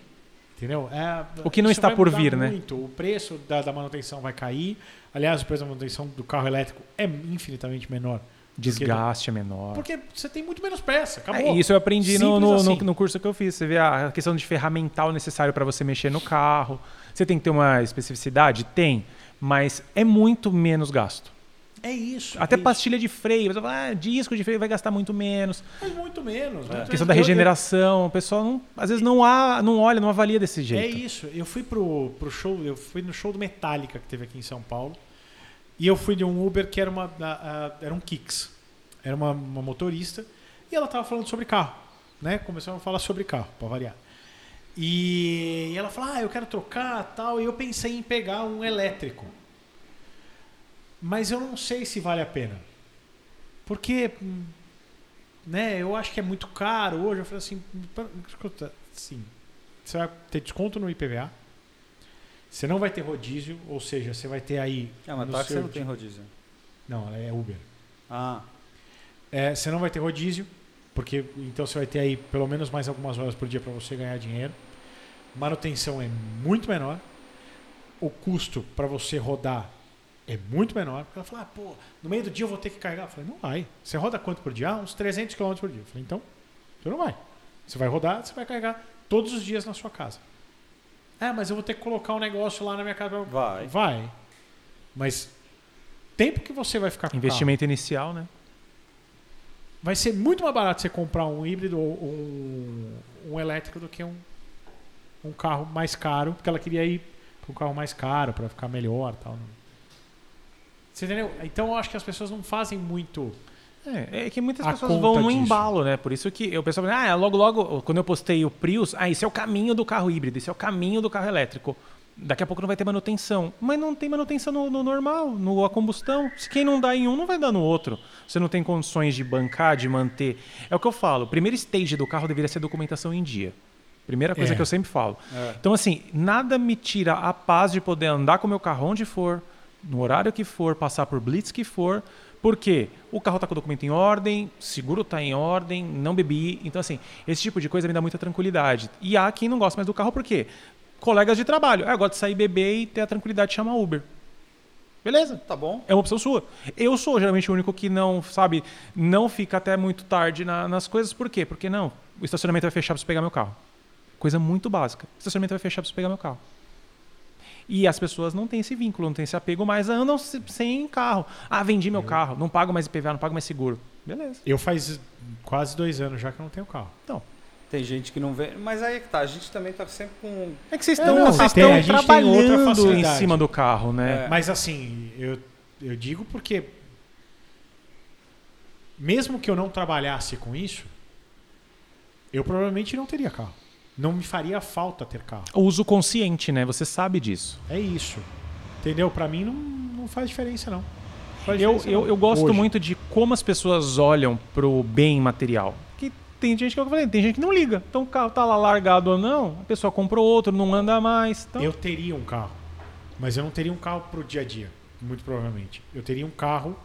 Entendeu? É, O que não está por vir, né? muito. O preço da, da manutenção vai cair. Aliás, o preço da manutenção do carro elétrico é infinitamente menor. Desgaste é menor. Porque você tem muito menos peça. Acabou. É, isso eu aprendi no, no, assim. no curso que eu fiz. Você vê a questão de ferramental necessário para você mexer no carro. Você tem que ter uma especificidade? Tem. Mas é muito menos gasto. É isso. Até é pastilha de freio. Você fala, ah, disco de freio vai gastar muito menos. isso. Mas muito menos. A muito questão da regeneração. O pessoal não- às vezes não, há, não olha, não avalia desse É jeito. isso. Eu fui pro, pro show, eu fui no show do Metallica que teve aqui em São Paulo. E eu fui de um Uber que era uma a- a- era um Kicks. Era uma, uma motorista e ela tava falando sobre carro, né? Começamos a falar sobre carro, para variar. E, ela falou: "Ah, eu quero trocar, tal". E eu pensei em pegar um elétrico. Mas eu não sei se vale a pena. Porque né, eu acho que é muito caro hoje. Eu falei assim, "Pera, escuta, sim, você vai ter desconto no IPVA. Você não vai ter rodízio, ou seja, você vai ter aí. Ah, mas táxi seu não tem rodízio. Não, é Uber. Ah, É, você não vai ter rodízio, porque então você vai ter aí pelo menos mais algumas horas por dia para você ganhar dinheiro. Manutenção é muito menor. O custo para você rodar é muito menor. Porque ela fala, ah, pô, no meio do dia eu vou ter que carregar. Eu falei, não vai. Você roda quanto por dia? Ah, uns 300 km por dia. Eu falei, então, Você não vai. Você vai rodar, você vai carregar todos os dias na sua casa. É, mas eu vou ter que colocar um negócio lá na minha casa. Vai. Vai. Mas tempo que você vai ficar com o carro? Investimento inicial, né? vai ser muito mais barato você comprar um híbrido ou um, um elétrico do que um, um carro mais caro, porque ela queria ir para um carro mais caro para ficar melhor, tal. Você entendeu? Então eu acho que as pessoas não fazem muito. É, é que muitas A pessoas vão no disso. embalo, né? Por isso que o pessoal fala, ah, logo, logo, quando eu postei o Prius, ah, esse é o caminho do carro híbrido, esse é o caminho do carro elétrico. Daqui a pouco não vai ter manutenção. Mas não tem manutenção no, no normal, no a combustão. Se quem não dá em um, não vai dar no outro. Você não tem condições de bancar, de manter. É o que eu falo. O primeiro stage do carro deveria ser documentação em dia. Primeira coisa É. que eu sempre falo. Então, assim, nada me tira a paz de poder andar com o meu carro onde for, no horário que for, passar por blitz que for. Porque o carro está com o documento em ordem, seguro está em ordem, não bebi. Então, assim, esse tipo de coisa me dá muita tranquilidade. E há quem não gosta mais do carro, por quê? Colegas de trabalho. Ah, eu gosto de sair beber e ter a tranquilidade de chamar Uber. Beleza. Tá bom. É uma opção sua. Eu sou geralmente o único que não, sabe, não fica até muito tarde na- nas coisas. Por quê? Porque não. O estacionamento vai fechar para você pegar meu carro. Coisa muito básica. O estacionamento vai fechar para você pegar meu carro. E as pessoas não têm esse vínculo, não têm esse apego, mas andam se- sem carro. Ah, vendi meu carro, não pago mais IPVA, não pago mais seguro. Beleza. Eu faz quase dois anos já que eu não tenho carro. Então, Tem gente que não vê. Mas aí é que tá. A gente também tá sempre com. é que vocês É, estão não, vocês tem outra trabalhando em cima do carro, né? É. Mas assim, eu, eu digo porque mesmo que eu não trabalhasse com isso, eu provavelmente não teria carro. Não me faria falta ter carro. O uso consciente, né? Você sabe disso. É isso. Entendeu? Pra mim não, não faz diferença não. Faz Eu, diferença, eu, não. eu gosto Hoje. muito de como as pessoas olham pro bem material. Que tem gente que eu falei, tem gente que não liga. Então o carro tá lá largado ou não, a pessoa comprou outro, não anda mais. Então, Eu teria um carro, mas eu não teria um carro pro dia a dia, muito provavelmente. Eu teria um carro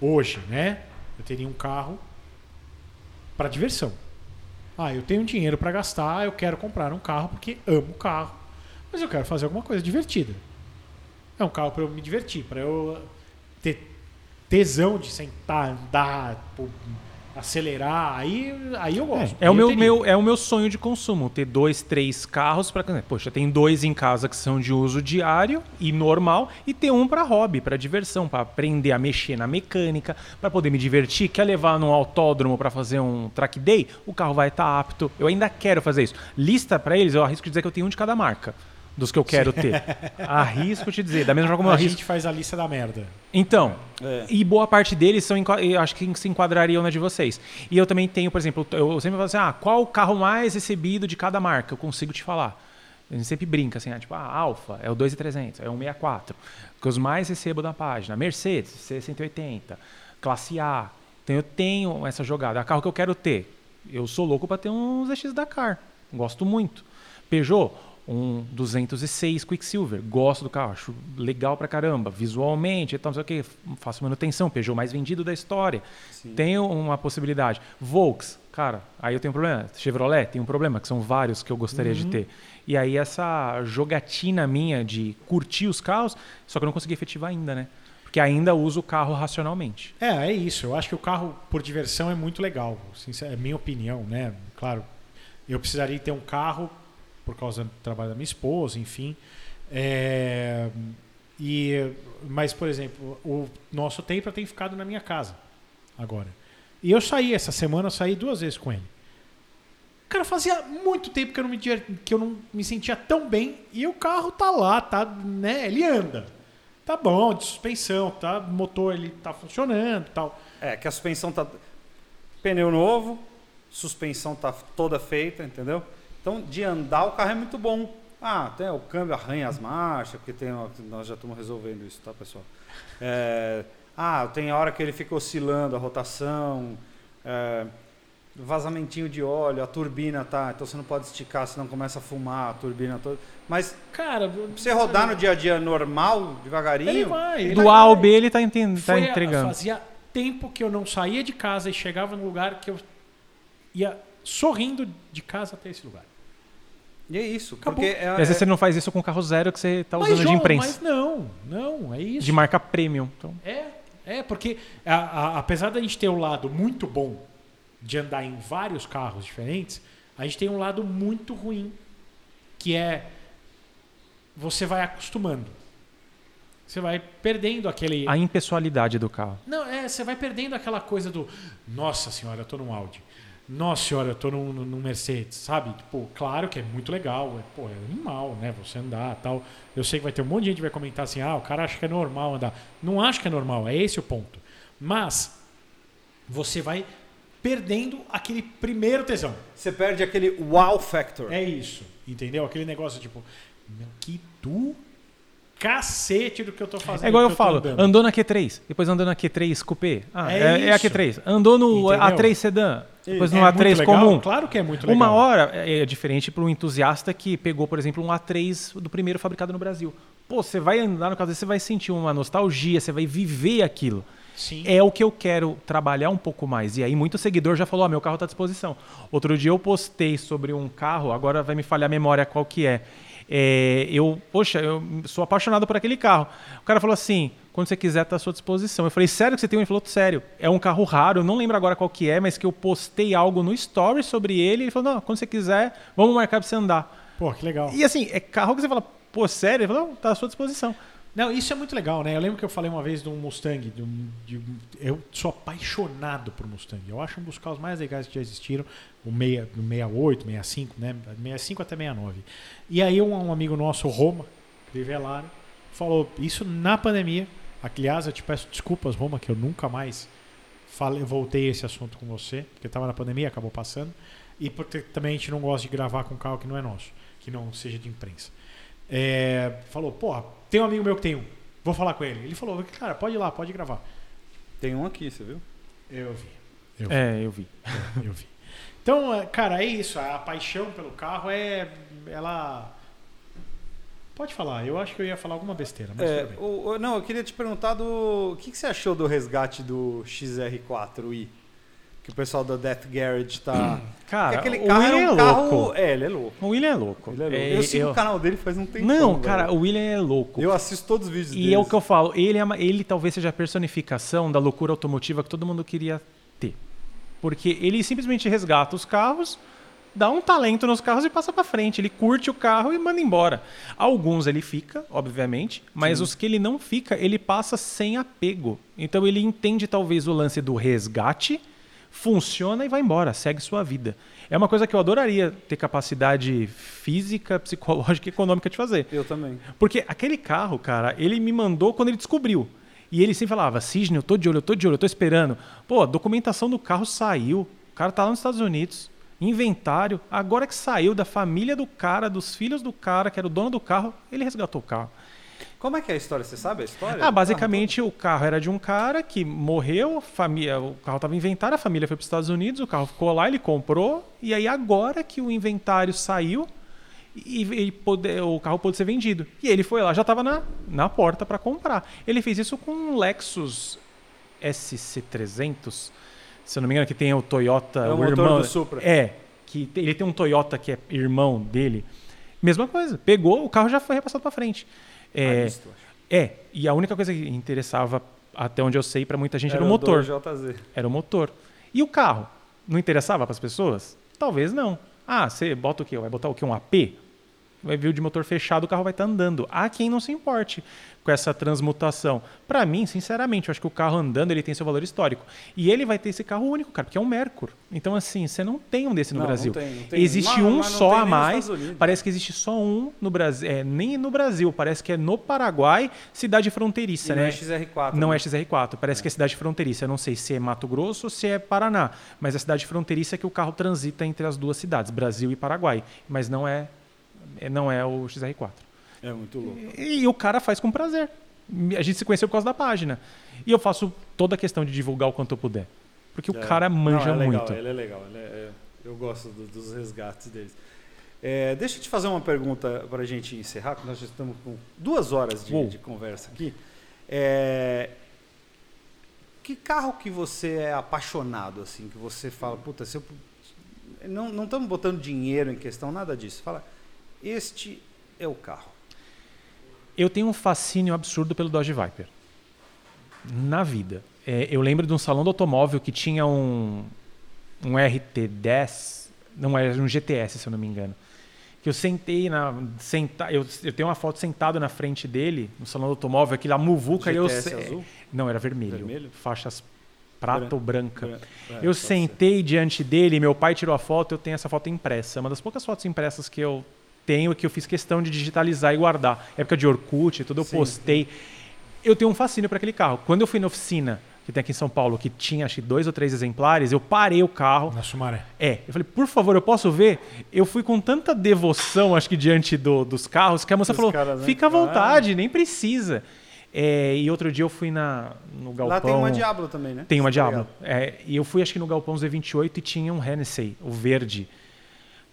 hoje, né? Eu teria um carro para diversão. Ah, eu tenho dinheiro para gastar, eu quero comprar um carro porque amo carro, mas eu quero fazer alguma coisa divertida. É um carro para eu me divertir, para eu ter tesão de sentar, andar, acelerar. Aí, aí eu gosto. é, o Aí eu meu, teria. meu, é o meu sonho de consumo, ter dois, três carros para. Poxa, tem dois em casa que são de uso diário e normal, e ter um para hobby, para diversão, para aprender a mexer na mecânica, para poder me divertir. Quer levar no autódromo para fazer um track day? O carro vai estar apto. Eu ainda quero fazer isso. Lista para eles, eu arrisco dizer que eu tenho um de cada marca. Dos que eu quero ter. Arrisco te dizer. Da mesma forma como eu A arrisco. gente faz a lista da merda. Então, É. e boa parte deles são, eu acho que se enquadrariam na de vocês. E eu também tenho, por exemplo, eu sempre falo assim, ah, qual o carro mais recebido de cada marca? Eu consigo te falar. A gente sempre brinca assim, ah, tipo, ah, Alfa é o 2300, é o 164, que os mais recebo da página. Mercedes, C180, classe A. Então eu tenho essa jogada. É carro que eu quero ter. Eu sou louco para ter um ZX Dakar. Gosto muito. Peugeot, um 206 Quicksilver. Gosto do carro, acho legal pra caramba. Visualmente, então, não sei o que, faço manutenção. Peugeot mais vendido da história. Tenho uma possibilidade. Volks, cara, aí eu tenho um problema. Chevrolet tem um problema, que são vários que eu gostaria de ter. E aí essa jogatina minha de curtir os carros, só que eu não consegui efetivar ainda, né? Porque ainda uso o carro racionalmente. É, é isso. Eu acho que o carro por diversão é muito legal. É minha opinião, né? Claro, eu precisaria ter um carro por causa do trabalho da minha esposa, enfim. É, e, mas, por exemplo, o nosso Tempra tem ficado na minha casa agora. E eu saí essa semana, saí duas vezes com ele. Cara, fazia muito tempo que eu não me, que eu não me sentia tão bem e o carro tá lá, tá, né? Ele anda. Tá bom, de suspensão, tá? Motor ele tá funcionando, tal. É, que a suspensão tá. Pneu novo, suspensão tá toda feita, entendeu? Então, de andar, o carro é muito bom. Ah, tem o câmbio arranha as marchas, porque tem, nós já estamos resolvendo isso, tá, pessoal? É, ah, tem hora que ele fica oscilando a rotação, é, vazamentinho de óleo, a turbina tá, então você não pode esticar, senão começa a fumar a turbina toda. Mas Cara, pra você rodar no dia a dia normal, devagarinho, ele vai. Ele Do A ao. B ele tá, enten- tá Foi a- entregando. Fazia tempo que eu não saía de casa e chegava num lugar que eu ia sorrindo de casa até esse lugar. E é isso, Acabou. porque é, E às vezes é- você não faz isso com carro zero que você tá Mas, usando de João, imprensa. Mas não, não, é isso. De marca premium. Então, É, é porque a- a- apesar da gente ter o lado muito bom de andar em vários carros diferentes, a gente tem um lado muito ruim, que é você vai acostumando. Você vai perdendo aquele. A impessoalidade do carro. Não, é, você vai perdendo aquela coisa do. Nossa senhora, eu tô num Audi. Nossa senhora, eu tô num, num Mercedes, sabe? Tipo, claro que é muito legal. É, pô, é animal, né? Você andar tal. Eu sei que vai ter um monte de gente que vai comentar assim: ah, o cara acha que é normal andar. Não acho que é normal, é esse o ponto. Mas você vai perdendo aquele primeiro tesão. Você perde aquele wow factor. É isso, entendeu? Aquele negócio tipo, que do cacete do que eu tô fazendo. É igual eu tô falo, andou na Q3, depois andou na Q3 Coupé. Ah, É é, é a isso. Q3. Andou no Entendeu? A3 Sedan, depois no É muito A3 legal, comum. Claro que é muito legal. Uma hora é diferente para um entusiasta que pegou, por exemplo, um A3 do primeiro fabricado no Brasil. Pô, você vai andar no desse, você vai sentir uma nostalgia, você vai viver aquilo. Sim. É o que eu quero trabalhar um pouco mais. E aí, muito seguidor já falou: ah, meu carro está à disposição. Outro dia eu postei sobre um carro, agora vai me falhar a memória qual que é. É, eu, poxa, eu sou apaixonado por aquele carro. O cara falou assim: quando você quiser, está à sua disposição. Eu falei: sério que você tem um? Ele falou: sério. É um carro raro, eu não lembro agora qual que é, mas que eu postei algo no story sobre ele. Ele falou: não, quando você quiser, vamos marcar para você andar. Pô, que legal. E assim, é carro que você fala: pô, sério? Ele falou: não, tá à sua disposição. Não, isso é muito legal, né? Eu lembro que eu falei uma vez de um Mustang. De um, de um- eu sou apaixonado por Mustang. Eu acho um dos carros mais legais que já existiram. O, meia, o 68, 65, né? 65 até 69. E aí um, um amigo nosso, Roma, Crivellari, falou isso na pandemia. Aliás, eu te peço desculpas, Roma, que eu nunca mais falei, voltei esse assunto com você, porque estava na pandemia, acabou passando. E porque também a gente não gosta de gravar com carro que não é nosso, que não seja de imprensa. É, falou, porra, tem um amigo meu que tem um. Vou falar com ele. Ele falou, cara, pode ir lá, pode gravar. Tem um aqui, você viu? Eu vi. Eu vi. É, eu vi. Eu vi. Então, é, cara, é isso. A paixão pelo carro é. Ela. Pode falar. Eu acho que eu ia falar alguma besteira, mas É, tudo bem. o- o- não, eu queria te perguntar do. O que, que você achou do resgate do XR4i? Que o pessoal da Death Garage tá. Cara, Porque aquele o carro William era um é carro. louco. É, ele é louco. O William é louco. Ele é louco. É, eu sigo eu- o canal dele faz um tempo. Não, cara, o William é louco. Eu assisto todos os vídeos E dele. é o que eu falo, ele, é uma- ele talvez seja a personificação da loucura automotiva que todo mundo queria ter. Porque ele simplesmente resgata os carros, dá um talento nos carros e passa pra frente. Ele curte o carro e manda embora. Alguns ele fica, obviamente, mas os que ele não fica, ele passa sem apego. Então ele entende talvez o lance do resgate, funciona e vai embora, segue sua vida. É uma coisa que eu adoraria ter capacidade física, psicológica e econômica de fazer. Eu também. Porque aquele carro, cara, ele me mandou quando ele descobriu. E ele sempre falava, Cisne, eu tô de olho, eu tô de olho, eu tô esperando. Pô, a documentação do carro saiu. O cara tá lá nos Estados Unidos. Inventário. Agora que saiu da família do cara, dos filhos do cara, que era o dono do carro, ele resgatou o carro. Como é que é a história? Você sabe a história? Ah, basicamente o carro era de um cara que morreu, família, o carro estava em inventário, a família foi para os Estados Unidos, o carro ficou lá, ele comprou, e aí agora que o inventário saiu, e, pode- o carro pôde ser vendido. E ele foi lá, já estava na, na porta para comprar. Ele fez isso com um Lexus SC300, se eu não me engano, que tem o Toyota, É o o motor irmão. do Supra. É, que ele tem um Toyota que é irmão dele. Mesma coisa, pegou, o carro já foi repassado para frente. É, Ah, é, e a única coisa que interessava, até onde eu sei, para muita gente era, o o motor. 2JZ. Era o motor. E o carro? Não interessava para as pessoas? Talvez não. Ah, você bota o quê? Vai botar o quê? Um AP? Vai vir o de motor fechado, o carro vai estar andando. Há quem não se importe com essa transmutação. Para mim, sinceramente, eu acho que o carro andando ele tem seu valor histórico. E ele vai ter esse carro único, cara, porque é um Mercury. Então, assim, você não tem um desse no Não, não Brasil. tem, não tem. Existe um não só a mais. Parece que existe só um no Brasil. É, nem no Brasil, parece que é no Paraguai, cidade fronteiriça, E não né? é XR4. Não né? é XR4, parece que é cidade fronteiriça. Eu não sei se é Mato Grosso ou se é Paraná, mas é cidade fronteiriça que o carro transita entre as duas cidades, Brasil e Paraguai. Mas não é, é- não é o XR4. É muito louco. E, e o cara faz com prazer. A gente se conheceu por causa da página. E eu faço toda a questão de divulgar o quanto eu puder. Porque o É. cara manja Não, é legal, muito. Ele é legal. ele é- é- eu gosto do- dos resgates deles. É, deixa eu te fazer uma pergunta para a gente encerrar, porque nós já estamos com duas horas de, de conversa aqui. É, que carro que você é apaixonado, assim, que você fala, puta, se eu... Não, não estamos botando dinheiro em questão, nada disso. Fala, este é o carro. Eu tenho um fascínio absurdo pelo Dodge Viper. Na vida. É, eu lembro de um salão do automóvel que tinha um, um RT10, não era um GTS, se eu não me engano. Que eu sentei na. Senta, eu, eu tenho uma foto sentado na frente dele, no salão do automóvel, aquela muvuca e eu. GTS se- azul? Não, era vermelho. Vermelho? Faixas prata ou branca. Bran- é, eu pode ser. sentei diante dele, meu pai tirou a foto, eu tenho essa foto impressa. É uma das poucas fotos impressas que eu tenho que eu fiz questão de digitalizar e guardar. Época de Orkut, tudo eu Sim, postei. Eu tenho um fascínio para aquele carro. Quando eu fui na oficina, que tem aqui em São Paulo, que tinha acho que dois ou três exemplares, eu parei o carro. Na Sumaré. É, eu falei, por favor, eu posso ver? Eu fui com tanta devoção, acho que diante do- dos carros, que a moça Dos falou, caras, né? fica à vontade, nem precisa. É, e outro dia eu fui na, no galpão... Lá tem uma Diablo também, né? Tem uma Diablo. É, e eu fui, acho que no Galpão Z28 e tinha um Hennessy, o verde.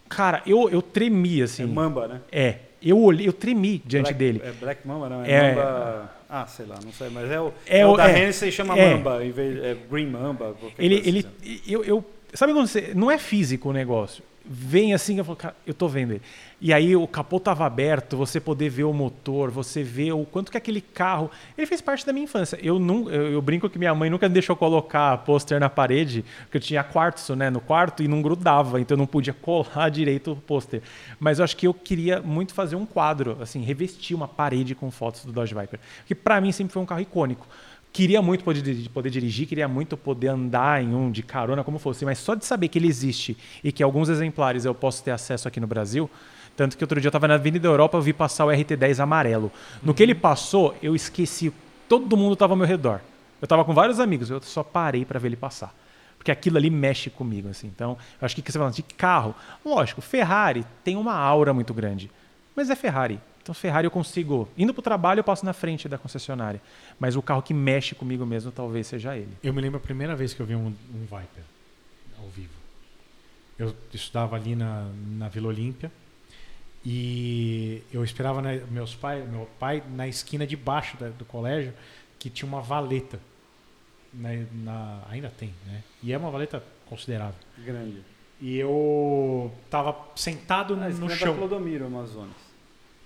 Cara, eu, eu tremi, assim. É Mamba, né? É, eu olhei, eu tremi diante Black- dele. É Black Mamba, não? É, É. Mamba... Ah, sei lá, não sei. Mas é o, É é o- da é. Hennessy chama É. Mamba, em vez, é Green Mamba. Ele, ele, assim. eu, eu, sabe quando você, não é físico o negócio. Vem assim, eu falo, cara, eu tô vendo ele. E aí o capô tava aberto, você poder ver o motor, você vê o quanto que aquele carro, ele fez parte da minha infância. Eu não, eu, eu brinco que minha mãe nunca me deixou colocar pôster na parede, porque eu tinha quartzo, né, no quarto e não grudava, então eu não podia colar direito o pôster. Mas eu acho que eu queria muito fazer um quadro, assim, revestir uma parede com fotos do Dodge Viper, que para mim sempre foi um carro icônico. Queria muito poder, poder dirigir, queria muito poder andar em um de carona, como fosse, mas só de saber que ele existe e que alguns exemplares eu posso ter acesso aqui no Brasil. Tanto que outro dia eu estava na Avenida Europa, eu vi passar o RT10 amarelo. No que ele passou, eu esqueci, todo mundo estava ao meu redor. Eu estava com vários amigos, eu só parei para ver ele passar. Porque aquilo ali mexe comigo, assim. Então, eu acho que você falando de carro, lógico, Ferrari tem uma aura muito grande, mas é Ferrari. Então, Ferrari eu consigo, indo para o trabalho, eu passo na frente da concessionária. Mas o carro que mexe comigo mesmo talvez seja ele. Eu me lembro a primeira vez que eu vi um, um Viper ao vivo. Eu estudava ali na, na Vila Olímpia e eu esperava né, meus pai, meu pai na esquina de baixo da- do colégio que tinha uma valeta. Na, na- ainda tem, né? E é uma valeta considerável. Grande. E eu tava sentado Ah, no esquina da chão. Clodomiro, Amazonas.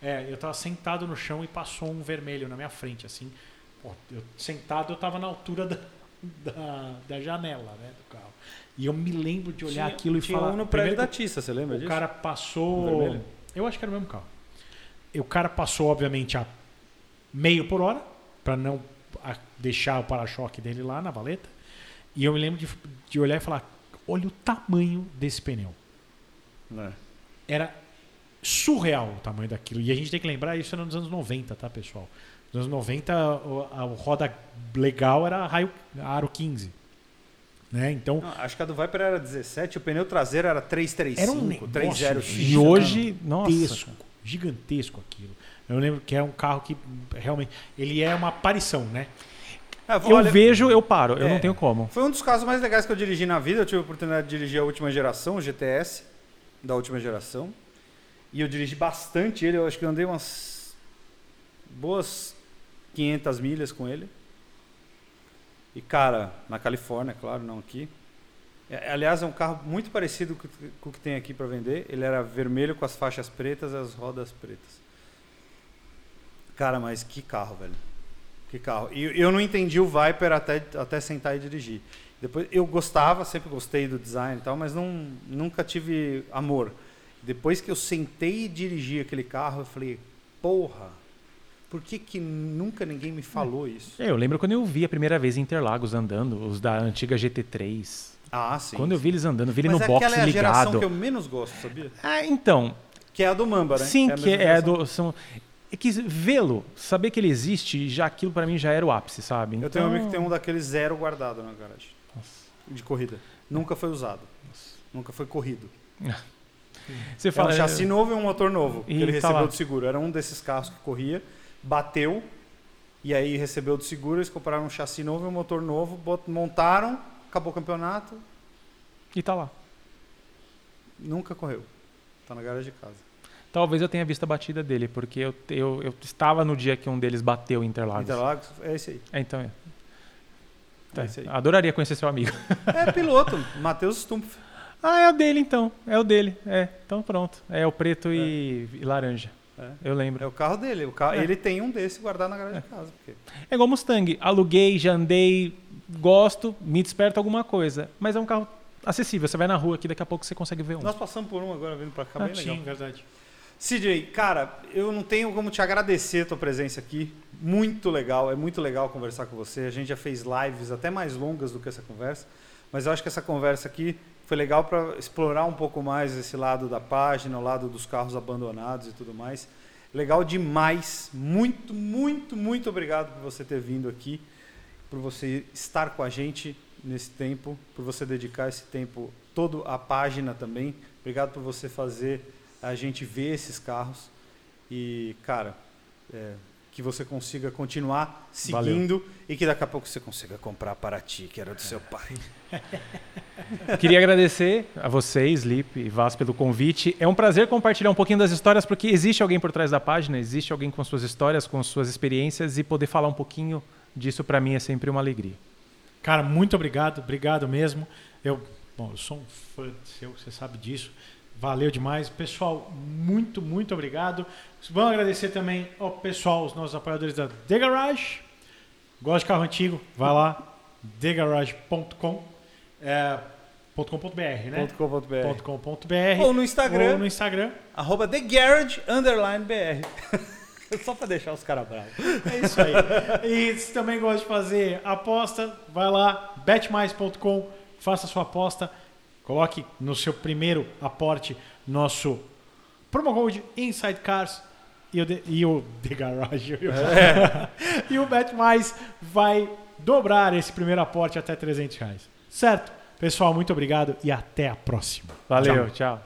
É, eu tava sentado no chão e passou um vermelho na minha frente, assim. Pô, eu, sentado, eu tava na altura da, da, da janela, né, do carro. E eu me lembro de olhar Tinha- aquilo e tinha falar... um no primeiro prédio da Tissa, você lembra o disso? cara passou... Eu acho que era o mesmo carro. E o cara passou, obviamente, a meio por hora, para não deixar o para-choque dele lá na valeta. E eu me lembro de, de olhar e falar, olha o tamanho desse pneu É. era surreal o tamanho daquilo. E a gente tem que lembrar, isso era nos anos 90, tá, pessoal? Nos anos 90, o- a, roda legal era raio, aro 15. Né? Então, Não, acho que a do Viper era 17, o pneu traseiro era 335, era um negócio 305. E hoje, nossa, gigantesco, gigantesco aquilo. Eu lembro que é um carro que realmente ele é uma aparição, né? Ah, eu olha, vejo, eu paro, eu É. não tenho como. Foi um dos carros mais legais que eu dirigi na vida. Eu tive a oportunidade de dirigir a última geração, o GTS, da última geração. E eu dirigi bastante ele, eu acho que eu andei umas boas 500 milhas com ele. E, cara, na Califórnia, claro, não aqui. É, aliás, é um carro muito parecido com, com o que tem aqui para vender. Ele era vermelho com as faixas pretas e as rodas pretas. Cara, mas que carro, velho. Que carro. E eu não entendi o Viper até, até sentar e dirigir. Depois eu gostava, sempre gostei do design e tal, mas não, nunca tive amor. Depois que eu sentei e dirigi aquele carro, eu falei, porra, por que, que nunca ninguém me falou isso? É, Eu lembro quando eu vi a primeira vez em Interlagos andando, os da antiga GT3. Ah, sim. quando eu vi eles andando, vi ele mas no box aquela é a geração ligado. que eu menos gosto, sabia? Ah, então, Que é a do Mamba, né? sim, a que é geração. do. São, é que vê-lo, saber que ele existe, já aquilo pra mim já era o ápice, sabe? Eu tenho um Então- amigo que tem um daqueles zero guardado na garagem. De corrida. Nunca foi usado. Nunca foi corrido. Você É fala, um chassi novo e um motor novo. Que ele tá recebeu lá. do seguro. Era um desses carros que corria, bateu, e aí recebeu do seguro, eles compraram um chassi novo e um motor novo, montaram, acabou o campeonato, E tá lá. nunca correu. Tá na garagem de casa. Talvez eu tenha visto a batida dele, porque eu, eu, eu estava no dia que um deles bateu em Interlagos. Interlagos, é esse aí. É, então é. Tá, É esse aí. Adoraria conhecer seu amigo. É piloto, Matheus Stumpf. Ah, é o dele então. É o dele. É, então pronto. É o preto e, e laranja. É. Eu lembro. É o carro dele. O carro, É. Ele tem um desse guardado na garagem de casa. Porque... É igual Mustang. Aluguei, já andei, gosto, me desperta alguma coisa. Mas é um carro acessível. Você vai na rua aqui, daqui a pouco você consegue ver um. Nós passamos por um agora vindo pra cá, Ah, bem legal. Sim, verdade. CJ, cara, eu não tenho como te agradecer a tua presença aqui. Muito legal, é muito legal conversar com você. A gente já fez lives até mais longas do que essa conversa, mas eu acho que essa conversa aqui foi legal para explorar um pouco mais esse lado da página, o lado dos carros abandonados e tudo mais. Legal demais. Muito, muito, muito obrigado por você ter vindo aqui, por você estar com a gente nesse tempo, por você dedicar esse tempo todo à página também. Obrigado por você fazer a gente ver esses carros e, cara, é, que você consiga continuar seguindo e que daqui a pouco você consiga comprar para ti, que era do seu pai. Queria agradecer a vocês, Lipe e Vaz, pelo convite. É um prazer compartilhar um pouquinho das histórias, porque existe alguém por trás da página, existe alguém com suas histórias, com suas experiências, e poder falar um pouquinho disso para mim é sempre uma alegria. Cara, muito obrigado, obrigado mesmo. Eu, bom, eu sou um fã seu, você sabe disso. Valeu demais. Pessoal, muito, muito obrigado. Vamos agradecer também ao pessoal, os nossos apoiadores da The Garage. Gosta de carro antigo? Vai lá, thegarage.com. É, .com.br, né? .com.br. .com.br. Ou no Instagram. Ou no Instagram. Arroba The Garage Underline BR. Só para deixar os caras bravos. É isso aí. e se também gosta de fazer aposta, vai lá, betmais.com, faça sua aposta, coloque no seu primeiro aporte nosso promo code Inside Cars e o, The- e o The Garage. falar. e o BetMais vai dobrar esse primeiro aporte até 300 reais. Certo? Pessoal, muito obrigado e até a próxima. Valeu, tchau.